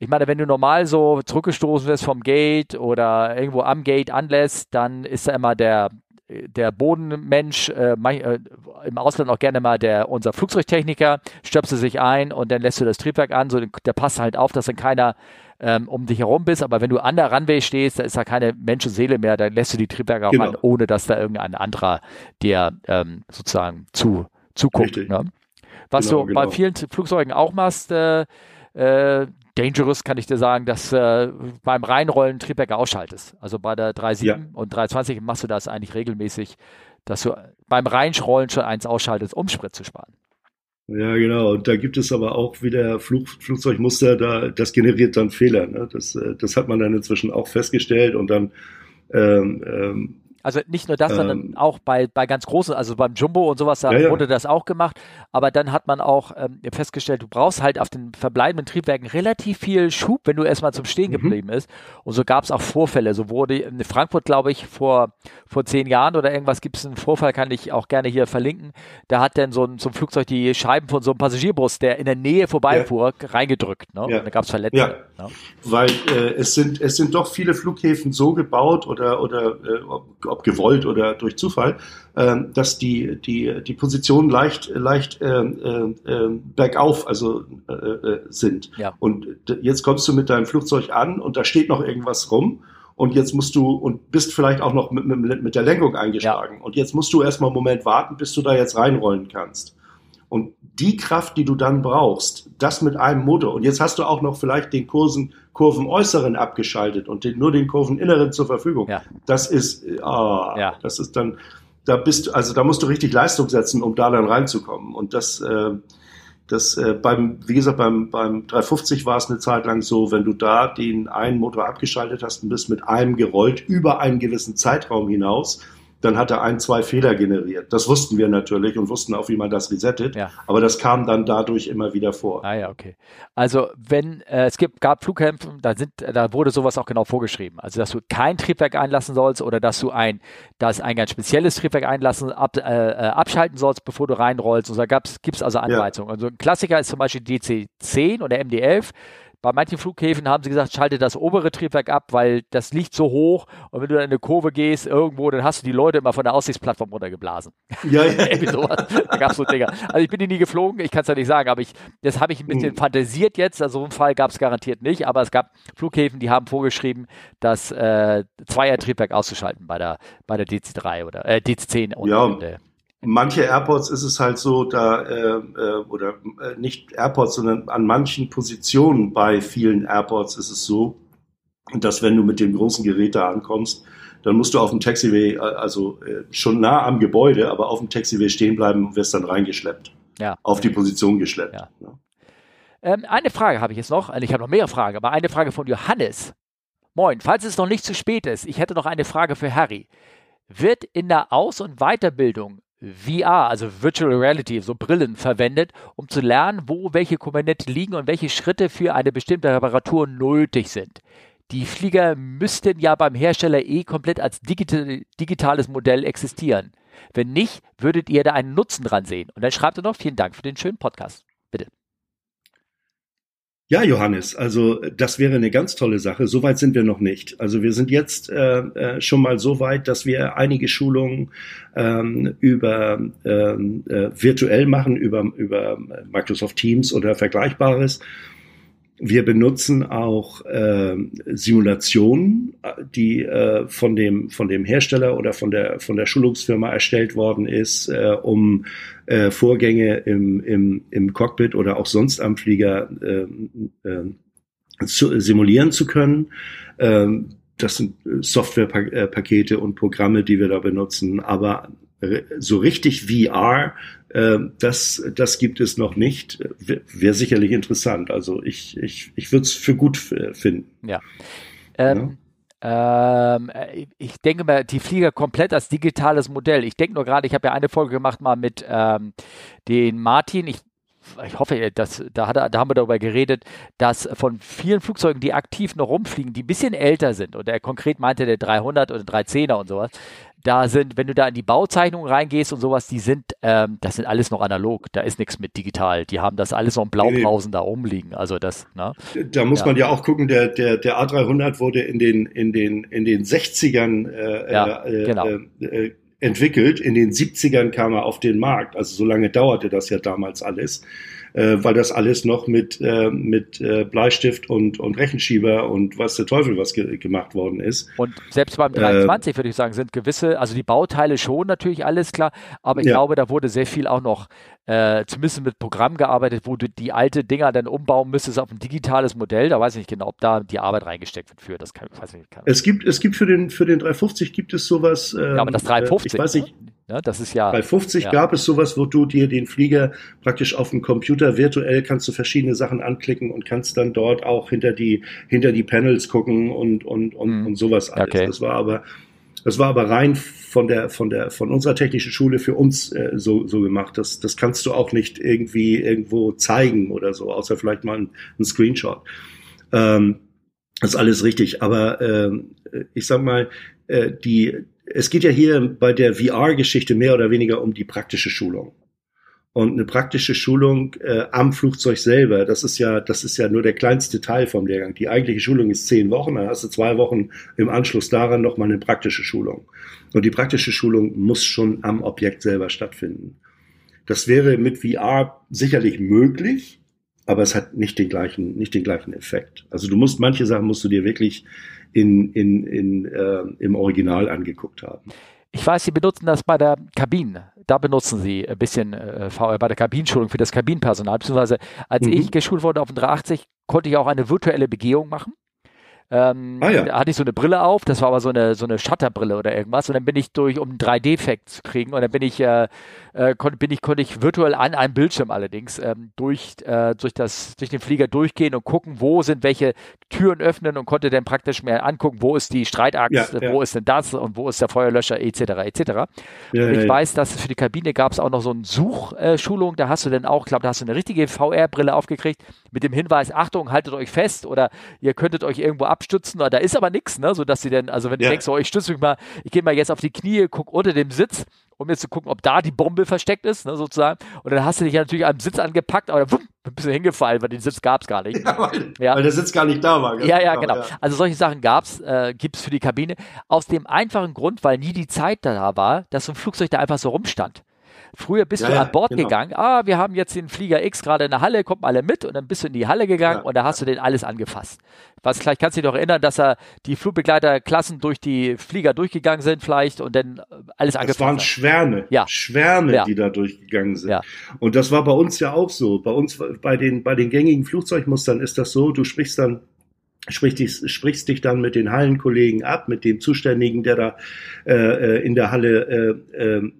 ich meine, wenn du normal so zurückgestoßen wirst vom Gate oder irgendwo am Gate anlässt, dann ist da immer der, der Bodenmensch, äh, äh, im Ausland auch gerne mal der, unser Flugzeugtechniker, stöpst sich ein und dann lässt du das Triebwerk an, so, der passt halt auf, dass dann keiner ähm, um dich herum bist, aber wenn du an der Runway stehst, da ist da keine Menschenseele mehr, dann lässt du die Triebwerke auch Genau. an, ohne dass da irgendein anderer dir ähm, sozusagen zu, zuguckt. Ne? Was Genau, du bei genau. vielen Flugzeugen auch machst, äh, äh, dangerous kann ich dir sagen, dass äh, beim Reinrollen Triebwerke ausschaltest. Also bei der 3.7 Ja. und 320 machst du das eigentlich regelmäßig, dass du beim Reinrollen schon eins ausschaltest, um Sprit zu sparen. Ja, genau. Und da gibt es aber auch wieder Flug, Flugzeugmuster, da, das generiert dann Fehler. Ne? Das, äh, das hat man dann inzwischen auch festgestellt und dann ähm, ähm, Also nicht nur das, sondern Ähm. auch bei, bei ganz großen, also beim Jumbo und sowas, da Ja, ja. wurde das auch gemacht. Aber dann hat man auch ähm, festgestellt, du brauchst halt auf den verbleibenden Triebwerken relativ viel Schub, wenn du erstmal zum Stehen Mhm. geblieben ist. Und so gab es auch Vorfälle. So wurde in Frankfurt, glaube ich, vor, vor zehn Jahren oder irgendwas gibt es einen Vorfall, kann ich auch gerne hier verlinken. Da hat dann so ein, so ein Flugzeug die Scheiben von so einem Passagierbus, der in der Nähe vorbeifuhr, reingedrückt. Ne? Ja. Da gab es Verletzte. Ja. Ne? weil äh, es sind es sind doch viele Flughäfen so gebaut oder oder äh, ob, gewollt oder durch Zufall, ähm, dass die die die Positionen leicht leicht äh, äh, bergauf also äh, äh, sind. Ja. Und jetzt kommst du mit deinem Flugzeug an und da steht noch irgendwas rum. Und jetzt musst du und bist vielleicht auch noch mit, mit, mit der Lenkung eingeschlagen. Und jetzt musst du erstmal einen Moment warten, bis du da jetzt reinrollen kannst. Und die Kraft, die du dann brauchst, das mit einem Motor. Und jetzt hast du auch noch vielleicht den Kursen, Kurvenäußeren abgeschaltet und den, nur den Kurveninneren zur Verfügung. Ja. Das ist, ah, Ja. das ist dann, da bist du, also da musst du richtig Leistung setzen, um da dann reinzukommen. Und das, äh, das äh, beim, wie gesagt, beim, beim 350 war es eine Zeit lang so, wenn du da den einen Motor abgeschaltet hast und bist mit einem gerollt über einen gewissen Zeitraum hinaus, dann hat er ein, zwei Fehler generiert. Das wussten wir natürlich und wussten auch, wie man das resettet. Ja. Aber das kam dann dadurch immer wieder vor. Ah ja, okay. Also wenn äh, es gibt, gab Flughäfen, da sind, da wurde sowas auch genau vorgeschrieben. Also dass du kein Triebwerk einlassen sollst oder dass du ein, dass ein ganz spezielles Triebwerk einlassen, ab, äh, äh, abschalten sollst, bevor du reinrollst. Und da gab's, gibt's also Anweisungen. Also ein Klassiker ist zum Beispiel DC-10 oder MD-11. Bei manchen Flughäfen haben sie gesagt, schalte das obere Triebwerk ab, weil das liegt so hoch und wenn du dann in eine Kurve gehst irgendwo, dann hast du die Leute immer von der Aussichtsplattform runtergeblasen. Ja, ja. Irgendwie sowas. Da gab es so Dinger. Also ich bin die nie geflogen, ich kann es ja nicht sagen, aber ich, das habe ich ein bisschen Mhm. fantasiert jetzt. Also so einen Fall gab es garantiert nicht, aber es gab Flughäfen, die haben vorgeschrieben, das äh, Zweier-Triebwerk auszuschalten bei der, bei der DC3 oder äh, DC10 und, Ja. und äh, Manche Airports ist es halt so, da äh, äh, oder äh, nicht Airports, sondern an manchen Positionen bei vielen Airports ist es so, dass wenn du mit dem großen Gerät da ankommst, dann musst du auf dem Taxiway, äh, also äh, schon nah am Gebäude, aber auf dem Taxiway stehen bleiben und wirst dann reingeschleppt. Ja. Auf die Position geschleppt. Ja. Ja. Ähm, eine Frage habe ich jetzt noch. Ich habe noch mehrere Fragen, aber eine Frage von Johannes. Moin, falls es noch nicht zu spät ist, ich hätte noch eine Frage für Harry. Wird in der Aus- und Weiterbildung VR, also Virtual Reality, so Brillen verwendet, um zu lernen, wo welche Komponenten liegen und welche Schritte für eine bestimmte Reparatur nötig sind? Die Flieger müssten ja beim Hersteller eh komplett als digital, digitales Modell existieren. Wenn nicht, würdet ihr da einen Nutzen dran sehen. Und dann schreibt er noch, vielen Dank für den schönen Podcast. Bitte. Ja, Johannes, also das wäre eine ganz tolle Sache. Soweit sind wir noch nicht. Also wir sind jetzt äh, äh, schon mal so weit, dass wir einige Schulungen ähm, über ähm, äh, virtuell machen, über, über Microsoft Teams oder Vergleichbares. Wir benutzen auch äh, Simulationen, die äh, von dem von dem Hersteller oder von der von der Schulungsfirma erstellt worden ist, äh, um äh, Vorgänge im, im, im Cockpit oder auch sonst am Flieger äh, äh, zu, simulieren zu können. Ähm, das sind Softwarepakete und Programme, die wir da benutzen, aber so richtig VR, äh, das, das gibt es noch nicht. Wäre sicherlich interessant. Also ich, ich, ich würde es für gut finden. Ja. Ähm, ähm, ich denke mal, die Flieger komplett als digitales Modell. Ich denke nur gerade, ich habe ja eine Folge gemacht mal mit ähm, den Martin. Ich ich hoffe, dass, da, hat, da haben wir darüber geredet, dass von vielen Flugzeugen, die aktiv noch rumfliegen, die ein bisschen älter sind, und er konkret meinte der 300 oder 310er und sowas, da sind, wenn du da in die Bauzeichnungen reingehst und sowas, die sind, ähm, das sind alles noch analog, da ist nichts mit digital. Die haben das alles noch in Blaupausen da rumliegen. Also das, ne? Da muss Ja. man ja auch gucken, der, der, der A300 wurde in den, in den, in den 60ern äh, Ja, äh, genau. äh, äh, entwickelt. In den 70ern kam er auf den Markt. Also so lange dauerte das ja damals alles, äh, weil das alles noch mit, äh, mit äh, Bleistift und, und Rechenschieber und was der Teufel was ge gemacht worden ist. Und selbst beim 23 würde ich sagen, sind gewisse, also die Bauteile schon natürlich alles klar, aber ich Ja. glaube, da wurde sehr viel auch noch, äh, zumindest mit Programm gearbeitet, wo du die alte Dinger dann umbauen müsstest auf ein digitales Modell. Da weiß ich nicht genau, ob da die Arbeit reingesteckt wird für. Das kann, weiß ich nicht. Kann, Es gibt, es gibt für den, für den 350 gibt es sowas. Ähm, ja, aber das 350, Äh, ich weiß nicht, ne? das ist ja, Bei 50 Ja. gab es sowas, wo du dir den Flieger praktisch auf dem Computer virtuell kannst du verschiedene Sachen anklicken und kannst dann dort auch hinter die, hinter die Panels gucken und, und, und, Mhm. und sowas alles. Okay. Das war aber, das war aber rein von der, von der, von unserer technischen Schule für uns äh, so, so gemacht. Das, das kannst du auch nicht irgendwie irgendwo zeigen oder so, außer vielleicht mal ein, ein Screenshot. Ähm, das ist alles richtig. Aber ähm, ich sag mal, äh, die, es geht ja hier bei der VR-Geschichte mehr oder weniger um die praktische Schulung. Und eine praktische Schulung äh, am Flugzeug selber, das ist ja, das ist ja nur der kleinste Teil vom Lehrgang. Die eigentliche Schulung ist zehn Wochen, dann hast du zwei Wochen im Anschluss daran nochmal eine praktische Schulung. Und die praktische Schulung muss schon am Objekt selber stattfinden. Das wäre mit VR sicherlich möglich, aber es hat nicht den gleichen, nicht den gleichen Effekt. Also du musst manche Sachen musst du dir wirklich in, in, in, äh, im Original angeguckt haben. Ich weiß, Sie benutzen das bei der Kabine. Da benutzen Sie ein bisschen äh, VR bei der Kabinenschulung für das Kabinenpersonal. Beziehungsweise als Mhm. ich geschult wurde auf dem 380, konnte ich auch eine virtuelle Begehung machen. Ähm, Ah, ja. Da hatte ich so eine Brille auf, das war aber so eine, so eine Shutterbrille oder irgendwas. Und dann bin ich durch, um einen 3D-Effekt zu kriegen, und dann bin ich, äh, äh, konnte, bin ich, konnte ich virtuell an einem Bildschirm allerdings ähm, durch, äh, durch, das, durch den Flieger durchgehen und gucken, wo sind welche Türen öffnen und konnte dann praktisch mir angucken, wo ist die Streitaxt, Ja, ja. wo ist denn das und wo ist der Feuerlöscher, etc. etc. Und ich weiß, dass für die Kabine gab es auch noch so eine Suchschulung. Da hast du dann auch, ich glaube, da hast du eine richtige VR-Brille aufgekriegt mit dem Hinweis: Achtung, haltet euch fest oder ihr könntet euch irgendwo abstützen. Oder da ist aber nichts, ne? Sodass sie dann, also wenn du Ja. denkst, oh, ich stütze mich mal, ich gehe mal jetzt auf die Knie, guck unter dem Sitz, um jetzt zu gucken, ob da die Bombe versteckt ist, ne, sozusagen. Und dann hast du dich ja natürlich am Sitz angepackt, aber dann wumm, ein bisschen hingefallen, weil den Sitz gab es gar nicht. Ja, weil, Ja. weil der Sitz gar nicht da war. Ja, ja, genau. ja. Also solche Sachen gab's, äh, gibt's für die Kabine. Aus dem einfachen Grund, weil nie die Zeit da war, dass so ein Flugzeug da einfach so rumstand. Früher bist Ja, du an Bord genau. gegangen, ah, wir haben jetzt den Flieger X gerade in der Halle, kommt mal alle mit und dann bist du in die Halle gegangen Ja. und da hast du den alles angefasst. Was vielleicht kannst du dich noch erinnern, dass er die Flugbegleiterklassen durch die Flieger durchgegangen sind vielleicht und dann äh, alles Das angefasst waren haben. Schwärme, Ja. Schwärme, Ja. die da durchgegangen sind. Und das war bei uns ja auch so. Bei uns, bei den, bei den gängigen Flugzeugmustern ist das so, du sprichst dann sprichst dich, sprichst dich dann mit den Hallenkollegen ab, mit dem Zuständigen, der da äh, äh, in der Halle äh, äh,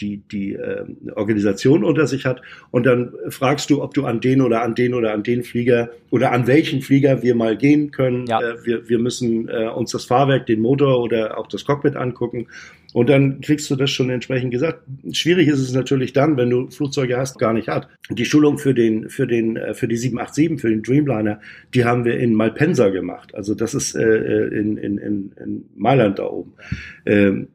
die, die äh, Organisation unter sich hat. Und dann fragst du, ob du an den oder an den oder an den Flieger oder an welchen Flieger wir mal gehen können. Ja. Äh, wir, wir müssen äh, uns das Fahrwerk, den Motor oder auch das Cockpit angucken. Und dann kriegst du das schon entsprechend gesagt. Schwierig ist es natürlich dann, wenn du Flugzeuge hast, gar nicht hat. Die Schulung für den, für den, äh, für die 787, für den Dreamliner, die haben wir in Malpensa gemacht. Also das ist äh, in, in, in, in Mailand da oben. Ähm, äh,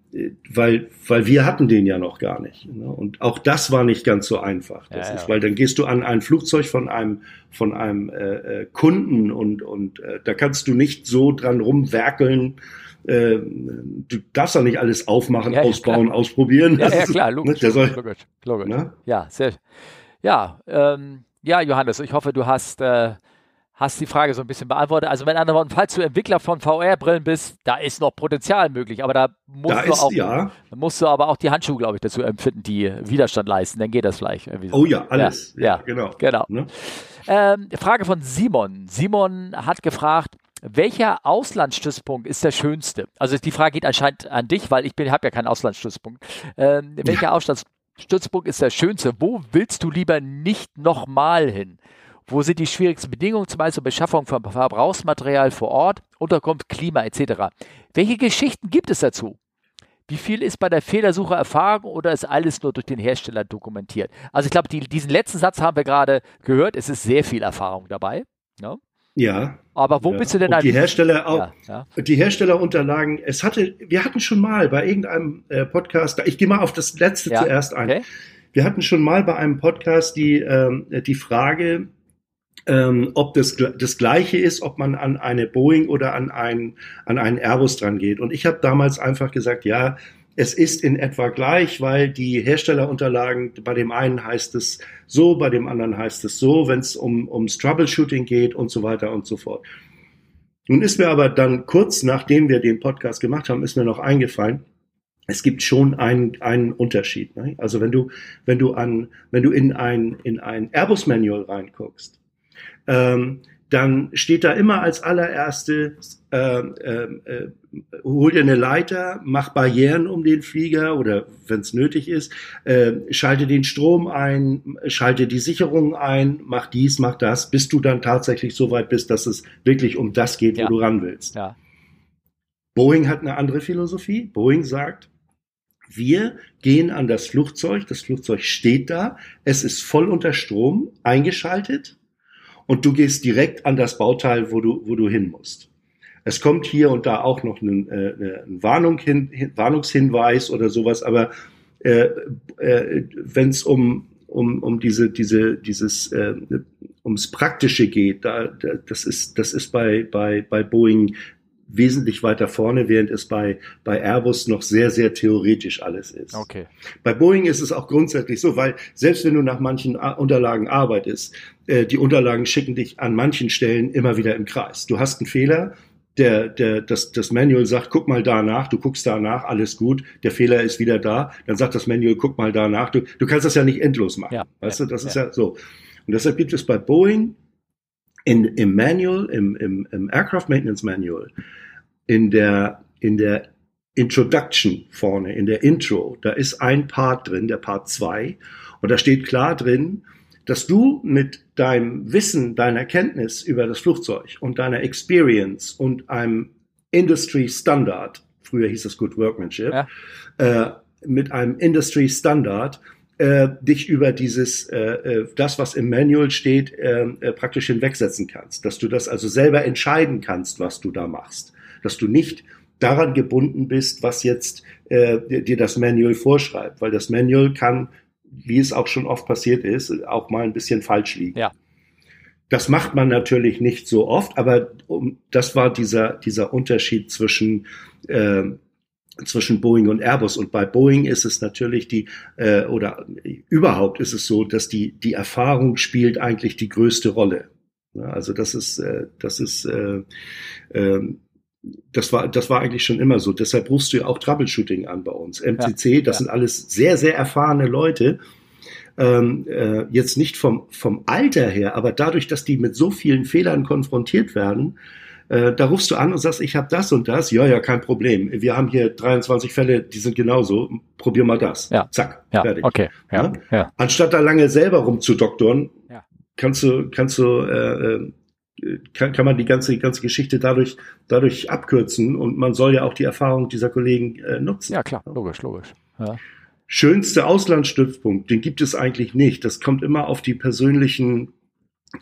weil, weil wir hatten den ja noch gar nicht. Ne? Und auch das war nicht ganz so einfach. Das Ja, ist, ja. weil dann gehst du an ein Flugzeug von einem, von einem äh, äh, Kunden und, und äh, da kannst du nicht so dran rumwerkeln. Äh, du darfst doch nicht alles aufmachen, Ja, ausbauen, ausprobieren. Ja, klar, ne, logisch. Der soll, logisch, logisch. ne? Ja, sehr. Ja, ähm, ja, Johannes, ich hoffe, du hast, äh, hast die Frage so ein bisschen beantwortet. Also mit anderen Worten, falls du Entwickler von VR-Brillen bist, da ist noch Potenzial möglich, aber da musst Da du ist, auch, ja. musst du aber auch die Handschuhe, glaube ich, dazu empfinden, die Widerstand leisten. Dann geht das vielleicht. Irgendwie so. Oh ja, alles. Ja, genau. genau. Ne? Ähm, Frage von Simon. Simon hat gefragt, welcher Auslandsstützpunkt ist der schönste? Also die Frage geht anscheinend an dich, weil ich habe ja keinen Auslandsstützpunkt. Ähm, welcher Auslandsstützpunkt ist der schönste? Wo willst du lieber nicht nochmal hin? Wo sind die schwierigsten Bedingungen, zum Beispiel Beschaffung von Verbrauchsmaterial vor Ort, Unterkunft, Klima etc.? Welche Geschichten gibt es dazu? Wie viel ist bei der Fehlersuche Erfahrung oder ist alles nur durch den Hersteller dokumentiert? Also ich glaube, die, diesen letzten Satz haben wir gerade gehört. Es ist sehr viel Erfahrung dabei. Ne? Ja. Aber wo ja. bist du denn Und die Hersteller auch. Ja, Die Herstellerunterlagen, es hatte, wir hatten schon mal bei irgendeinem äh, Podcast, ich gehe mal auf das letzte Ja, zuerst ein. okay. Wir hatten schon mal bei einem Podcast die, ähm, die Frage, ähm, ob das das Gleiche ist, ob man an eine Boeing oder an einen, an einen Airbus dran geht. Und ich habe damals einfach gesagt, ja, es ist in etwa gleich, weil die Herstellerunterlagen, bei dem einen heißt es so, bei dem anderen heißt es so, wenn es um, ums Troubleshooting geht und so weiter und so fort. Nun ist mir aber dann kurz nachdem wir den Podcast gemacht haben, ist mir noch eingefallen, es gibt schon einen, einen Unterschied. Ne? Also wenn du, wenn du an, wenn du in ein, in ein Airbus Manual reinguckst, ähm, dann steht da immer als allererstes, äh, äh, äh, hol dir eine Leiter, mach Barrieren um den Flieger oder wenn es nötig ist, äh, schalte den Strom ein, schalte die Sicherung ein, mach dies, mach das, bis du dann tatsächlich so weit bist, dass es wirklich um das geht, Ja. wo du ran willst. Ja. Boeing hat eine andere Philosophie. Boeing sagt, wir gehen an das Flugzeug, das Flugzeug steht da, es ist voll unter Strom, eingeschaltet und du gehst direkt an das Bauteil, wo du, wo du hin musst. Es kommt hier und da auch noch ein, äh, ein Warnung hin, hin, Warnungshinweis oder sowas, aber äh, äh, wenn es um, um, um diese, diese, dieses, äh, ums Praktische geht, da, da, das ist, das ist bei, bei, bei Boeing wesentlich weiter vorne, während es bei, bei Airbus noch sehr, sehr theoretisch alles ist. Okay. Bei Boeing ist es auch grundsätzlich so, weil selbst wenn du nach manchen A- Unterlagen arbeitest, äh, die Unterlagen schicken dich an manchen Stellen immer wieder im Kreis. Du hast einen Fehler, der, der, das, das Manual sagt, guck mal da nach, du guckst da nach, alles gut, der Fehler ist wieder da, dann sagt das Manual, guck mal da nach. Du, du kannst das ja nicht endlos machen. Ja, weißt ja, du, das ist ja. ja so. Und deshalb gibt es bei Boeing in, im Manual, im, im, im Aircraft Maintenance Manual, in der, in der Introduction vorne, in der Intro, da ist ein Part drin, der Part 2, und da steht klar drin, dass du mit deinem Wissen, deiner Kenntnis über das Flugzeug und deiner Experience und einem Industry Standard, früher hieß es Good Workmanship, Ja. äh, mit einem Industry Standard äh, dich über dieses, äh, äh, das, was im Manual steht, äh, äh, praktisch hinwegsetzen kannst. Dass du das also selber entscheiden kannst, was du da machst. Dass du nicht daran gebunden bist, was jetzt äh, dir das Manual vorschreibt, weil das Manual kann, wie es auch schon oft passiert ist, auch mal ein bisschen falsch liegen. Ja. Das macht man natürlich nicht so oft, aber um, das war dieser, dieser Unterschied zwischen, äh, zwischen Boeing und Airbus. Und bei Boeing ist es natürlich die, äh, oder überhaupt ist es so, dass die, die Erfahrung spielt eigentlich die größte Rolle. Also das ist, äh, das ist, äh, ähm, das war, das war eigentlich schon immer so. Deshalb rufst du ja auch Troubleshooting an bei uns. MCC, das ja. sind alles sehr, sehr erfahrene Leute. Ähm, äh, jetzt nicht vom, vom Alter her, aber dadurch, dass die mit so vielen Fehlern konfrontiert werden, äh, da rufst du an und sagst, ich habe das und das. Ja, ja, kein Problem. Wir haben hier 23 Fälle, die sind genauso. Probier mal das. Ja. Zack, Ja, fertig. okay. Ja, Ja? ja. Anstatt da lange selber rumzudoktoren, Ja. kannst du, kannst du, äh, äh, kann, kann man die ganze, die ganze Geschichte dadurch, dadurch abkürzen und man soll ja auch die Erfahrung dieser Kollegen äh, nutzen. ja klar, logisch, logisch. Ja. Schönste Auslandsstützpunkt, den gibt es eigentlich nicht. Das kommt immer auf die persönlichen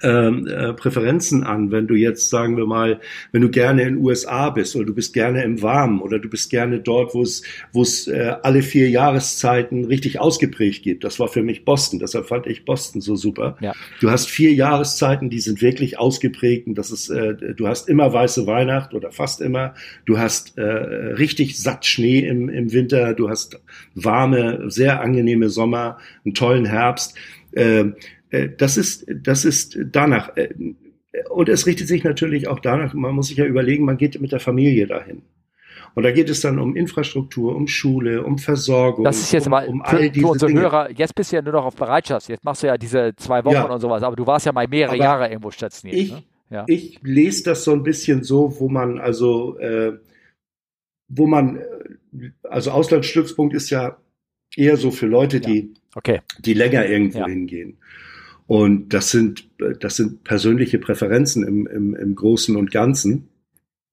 ähm, äh, Präferenzen an. Wenn du jetzt, sagen wir mal, wenn du gerne in den USA bist oder du bist gerne im Warmen oder du bist gerne dort, wo es, wo es äh, alle vier Jahreszeiten richtig ausgeprägt gibt. Das war für mich Boston. Deshalb fand ich Boston so super. Ja. Du hast vier Jahreszeiten, die sind wirklich ausgeprägt. Und das ist, äh, du hast immer weiße Weihnacht oder fast immer. Du hast äh, richtig satt Schnee im, im Winter. Du hast warme, sehr angenehme Sommer, einen tollen Herbst. Äh, das ist, das ist danach. Äh, und es richtet sich natürlich auch danach, man muss sich ja überlegen, man geht mit der Familie dahin. Und da geht es dann um Infrastruktur, um Schule, um Versorgung, Das ist jetzt um, mal um für, all für diese unsere Dinge. Hörer, jetzt bist du ja nur noch auf Bereitschaft. Jetzt machst du ja diese zwei Wochen Ja. und sowas, aber du warst ja mal mehrere Aber Jahre irgendwo stationiert. Ich, ne? Ja. ich lese das so ein bisschen so, wo man also, äh, wo man, äh, also Auslandsstützpunkt ist ja eher so für Leute, die, Okay. die länger irgendwo hingehen. Und das sind, das sind persönliche Präferenzen im, im, im Großen und Ganzen.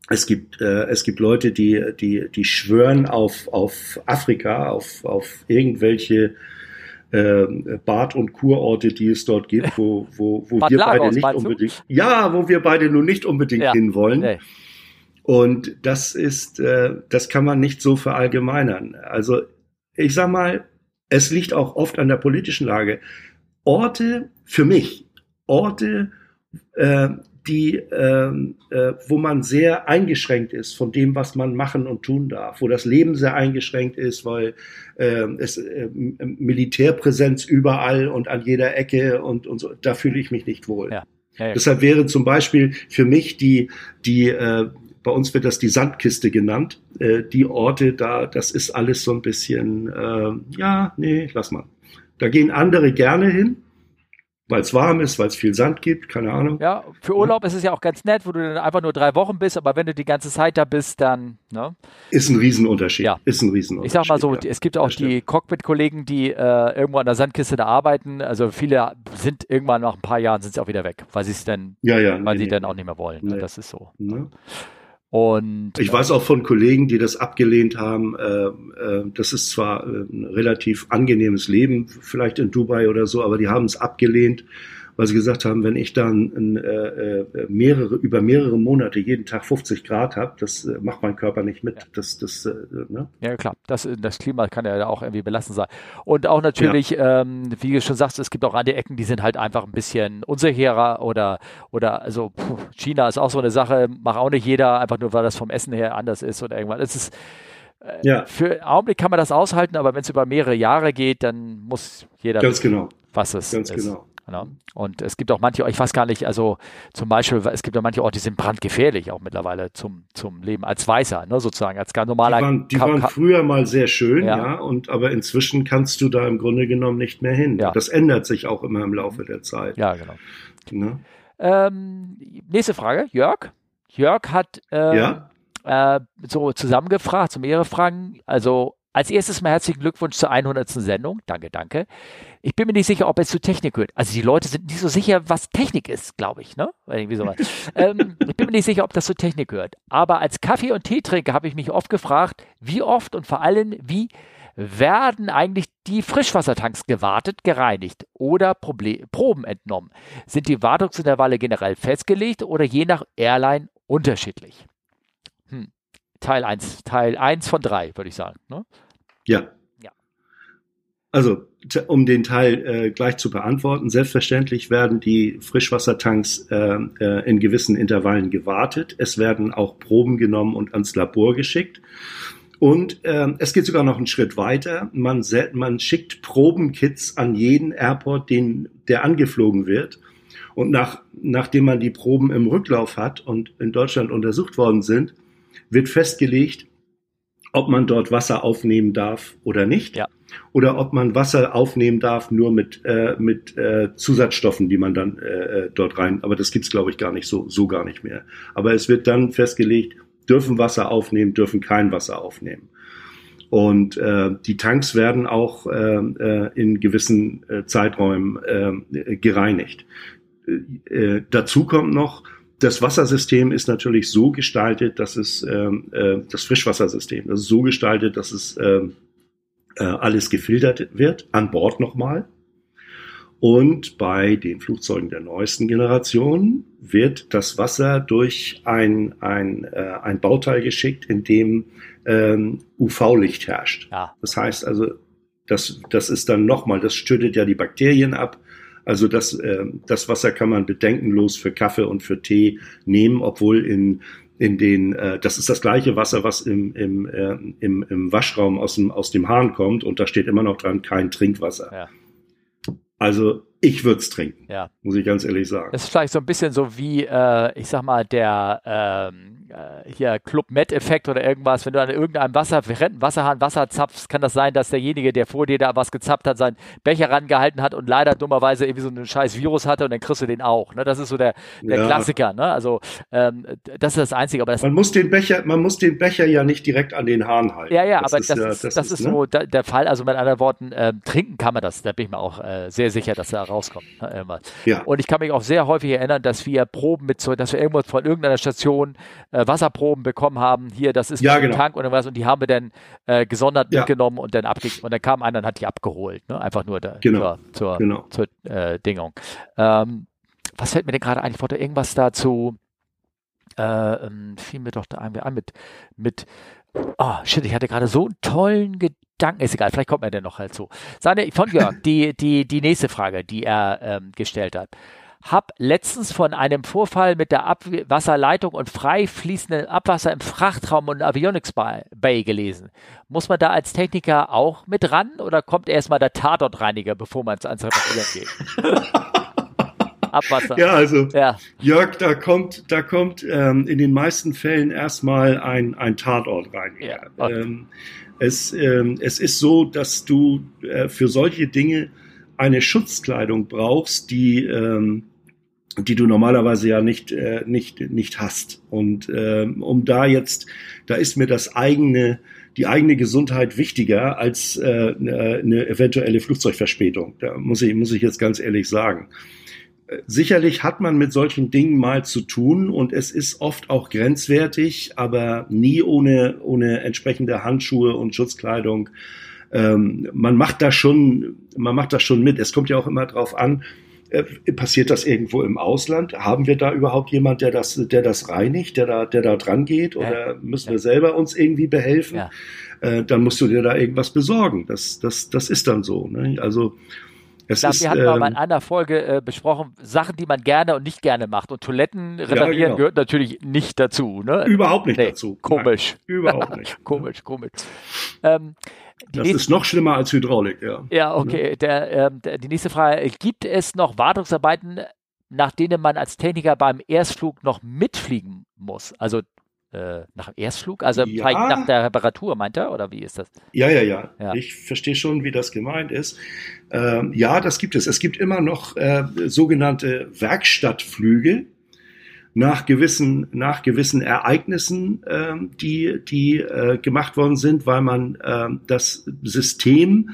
Es gibt, äh, es gibt Leute, die, die, die schwören auf, auf Afrika, auf, auf irgendwelche äh, Bad- und Kurorte, die es dort gibt, wo, wo, wo wir Lagos, beide nicht unbedingt, ja, wo wir beide nun nicht unbedingt Ja. hinwollen. Nee. Und das ist, äh, das kann man nicht so verallgemeinern. Also ich sag mal, es liegt auch oft an der politischen Lage. Orte, für mich, Orte, äh, die, ähm, äh, wo man sehr eingeschränkt ist von dem, was man machen und tun darf, wo das Leben sehr eingeschränkt ist, weil äh, es äh, Militärpräsenz überall und an jeder Ecke und, und so, da fühle ich mich nicht wohl. Ja. Ja, ja. Deshalb wäre zum Beispiel für mich die, die äh, bei uns wird das die Sandkiste genannt, äh, die Orte da, das ist alles so ein bisschen, äh, ja, nee, lass mal. Da gehen andere gerne hin, weil es warm ist, weil es viel Sand gibt, keine Ahnung. Ja, für Urlaub ist es ja auch ganz nett, wo du dann einfach nur drei Wochen bist, aber wenn du die ganze Zeit da bist, dann, ne? Ist ein Riesenunterschied. Ja. Ist ein Riesenunterschied. Ich sag mal so, ja. es gibt auch die Cockpit-Kollegen, die äh, irgendwo an der Sandkiste da arbeiten. Also viele sind irgendwann nach ein paar Jahren sind sie auch wieder weg, weil sie es dann, Ja, ja. weil nee, sie nee. dann auch nicht mehr wollen. Ne? Nee. Das ist so. Und Ich weiß auch von Kollegen, die das abgelehnt haben. Äh, äh, das ist zwar äh, ein relativ angenehmes Leben, vielleicht in Dubai oder so, aber die haben es abgelehnt, weil sie gesagt haben, wenn ich dann ein, äh, äh, mehrere über mehrere Monate jeden Tag 50 Grad habe, das äh, macht mein Körper nicht mit. Ja. Das, das, äh, ne? Ja, klar. Das, das Klima kann ja auch irgendwie belastend sein. Und auch natürlich, ähm, wie du schon sagst, es gibt auch andere Ecken, die sind halt einfach ein bisschen unsicherer oder, oder also puh, China ist auch so eine Sache, macht auch nicht jeder, einfach nur weil das vom Essen her anders ist oder irgendwann. Es ist, Ja, für einen Augenblick kann man das aushalten, aber wenn es über mehrere Jahre geht, dann muss jeder ganz genau, was es ganz ist. genau. Genau. Und es gibt auch manche, ich weiß gar nicht, also zum Beispiel, es gibt ja manche Orte, die sind brandgefährlich auch mittlerweile zum, zum Leben als Weißer, ne, sozusagen, als ganz Die normaler waren, die Ka- waren früher mal sehr schön, Ja. ja. und aber inzwischen kannst du da im Grunde genommen nicht mehr hin. Ja. Das ändert sich auch immer im Laufe der Zeit. Ja, genau. Ne? Ähm, nächste Frage, Jörg. Jörg hat ähm, äh, so zusammengefragt, so mehrere Fragen. Also als erstes mal herzlichen Glückwunsch zur 100. Sendung. Danke, danke. Ich bin mir nicht sicher, ob es zu Technik gehört. Also die Leute sind nicht so sicher, was Technik ist, glaube ich, ne? Irgendwie sowas. ähm, ich bin mir nicht sicher, ob das zu Technik gehört. Aber als Kaffee- und Teetrinker habe ich mich oft gefragt, wie oft und vor allem, wie werden eigentlich die Frischwassertanks gewartet, gereinigt oder Proble Proben entnommen? Sind die Wartungsintervalle generell festgelegt oder je nach Airline unterschiedlich? Hm. Teil 1, Teil 1 von 3, würde ich sagen. Ne? Ja. Ja. Also, um den Teil äh, gleich zu beantworten, selbstverständlich werden die Frischwassertanks äh, äh, in gewissen Intervallen gewartet. Es werden auch Proben genommen und ans Labor geschickt. Und ähm, es geht sogar noch einen Schritt weiter. Man, man schickt Probenkits an jeden Airport, den, der angeflogen wird. Und nach, nachdem man die Proben im Rücklauf hat und in Deutschland untersucht worden sind, wird festgelegt, ob man dort Wasser aufnehmen darf oder nicht. Ja. Oder ob man Wasser aufnehmen darf, nur mit, äh, mit äh, Zusatzstoffen, die man dann äh, äh, dort rein. Aber das gibt's glaube ich, gar nicht so, so gar nicht mehr. Aber es wird dann festgelegt, dürfen Wasser aufnehmen, dürfen kein Wasser aufnehmen. Und äh, die Tanks werden auch äh, äh, in gewissen äh, Zeiträumen äh, gereinigt. Äh, äh, dazu kommt noch, das Wassersystem ist natürlich so gestaltet, dass es ähm, äh, das Frischwassersystem, das ist so gestaltet, dass es ähm, äh, alles gefiltert wird, an Bord nochmal. Und bei den Flugzeugen der neuesten Generation wird das Wasser durch ein, ein, äh, ein Bauteil geschickt, in dem ähm, UV-Licht herrscht. Ja. Das heißt also, das, das ist dann nochmal, das schüttet ja die Bakterien ab. Also das, äh, das Wasser kann man bedenkenlos für Kaffee und für Tee nehmen, obwohl in, in den, äh, das ist das gleiche Wasser, was im, im, äh, im, im Waschraum aus dem, aus dem Hahn kommt und da steht immer noch dran, kein Trinkwasser. Ja. Also ich würde es trinken, Ja. muss ich ganz ehrlich sagen. Das ist vielleicht so ein bisschen so wie, äh, ich sag mal, der ähm, äh, hier Club Med-Effekt oder irgendwas. Wenn du an irgendeinem Wasser, Wasserhahn Wasser zapfst, kann das sein, dass derjenige, der vor dir da was gezapft hat, seinen Becher rangehalten hat und leider dummerweise irgendwie so einen scheiß Virus hatte und dann kriegst du den auch. Ne? Das ist so der, der Ja. Klassiker. Ne? Also ähm, das ist das Einzige. Aber das Man muss den Becher, man muss den Becher ja nicht direkt an den Hahn halten. Ja, ja, aber das, ja- ist, das, ist, ne? so der Fall. Also mit anderen Worten, ähm, trinken kann man das. Da bin ich mir auch äh, sehr sicher, dass da rauskommt. Ne. Ja. Und ich kann mich auch sehr häufig erinnern, dass wir Proben mit, so, dass wir irgendwo von irgendeiner Station äh, Wasserproben bekommen haben. Hier, das ist Ja, ein genau. Tank oder was. Und die haben wir dann äh, gesondert Ja. mitgenommen und dann abge und dann kam einer und hat die abgeholt. Ne? Einfach nur da, Genau. zur, zur, Genau. zur äh, Dingung. Ähm, was fällt mir denn gerade ein? Ich wollte irgendwas dazu. Äh, ähm, fiel mir doch da ein, ein mit, mit, oh shit, ich hatte gerade so einen tollen Gedanken. Ist egal, vielleicht kommt mir der noch halt so. Seine, von Jörg, die, die, die nächste Frage, die er ähm, gestellt hat. Hab letztens von einem Vorfall mit der Abwasserleitung und frei fließendem Abwasser im Frachtraum und Avionics Bay gelesen. Muss man da als Techniker auch mit ran oder kommt erstmal der Tatortreiniger, bevor man ans Reparieren geht? Abwasser. Ja, also Ja, Jörg, da kommt, da kommt ähm, in den meisten Fällen erstmal ein, ein Tatort rein. Ja, okay. ähm, es, ähm, es ist so, dass du äh, für solche Dinge eine Schutzkleidung brauchst, die, ähm, die du normalerweise ja nicht, äh, nicht, nicht hast. Und ähm, um da jetzt, da ist mir das eigene, die eigene Gesundheit wichtiger als äh, eine eventuelle Flugzeugverspätung. Da muss ich, muss ich jetzt ganz ehrlich sagen. Sicherlich hat man mit solchen Dingen mal zu tun und es ist oft auch grenzwertig, aber nie ohne, ohne entsprechende Handschuhe und Schutzkleidung. Ähm, man macht da schon, man macht das schon mit. Es kommt ja auch immer drauf an, äh, passiert das irgendwo im Ausland? Haben wir da überhaupt jemand, der das, der das reinigt, der da, der da dran geht? Oder müssen Ja. wir selber uns irgendwie behelfen? Ja. Äh, dann musst du dir da irgendwas besorgen. Das, das, das ist dann so. Ne? Also glaube, ist, wir hatten mal ähm, in einer Folge äh, besprochen, Sachen, die man gerne und nicht gerne macht. Und Toiletten reparieren genau. gehört natürlich nicht dazu. Ne? überhaupt nicht Nee, dazu. Komisch. Nein, überhaupt nicht. Komisch, komisch. Ähm, Das nächste, ist noch schlimmer als Hydraulik, ja. ja, okay. Der, ähm, der, die nächste Frage. Gibt es noch Wartungsarbeiten, nach denen man als Techniker beim Erstflug noch mitfliegen muss? Also äh, nach dem Erstflug? Also Ja. nach der Reparatur, meint er? Oder wie ist das? Ja, ja, ja. Ja. Ich verstehe schon, wie das gemeint ist. Ähm, ja, das gibt es. Es gibt immer noch äh, sogenannte Werkstattflüge nach gewissen, nach gewissen Ereignissen, ähm, die, die äh, gemacht worden sind, weil man ähm, das System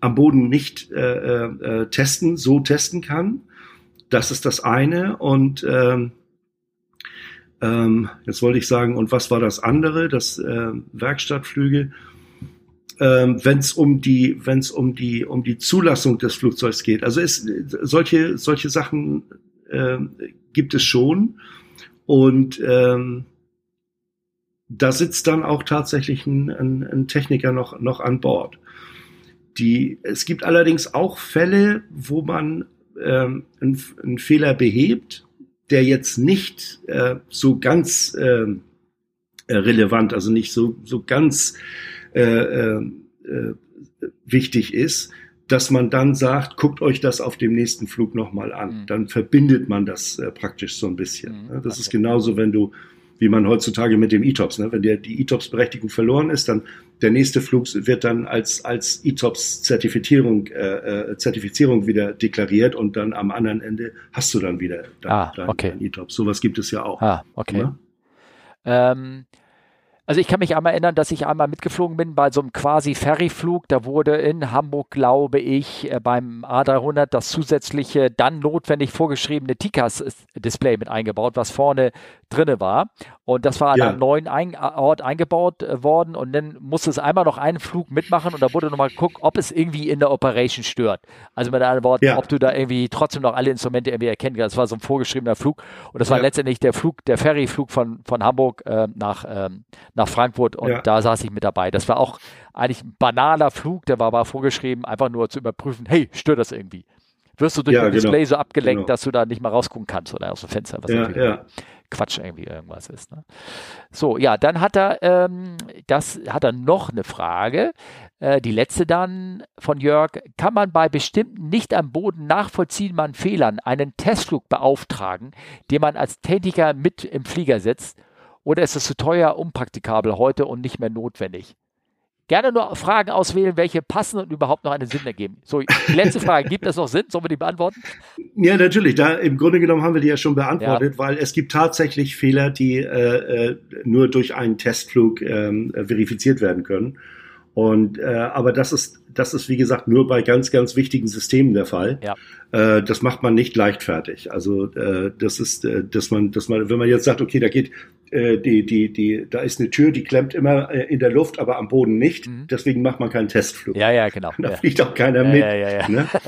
am Boden nicht äh, äh, testen, so testen kann. Das ist das eine. Und ähm, ähm, jetzt wollte ich sagen, und was war das andere? Das äh, Werkstattflüge. Ähm, wenn es um die, wenn es um die, um die Zulassung des Flugzeugs geht. Also es, solche, solche Sachen ähm, gibt es schon. Und ähm, da sitzt dann auch tatsächlich ein, ein, ein Techniker noch, noch an Bord. Die, es gibt allerdings auch Fälle, wo man ähm, einen, einen Fehler behebt, der jetzt nicht äh, so ganz ähm, äh, relevant, also nicht so, so ganz äh, äh, äh, wichtig ist, dass man dann sagt, guckt euch das auf dem nächsten Flug nochmal an. Mhm. Dann verbindet man das äh, praktisch so ein bisschen. Mhm? Das okay. ist genauso, wenn du, wie man heutzutage mit dem ETOPS, ne? wenn der, die ETOPS-Berechtigung verloren ist, dann der nächste Flug wird dann als, als ETOPS-Zertifizierung äh, äh, Zertifizierung wieder deklariert und dann am anderen Ende hast du dann wieder dein, Ah, dein, okay. dein ETOPS. Sowas gibt es ja auch. Ah, okay. Ne? Ähm, also ich kann mich einmal erinnern, dass ich einmal mitgeflogen bin bei so einem quasi Ferryflug. Da wurde in Hamburg, glaube ich, äh, beim A300 das zusätzliche dann notwendig vorgeschriebene TICAS-Display mit eingebaut, was vorne drinne war. Und das war an Ja. einem neuen ein Ort eingebaut äh, worden. Und dann musste es einmal noch einen Flug mitmachen und da wurde nochmal geguckt, ob es irgendwie in der Operation stört. Also mit anderen Worten, Ja. ob du da irgendwie trotzdem noch alle Instrumente irgendwie erkennen kannst. Das war so ein vorgeschriebener Flug. Und das war Ja. letztendlich der Flug, der Ferryflug von, von Hamburg äh, nach, ähm, nach Frankfurt und Ja. da saß ich mit dabei. Das war auch eigentlich ein banaler Flug, der war aber vorgeschrieben, einfach nur zu überprüfen, hey, stört das irgendwie? Wirst du durch Ja, das genau. Display so abgelenkt, Genau. dass du da nicht mal rausgucken kannst oder aus dem Fenster, was Ja, natürlich ja. Quatsch irgendwie irgendwas ist. Ne? So, ja, dann hat er, ähm, das hat er noch eine Frage. Äh, die letzte dann von Jörg. Kann man bei bestimmten nicht am Boden nachvollziehbaren Fehlern einen Testflug beauftragen, den man als Techniker mit im Flieger sitzt? Oder ist es zu teuer, unpraktikabel heute und nicht mehr notwendig? Gerne nur Fragen auswählen, welche passen und überhaupt noch einen Sinn ergeben. So, letzte Frage. Gibt das noch Sinn? Sollen wir die beantworten? Ja, natürlich. Da im Grunde genommen haben wir die ja schon beantwortet, weil es gibt tatsächlich Fehler, die äh, äh, nur durch einen Testflug ähm, verifiziert werden können. Und äh, aber das ist das ist wie gesagt nur bei ganz ganz wichtigen Systemen der Fall. Ja. Äh, das macht man nicht leichtfertig. Also äh, das ist, äh, dass man, dass man, wenn man jetzt sagt, okay, da geht äh, die die die, da ist eine Tür, die klemmt immer äh, in der Luft, aber am Boden nicht. Mhm. Deswegen macht man keinen Testflug. Ja, ja, genau. Da Ja. fliegt auch keiner Ja, mit. ja, ja, ja. Ne?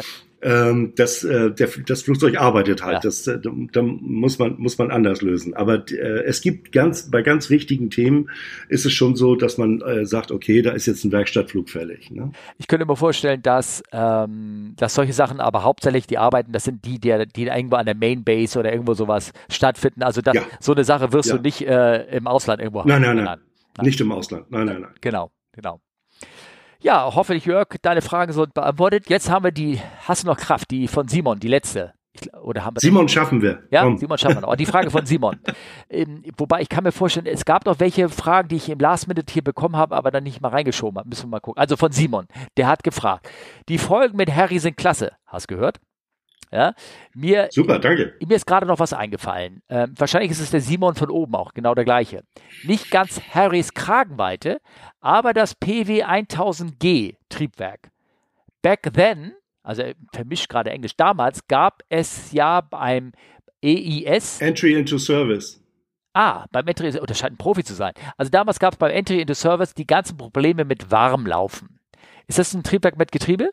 ähm, das, äh, der, das Flugzeug arbeitet halt. Ja. Das, äh, da muss man, muss man anders lösen. Aber äh, es gibt ganz, bei ganz wichtigen Themen ist es schon so, dass man äh, sagt, okay, da ist jetzt ein Werkstattflug fällig. Ne? Ich könnte mir vorstellen, dass, ähm, dass solche Sachen aber hauptsächlich die Arbeiten, das sind die, die, die irgendwo an der Main Base oder irgendwo sowas stattfinden. Also das, Ja. so eine Sache wirst Ja. du nicht äh, im Ausland irgendwo Nein, haben. nein, nein. Nicht im Ausland. Nein, nein, nein. Genau, genau. Ja, hoffentlich, Jörg, deine Fragen sind beantwortet. Jetzt haben wir die, hast du noch Kraft, die von Simon, die letzte. Ich, gl- oder haben wir Simon schaffen wir. Ja, Komm. Simon schaffen wir noch. Aber die Frage von Simon. ähm, wobei ich kann mir vorstellen, es gab noch welche Fragen, die ich im Last Minute hier bekommen habe, aber dann nicht mal reingeschoben habe. Müssen wir mal gucken. Also von Simon. Der hat gefragt. Die Folgen mit Harry sind klasse. Hast gehört? Ja. Mir, Super, danke. mir ist gerade noch was eingefallen. Ähm, wahrscheinlich ist es der Simon von oben auch, genau der gleiche. Nicht ganz Harrys Kragenweite, aber das PW 1000G Triebwerk. Back then, also er vermischt gerade Englisch, damals gab es ja beim EIS, Entry into Service. ah, beim Entry, oh, das scheint ein Profi zu sein. Also damals gab es beim Entry into Service die ganzen Probleme mit Warmlaufen. Ist das ein Triebwerk mit Getriebe?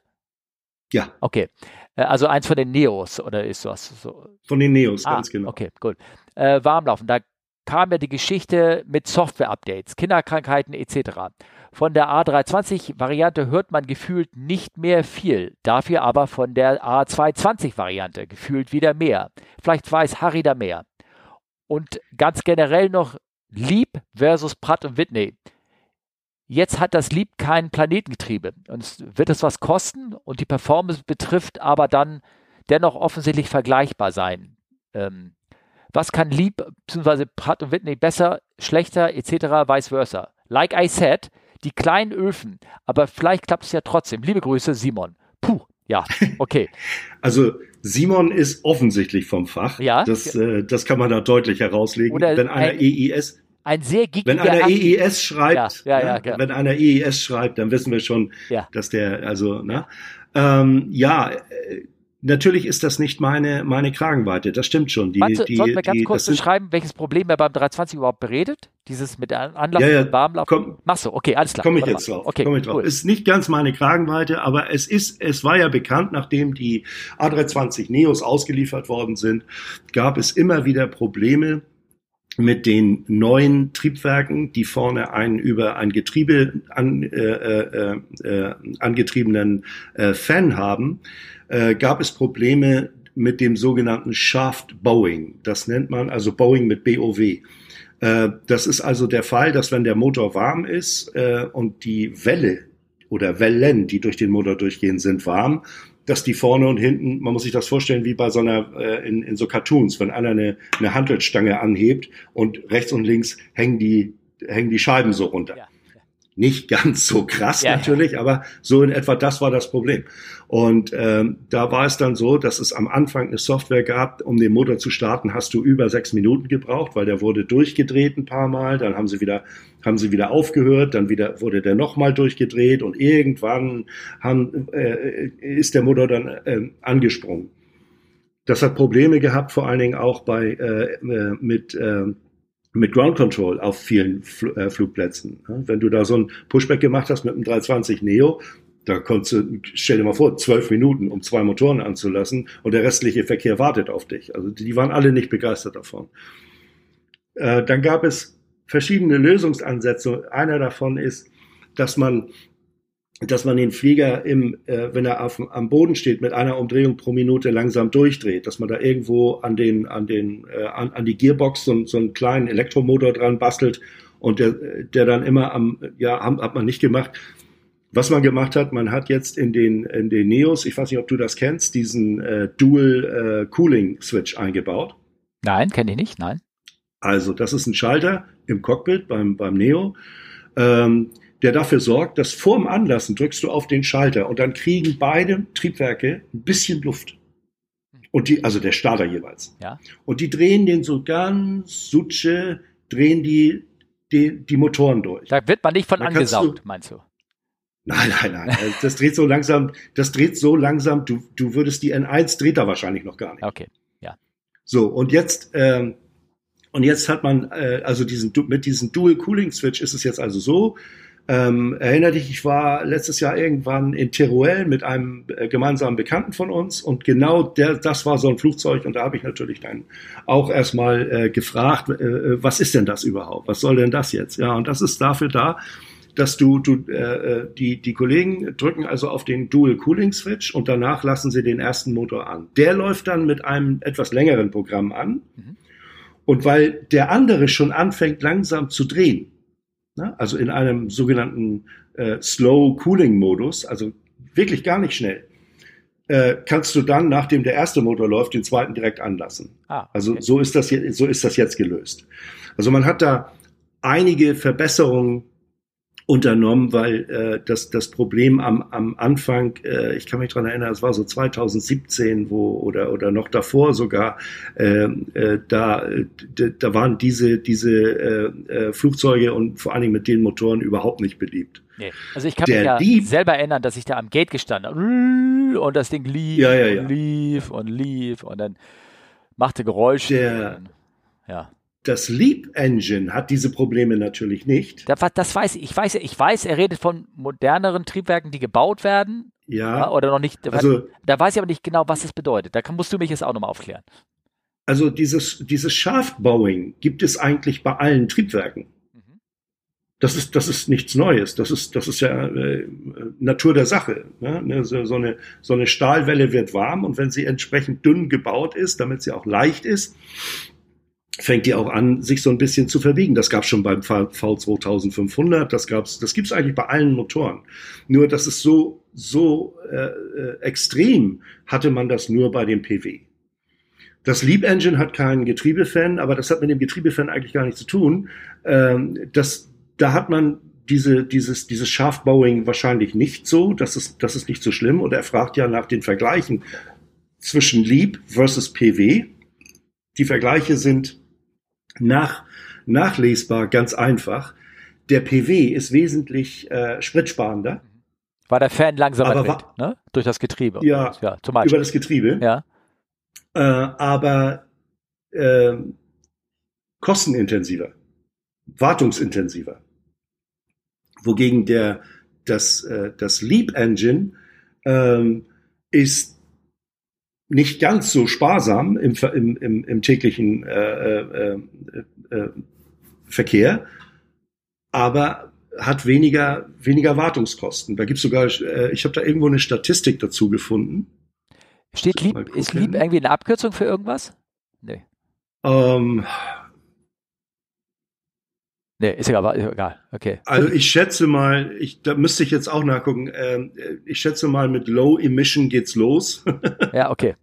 Ja, Okay. Äh, Also eins von den Neos oder ist was so? von den Neos, Ah, ganz genau. Okay, gut. Äh, Warmlaufen, da kam ja die Geschichte mit Software-Updates, Kinderkrankheiten etc. Von der A320-Variante hört man gefühlt nicht mehr viel, dafür aber von der A220-Variante gefühlt wieder mehr. Vielleicht weiß Harry da mehr. Und ganz generell noch Lieb versus Pratt und Whitney. Jetzt hat das Lieb kein Planetengetriebe und es wird es was kosten und die Performance betrifft aber dann dennoch offensichtlich vergleichbar sein. Ähm, was kann Lieb bzw. Pratt und Whitney besser, schlechter etc. vice versa? Like I said, die kleinen Öfen, aber vielleicht klappt es ja trotzdem. Liebe Grüße, Simon. Puh, ja, okay. Also Simon ist offensichtlich vom Fach. Ja. Das, äh, das kann man da deutlich herauslegen. Oder wenn einer ein- EIS, Ein sehr gickiger wenn einer EIS schreibt, Ja, ja, ja, ne, klar. wenn einer EIS schreibt, dann wissen wir schon, dass der, also, ne? Ähm, ja, äh, natürlich ist das nicht meine, meine Kragenweite. Das stimmt schon. Die, Meinst du, die, sollten wir ganz die, kurz beschreiben, welches Problem er beim 320 überhaupt beredet? Dieses mit der Anlauf Ja, ja, und Warmlauf? komm. Machst du, okay, alles klar. Komme ich jetzt drauf. Okay, Komme ich drauf. cool. Ist nicht ganz meine Kragenweite, aber es ist, es war ja bekannt, nachdem die A320 Neos ausgeliefert worden sind, gab es immer wieder Probleme mit den neuen Triebwerken, die vorne einen über ein Getriebe an, äh, äh, äh, angetriebenen äh, Fan haben, äh, gab es Probleme mit dem sogenannten Shaft Bowing. Das nennt man also Bowing mit BOW. Das ist also der Fall, dass wenn der Motor warm ist und die Welle oder Wellen, die durch den Motor durchgehen, sind warm, dass die vorne und hinten, man muss sich das vorstellen wie bei so einer, äh, in, in so Cartoons, wenn einer eine, eine Hantelstange anhebt und rechts und links hängen die, hängen die Scheiben so runter. Ja. Nicht ganz so krass Ja, ja. natürlich, aber so in etwa das war das Problem. Und ähm, da war es dann so, dass es am Anfang eine Software gab, um den Motor zu starten, hast du über sechs Minuten gebraucht, weil der wurde durchgedreht ein paar Mal, dann haben sie wieder, haben sie wieder aufgehört, dann wieder wurde der nochmal durchgedreht und irgendwann haben, äh, ist der Motor dann äh, angesprungen. Das hat Probleme gehabt, vor allen Dingen auch bei äh, äh, mit äh, mit Ground Control auf vielen Fl äh, Flugplätzen. Ja, Wenn du da so ein Pushback gemacht hast mit einem 320 Neo, da konntest du, stell dir mal vor, zwölf Minuten, um zwei Motoren anzulassen und der restliche Verkehr wartet auf dich. Also die waren alle nicht begeistert davon. Äh, dann gab es verschiedene Lösungsansätze. Einer davon ist, dass man dass man den Flieger im, äh, wenn er auf, am Boden steht, mit einer Umdrehung pro Minute langsam durchdreht, dass man da irgendwo an den, an den, äh, an, an die Gearbox so, so einen kleinen Elektromotor dran bastelt und der, der dann immer am, ja, haben, hat man nicht gemacht. Was man gemacht hat, man hat jetzt in den, in den Neos, ich weiß nicht, ob du das kennst, diesen äh, Dual äh, Cooling Switch eingebaut. Nein, kenne ich nicht, nein. Also, das ist ein Schalter im Cockpit beim, beim Neo, ähm, der dafür sorgt, dass vorm Anlassen drückst du auf den Schalter und dann kriegen beide Triebwerke ein bisschen Luft. Und die, also der Starter jeweils. Ja. Und die drehen den so ganz sutsche, drehen die, die, die Motoren durch. Da wird man nicht von Dann angesaugt, meinst du? Nein, nein, nein. Also Das dreht so langsam, das dreht so langsam, du, du würdest die N1 dreht da wahrscheinlich noch gar nicht. Okay. So, und jetzt, ähm, und jetzt hat man, äh, also diesen, Du- mit diesem Dual Cooling Switch ist es jetzt also so, ähm, erinnere dich, ich war letztes Jahr irgendwann in Teruel mit einem äh, gemeinsamen Bekannten von uns und genau der, das war so ein Flugzeug und da habe ich natürlich dann auch erstmal äh, gefragt, äh, was ist denn das überhaupt? Was soll denn das jetzt? Ja, und das ist dafür da, dass du, du äh, äh, die, die Kollegen drücken also auf den Dual Cooling Switch und danach lassen sie den ersten Motor an. Der läuft dann mit einem etwas längeren Programm an. Mhm. Und weil der andere schon anfängt langsam zu drehen? Also in einem sogenannten äh, Slow Cooling Modus, also wirklich gar nicht schnell, äh, kannst du dann, nachdem der erste Motor läuft, den zweiten direkt anlassen. Ah, Also okay. so ist das jetzt, so ist das jetzt gelöst. Also man hat da einige Verbesserungen unternommen, weil äh, das, das Problem am, am Anfang, äh, ich kann mich dran erinnern, es war so 2017, wo oder oder noch davor sogar, äh, äh, da da waren diese diese äh, äh, Flugzeuge und vor allen Dingen mit den Motoren überhaupt nicht beliebt. Nee. Also ich kann Der mich ja Dieb- selber erinnern, dass ich da am Gate gestanden habe und das Ding lief Ja, ja, ja. und lief und lief und dann machte Geräusche. Der- und, ja. Das Leap Engine hat diese Probleme natürlich nicht. Das, das weiß ich. Ich weiß, ich weiß, er redet von moderneren Triebwerken, die gebaut werden ja, oder noch nicht. also da weiß ich aber nicht genau, was es bedeutet. Da musst du mich jetzt auch nochmal aufklären. Also dieses, dieses Shaft-Bowing gibt es eigentlich bei allen Triebwerken. Mhm. Das ist, das ist nichts Neues. Das ist, das ist ja äh, Natur der Sache. Ne? So, so, eine, so eine Stahlwelle wird warm und wenn sie entsprechend dünn gebaut ist, damit sie auch leicht ist, fängt die auch an, sich so ein bisschen zu verbiegen. Das gab es schon beim V- V2500, das gab's, das gibt's eigentlich bei allen Motoren. Nur, das ist so, so äh, extrem hatte man das nur bei dem PW. Das Leap Engine hat keinen Getriebefan, aber das hat mit dem Getriebefan eigentlich gar nichts zu tun. Ähm, das, da hat man diese, dieses, dieses Shaft-Bowing wahrscheinlich nicht so. Das ist, das ist nicht so schlimm. Und er fragt ja nach den Vergleichen zwischen Leap versus PW. Die Vergleiche sind nach, nachlesbar ganz einfach. Der PW ist wesentlich äh, spritsparender War der Fan langsamer Aber wird, ne? Durch das Getriebe. Ja, ja zum über Beispiel. das Getriebe. Ja. äh, aber äh, kostenintensiver, wartungsintensiver. Wogegen der, das, äh, das Leap Engine ähm, ist nicht ganz so sparsam im, im, im, im täglichen äh, äh, äh, äh, Verkehr, aber hat weniger, weniger Wartungskosten. Da gibt's sogar, äh, ich habe da irgendwo eine Statistik dazu gefunden. Steht Lieb, ist. Lieb irgendwie eine Abkürzung für irgendwas? Nee. Ähm, Nee, ist egal, ist egal. Okay. Also ich schätze mal, ich, da müsste ich jetzt auch nachgucken, ähm, ich schätze mal, mit Low Emission geht's los. ja, okay.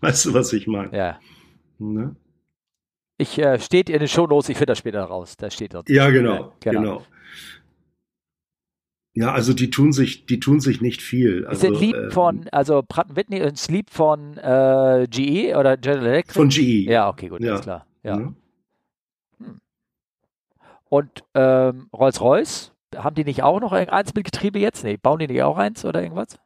weißt du, was ich meine? Ja. Ne? Ich äh, steht in den Shownotes, ich finde das später raus. Da steht dort. Ja, genau, Ja, genau. genau. Ja, also die tun sich, die tun sich nicht viel. ist Also, ein Lieb ähm, von, also Pratt Whitney, ein Sleep von äh, GE oder General Electric? von GE. Ja, okay, gut, Ja. alles klar. Ja. Ne? Und ähm, Rolls-Royce, haben die nicht auch noch eins mit Getriebe jetzt? Nee, bauen die nicht auch eins oder irgendwas?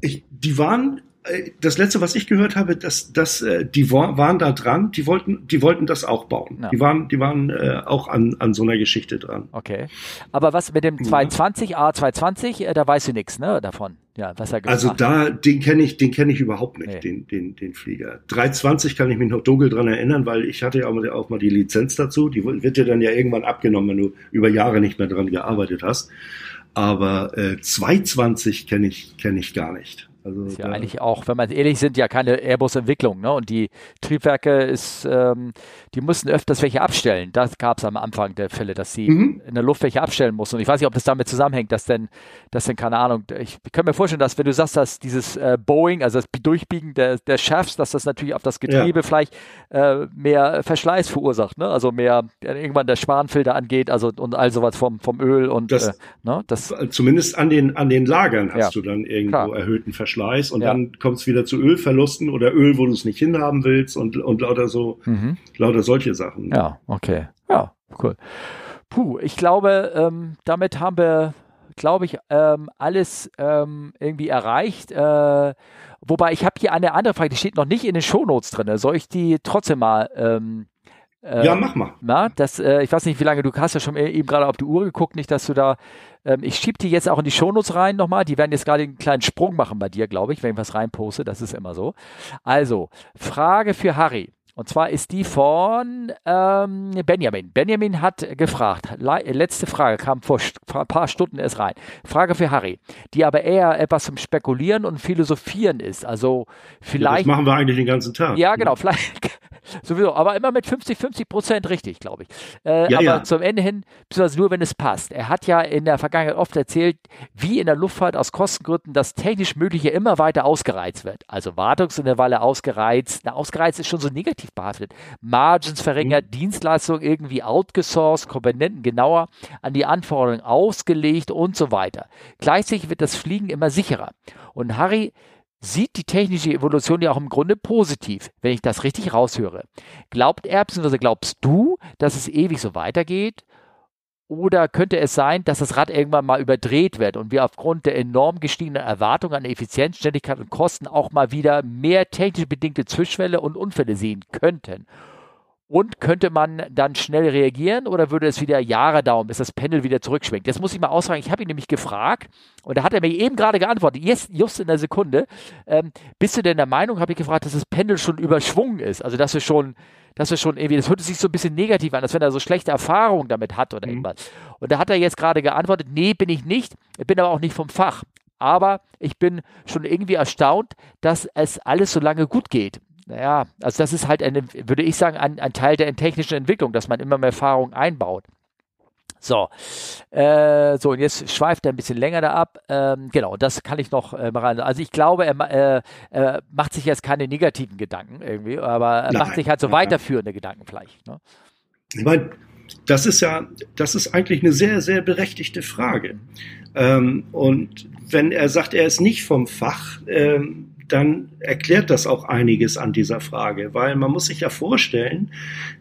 Ich, die waren, äh, das letzte, was ich gehört habe, dass, dass äh, die wa- waren da dran, die wollten, die wollten das auch bauen. Ja. Die waren, die waren äh, auch an, an so einer Geschichte dran. Okay. Aber was mit dem Ja. 220, A220, äh, da weißt du nichts, ne, davon. Ja, was er Also da, den kenne ich, den kenne ich überhaupt nicht, Nee. den, den, den Flieger. 320 kann ich mich noch dunkel dran erinnern, weil ich hatte ja auch mal, auch mal die Lizenz dazu. Die wird dir dann ja irgendwann abgenommen, wenn du über Jahre nicht mehr dran gearbeitet hast. Aber äh, 220 kenne ich, kenne ich gar nicht. Also Ist ja eigentlich auch, wenn wir ehrlich sind, ja keine Airbus-Entwicklung. Ne? Und die Triebwerke ist, ähm, die mussten öfters welche abstellen. Das gab es am Anfang der Fälle, dass sie Mhm. in der Luft welche abstellen mussten. Und ich weiß nicht, ob das damit zusammenhängt, dass denn, dass denn, keine Ahnung, ich kann mir vorstellen, dass wenn du sagst, dass dieses äh, Boeing, also das Durchbiegen der, der Shafts, dass das natürlich auf das Getriebe vielleicht äh, mehr Verschleiß verursacht. Ne? Also mehr, äh, irgendwann der Spanfilter angeht, also und all sowas vom, vom Öl und Das- äh, ne? das Zumindest an den, an den Lagern hast Ja, du dann irgendwo klar. erhöhten Verschleiß und Ja. dann kommt es wieder zu Ölverlusten oder Öl, wo du es nicht hinhaben willst und, und lauter so, mhm. lauter solche Sachen. Ja, okay. Ja, cool. Puh, ich glaube, ähm, damit haben wir glaube ich, ähm, alles ähm, irgendwie erreicht. Äh, wobei ich habe hier eine andere Frage, die steht noch nicht in den Shownotes drin. Soll ich die trotzdem mal ähm, äh, ja, mach mal. Na, das, äh, ich weiß nicht, wie lange du hast ja schon eben gerade auf die Uhr geguckt, nicht, dass du da. Ähm, ich schieb die jetzt auch in die Shownotes rein nochmal. Die werden jetzt gerade einen kleinen Sprung machen bei dir, glaube ich, wenn ich was reinposte. Das ist immer so. Also, Frage für Harry. Und zwar ist die von ähm, Benjamin. Benjamin hat gefragt, letzte Frage kam vor, vor, ein paar Stunden erst rein. Frage für Harry, die aber eher etwas zum Spekulieren und Philosophieren ist. Also vielleicht. Ja, das machen wir eigentlich den ganzen Tag. Ja, genau. Vielleicht Sowieso, aber immer mit 50, 50 Prozent richtig, glaube ich. Äh, ja, aber ja. zum Ende hin, beziehungsweise nur, wenn es passt. Er hat ja in der Vergangenheit oft erzählt, wie in der Luftfahrt aus Kostengründen das technisch Mögliche immer weiter ausgereizt wird. Also Wartungsintervalle ausgereizt. Na, ausgereizt ist schon so negativ behaftet. Margins verringert, mhm. Dienstleistungen irgendwie outgesourced, Komponenten genauer an die Anforderungen ausgelegt und so weiter. Gleichzeitig wird das Fliegen immer sicherer. Und Harry sieht die technische Evolution ja auch im Grunde positiv, wenn ich das richtig raushöre. Glaubt er, bzw. glaubst du, dass es ewig so weitergeht? Oder könnte es sein, dass das Rad irgendwann mal überdreht wird und wir aufgrund der enorm gestiegenen Erwartungen an Effizienz, Schnelligkeit und Kosten auch mal wieder mehr technisch bedingte Zwischenfälle und Unfälle sehen könnten? Und könnte man dann schnell reagieren oder würde es wieder Jahre dauern, bis das Pendel wieder zurückschwingt? Das muss ich mal ausfragen. Ich habe ihn nämlich gefragt und da hat er mir eben gerade geantwortet, just, just in der Sekunde. Ähm, bist du denn der Meinung, habe ich gefragt, dass das Pendel schon überschwungen ist? Also, dass wir schon, dass wir schon irgendwie, das hört sich so ein bisschen negativ an, als wenn er so schlechte Erfahrungen damit hat oder mhm. irgendwas. Und da hat er jetzt gerade geantwortet, nee, bin ich nicht. Ich bin aber auch nicht vom Fach. Aber ich bin schon irgendwie erstaunt, dass es alles so lange gut geht. Naja, also das ist halt, eine, würde ich sagen, ein, ein Teil der technischen Entwicklung, dass man immer mehr Erfahrung einbaut. So, äh, so und jetzt schweift er ein bisschen länger da ab. Ähm, genau, das kann ich noch äh, rein. Also ich glaube, er äh, macht sich jetzt keine negativen Gedanken irgendwie, aber er nein, macht sich halt so nein, weiterführende Gedanken vielleicht. Ne? Ich meine, das ist ja, das ist eigentlich eine sehr, sehr berechtigte Frage. Ähm, und wenn er sagt, er ist nicht vom Fach, ähm, dann erklärt das auch einiges an dieser Frage, weil man muss sich ja vorstellen,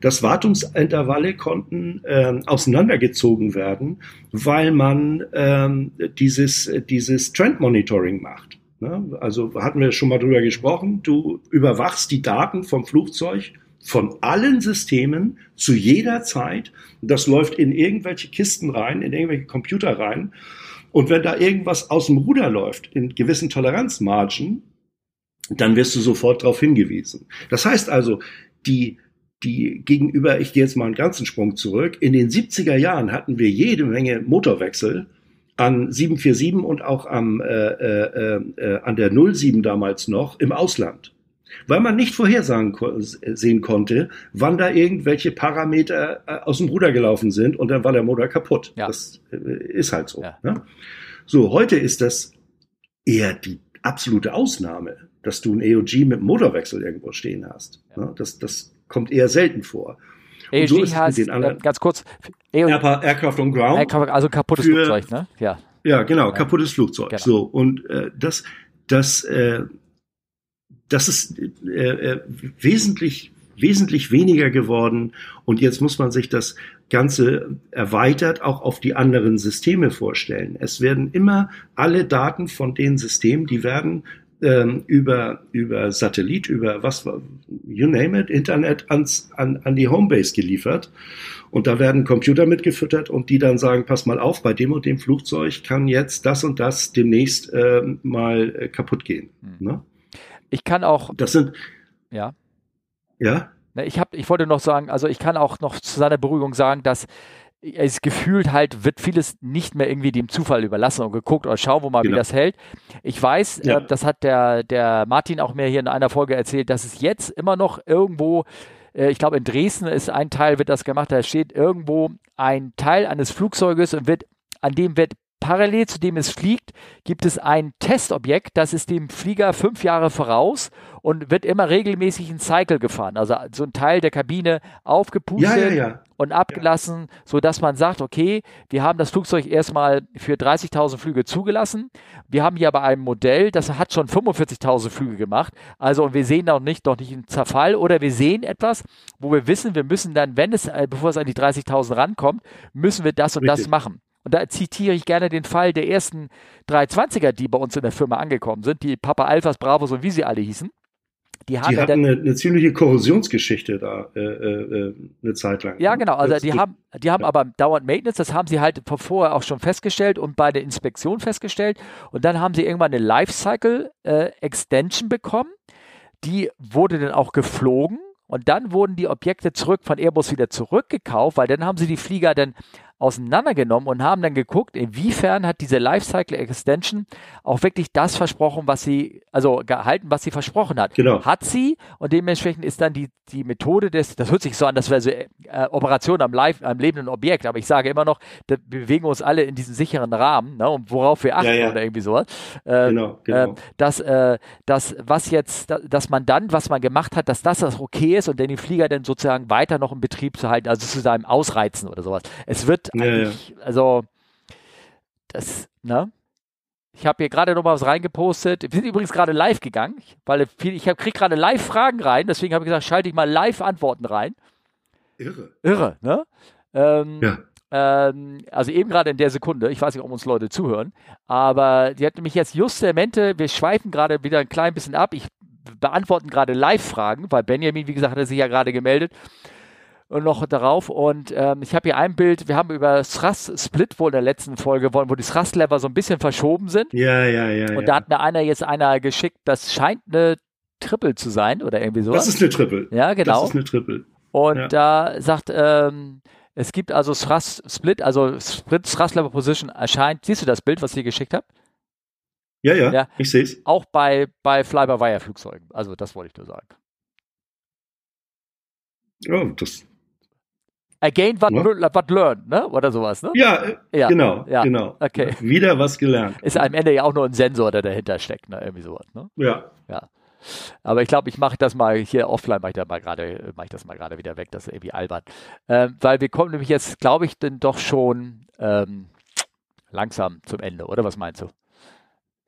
dass Wartungsintervalle konnten ähm, auseinandergezogen werden, weil man ähm, dieses, dieses Trend Monitoring macht. Ne? Also hatten wir schon mal drüber gesprochen, du überwachst die Daten vom Flugzeug von allen Systemen zu jeder Zeit. Das läuft in irgendwelche Kisten rein, in irgendwelche Computer rein. Und wenn da irgendwas aus dem Ruder läuft, in gewissen Toleranzmargen, dann wirst du sofort darauf hingewiesen. Das heißt also, die, die gegenüber, ich gehe jetzt mal einen ganzen Sprung zurück, in den 70er Jahren hatten wir jede Menge Motorwechsel an 747 und auch am, äh, äh, äh, an der 07 damals noch im Ausland. Weil man nicht vorhersagen sehen konnte, wann da irgendwelche Parameter äh, aus dem Ruder gelaufen sind und dann war der Motor kaputt. Ja. Das äh, ist halt so. Ja. Ne? So, heute ist das eher die absolute Ausnahme dass du ein EOG mit Motorwechsel irgendwo stehen hast. Ja. Ne? Das, das kommt eher selten vor. EOG so heißt, äh, ganz kurz, Aircraft on Ground. Aircraft, also kaputtes für, Flugzeug, ne? Ja. Ja, genau, kaputtes Flugzeug. Genau. So, und äh, das, das, äh, das ist äh, äh, wesentlich wesentlich weniger geworden und jetzt muss man sich das Ganze erweitert auch auf die anderen Systeme vorstellen. Es werden immer alle Daten von den Systemen, die werden ähm, über, über Satellit, über was, you name it, Internet ans, an, an die Homebase geliefert. Und da werden Computer mitgefüttert und die dann sagen, pass mal auf, bei dem und dem Flugzeug kann jetzt das und das demnächst äh, mal äh, kaputt gehen. Hm. Ne? Ich kann auch. Das sind. Ja. Ja. Ich, hab, ich wollte noch sagen, also ich kann auch noch zu seiner Beruhigung sagen, dass es gefühlt halt wird vieles nicht mehr irgendwie dem Zufall überlassen und geguckt oder schau, wo mal genau. wie das hält. Ich weiß, ja. äh, das hat der, der Martin auch mir hier in einer Folge erzählt, dass es jetzt immer noch irgendwo, äh, ich glaube in Dresden ist ein Teil, wird das gemacht, da steht irgendwo ein Teil eines Flugzeuges und wird, an dem wird parallel zu dem es fliegt, gibt es ein Testobjekt, das ist dem Flieger fünf Jahre voraus und wird immer regelmäßig in Cycle gefahren. Also so ein Teil der Kabine aufgepustet ja, ja, ja. Und abgelassen, so dass man sagt, okay, wir haben das Flugzeug erstmal für 30.000 Flüge zugelassen. Wir haben hier aber ein Modell, das hat schon 45.000 Flüge gemacht. Also und wir sehen noch nicht, noch nicht einen Zerfall oder wir sehen etwas, wo wir wissen, wir müssen dann, wenn es, äh, bevor es an die 30.000 rankommt, müssen wir das und Richtig. das machen. und da zitiere ich gerne den Fall der ersten 320er, die bei uns in der Firma angekommen sind, die Papa Alphas, Bravos und wie sie alle hießen. Die, haben die hatten eine, eine, ziemliche Korrosionsgeschichte da äh, äh, eine Zeit lang. Ja, genau. Also die haben, die haben ja. aber dauernd Maintenance, das haben sie halt vorher auch schon festgestellt und bei der Inspektion festgestellt. Und dann haben sie irgendwann eine Lifecycle äh, Extension bekommen. Die wurde dann auch geflogen und dann wurden die Objekte zurück von Airbus wieder zurückgekauft, weil dann haben sie die Flieger dann auseinandergenommen und haben dann geguckt, inwiefern hat diese Lifecycle Extension auch wirklich das versprochen, was sie, also gehalten, was sie versprochen hat. Genau. Hat sie und dementsprechend ist dann die, die Methode des, das hört sich so an, das wäre so äh, Operation am, live, am lebenden Objekt, aber ich sage immer noch, da bewegen uns alle in diesen sicheren Rahmen, ne, und worauf wir achten ja, ja. oder irgendwie sowas. Äh, genau, genau. Äh, dass, äh, dass was jetzt, dass man dann, was man gemacht hat, dass das, das okay ist und den Flieger dann sozusagen weiter noch im Betrieb zu halten, also zu seinem Ausreizen oder sowas. Es wird ja, eigentlich, ja. also das, ne? Ich habe hier gerade noch mal was reingepostet. Wir sind übrigens gerade live gegangen, weil viel, ich kriege gerade live Fragen rein, deswegen habe ich gesagt, schalte ich mal live Antworten rein. Irre. Irre, ne? Ähm, ja. Ähm, also eben gerade in der Sekunde, ich weiß nicht, ob uns Leute zuhören, aber die hat nämlich jetzt justamente, wir schweifen gerade wieder ein klein bisschen ab. Ich beantworten gerade Live-Fragen, weil Benjamin, wie gesagt, hat sich ja gerade gemeldet und noch darauf. Und ähm, ich habe hier ein Bild, wir haben über Thrust Split wohl in der letzten Folge, wo die Thrust Lever so ein bisschen verschoben sind. Ja, ja, ja. Und ja. da hat mir einer jetzt einer geschickt, das scheint eine Triple zu sein oder irgendwie so. Das ist eine Triple. Ja, genau. Das ist eine Triple. Und ja. da sagt, ähm, es gibt also Thrust Split, also Split Thrust Lever Position erscheint. Siehst du das Bild, was ich dir geschickt habe? Ja, ja, ja, ich sehe es. Auch bei, bei Fly-by-Wire-Flugzeugen. Also das wollte ich nur sagen. Oh, das Again what, ja. what learned, ne? Oder sowas, ne? Ja, ja. genau, ja. genau. Okay. Wieder was gelernt. Ist am Ende ja auch nur ein Sensor, der dahinter steckt, ne? Irgendwie sowas, ne? Ja. Ja. Aber ich glaube, ich mache das mal hier offline, mache ich, da mal das mal gerade wieder weg, das ist irgendwie albern. Ähm, weil wir kommen nämlich jetzt, glaube ich, denn doch schon ähm, langsam zum Ende, oder was meinst du?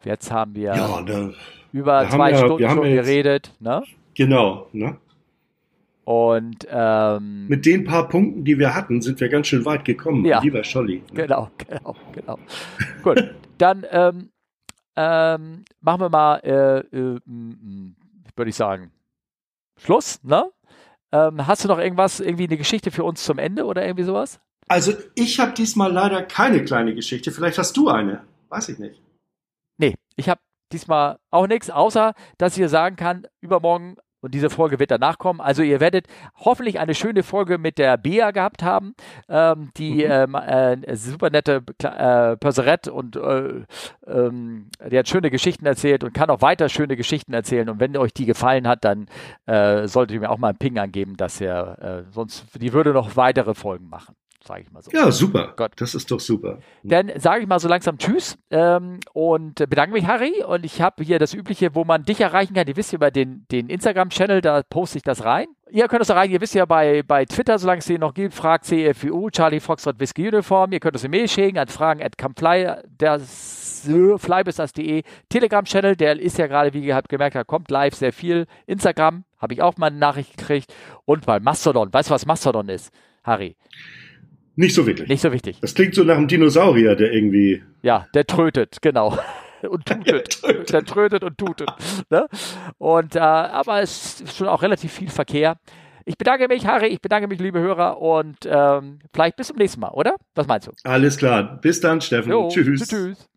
Jetzt haben wir ja, da, über zwei Stunden schon geredet, ne? Genau, ne? Und ähm, mit den paar Punkten, die wir hatten, sind wir ganz schön weit gekommen, ja, lieber Scholli. Genau, genau, genau. Gut, dann ähm, ähm, machen wir mal, äh, äh, würde ich sagen, Schluss, ne? Ähm, hast du noch irgendwas, irgendwie eine Geschichte für uns zum Ende oder irgendwie sowas? Also ich habe diesmal leider keine kleine Geschichte. Vielleicht hast du eine. Weiß ich nicht. Nee, ich habe diesmal auch nichts, außer dass ich dir sagen kann, übermorgen und diese Folge wird danach kommen. Also ihr werdet hoffentlich eine schöne Folge mit der Bea gehabt haben, ähm, die mhm. ähm, äh, super nette äh, Perserette und äh, ähm, die hat schöne Geschichten erzählt und kann auch weiter schöne Geschichten erzählen. Und wenn euch die gefallen hat, dann äh, solltet ihr mir auch mal einen Ping angeben, dass er äh, sonst die würde noch weitere Folgen machen sage ich mal so. Ja, super. Gott. Das ist doch super. Dann sage ich mal so langsam Tschüss ähm, und bedanke mich, Harry. Und ich habe hier das Übliche, wo man dich erreichen kann. Ihr wisst ja über den, den Instagram-Channel, da poste ich das rein. Ihr könnt es erreichen, ihr wisst ja bei, bei Twitter, solange es den noch gibt, fragt CFU, Charlie Foxtrot Whisky Uniform. Ihr könnt uns eine Mail schicken an fragen at flybisters.de. Telegram-Channel, der ist ja gerade, wie ihr habt gemerkt, da kommt live sehr viel. Instagram, habe ich auch mal eine Nachricht gekriegt. Und bei Mastodon. Weißt du, was Mastodon ist, Harry? Nicht so wirklich. Nicht so wichtig. Das klingt so nach einem Dinosaurier, der irgendwie. Ja, der trötet, genau. Und tutet. Der trötet, der trötet und tutet. Ne? Und, äh, aber es ist schon auch relativ viel Verkehr. Ich bedanke mich, Harry, ich bedanke mich, liebe Hörer, und ähm, vielleicht bis zum nächsten Mal, oder? Was meinst du? Alles klar. Bis dann, Steffen. Jo, tschüss. Tschüss.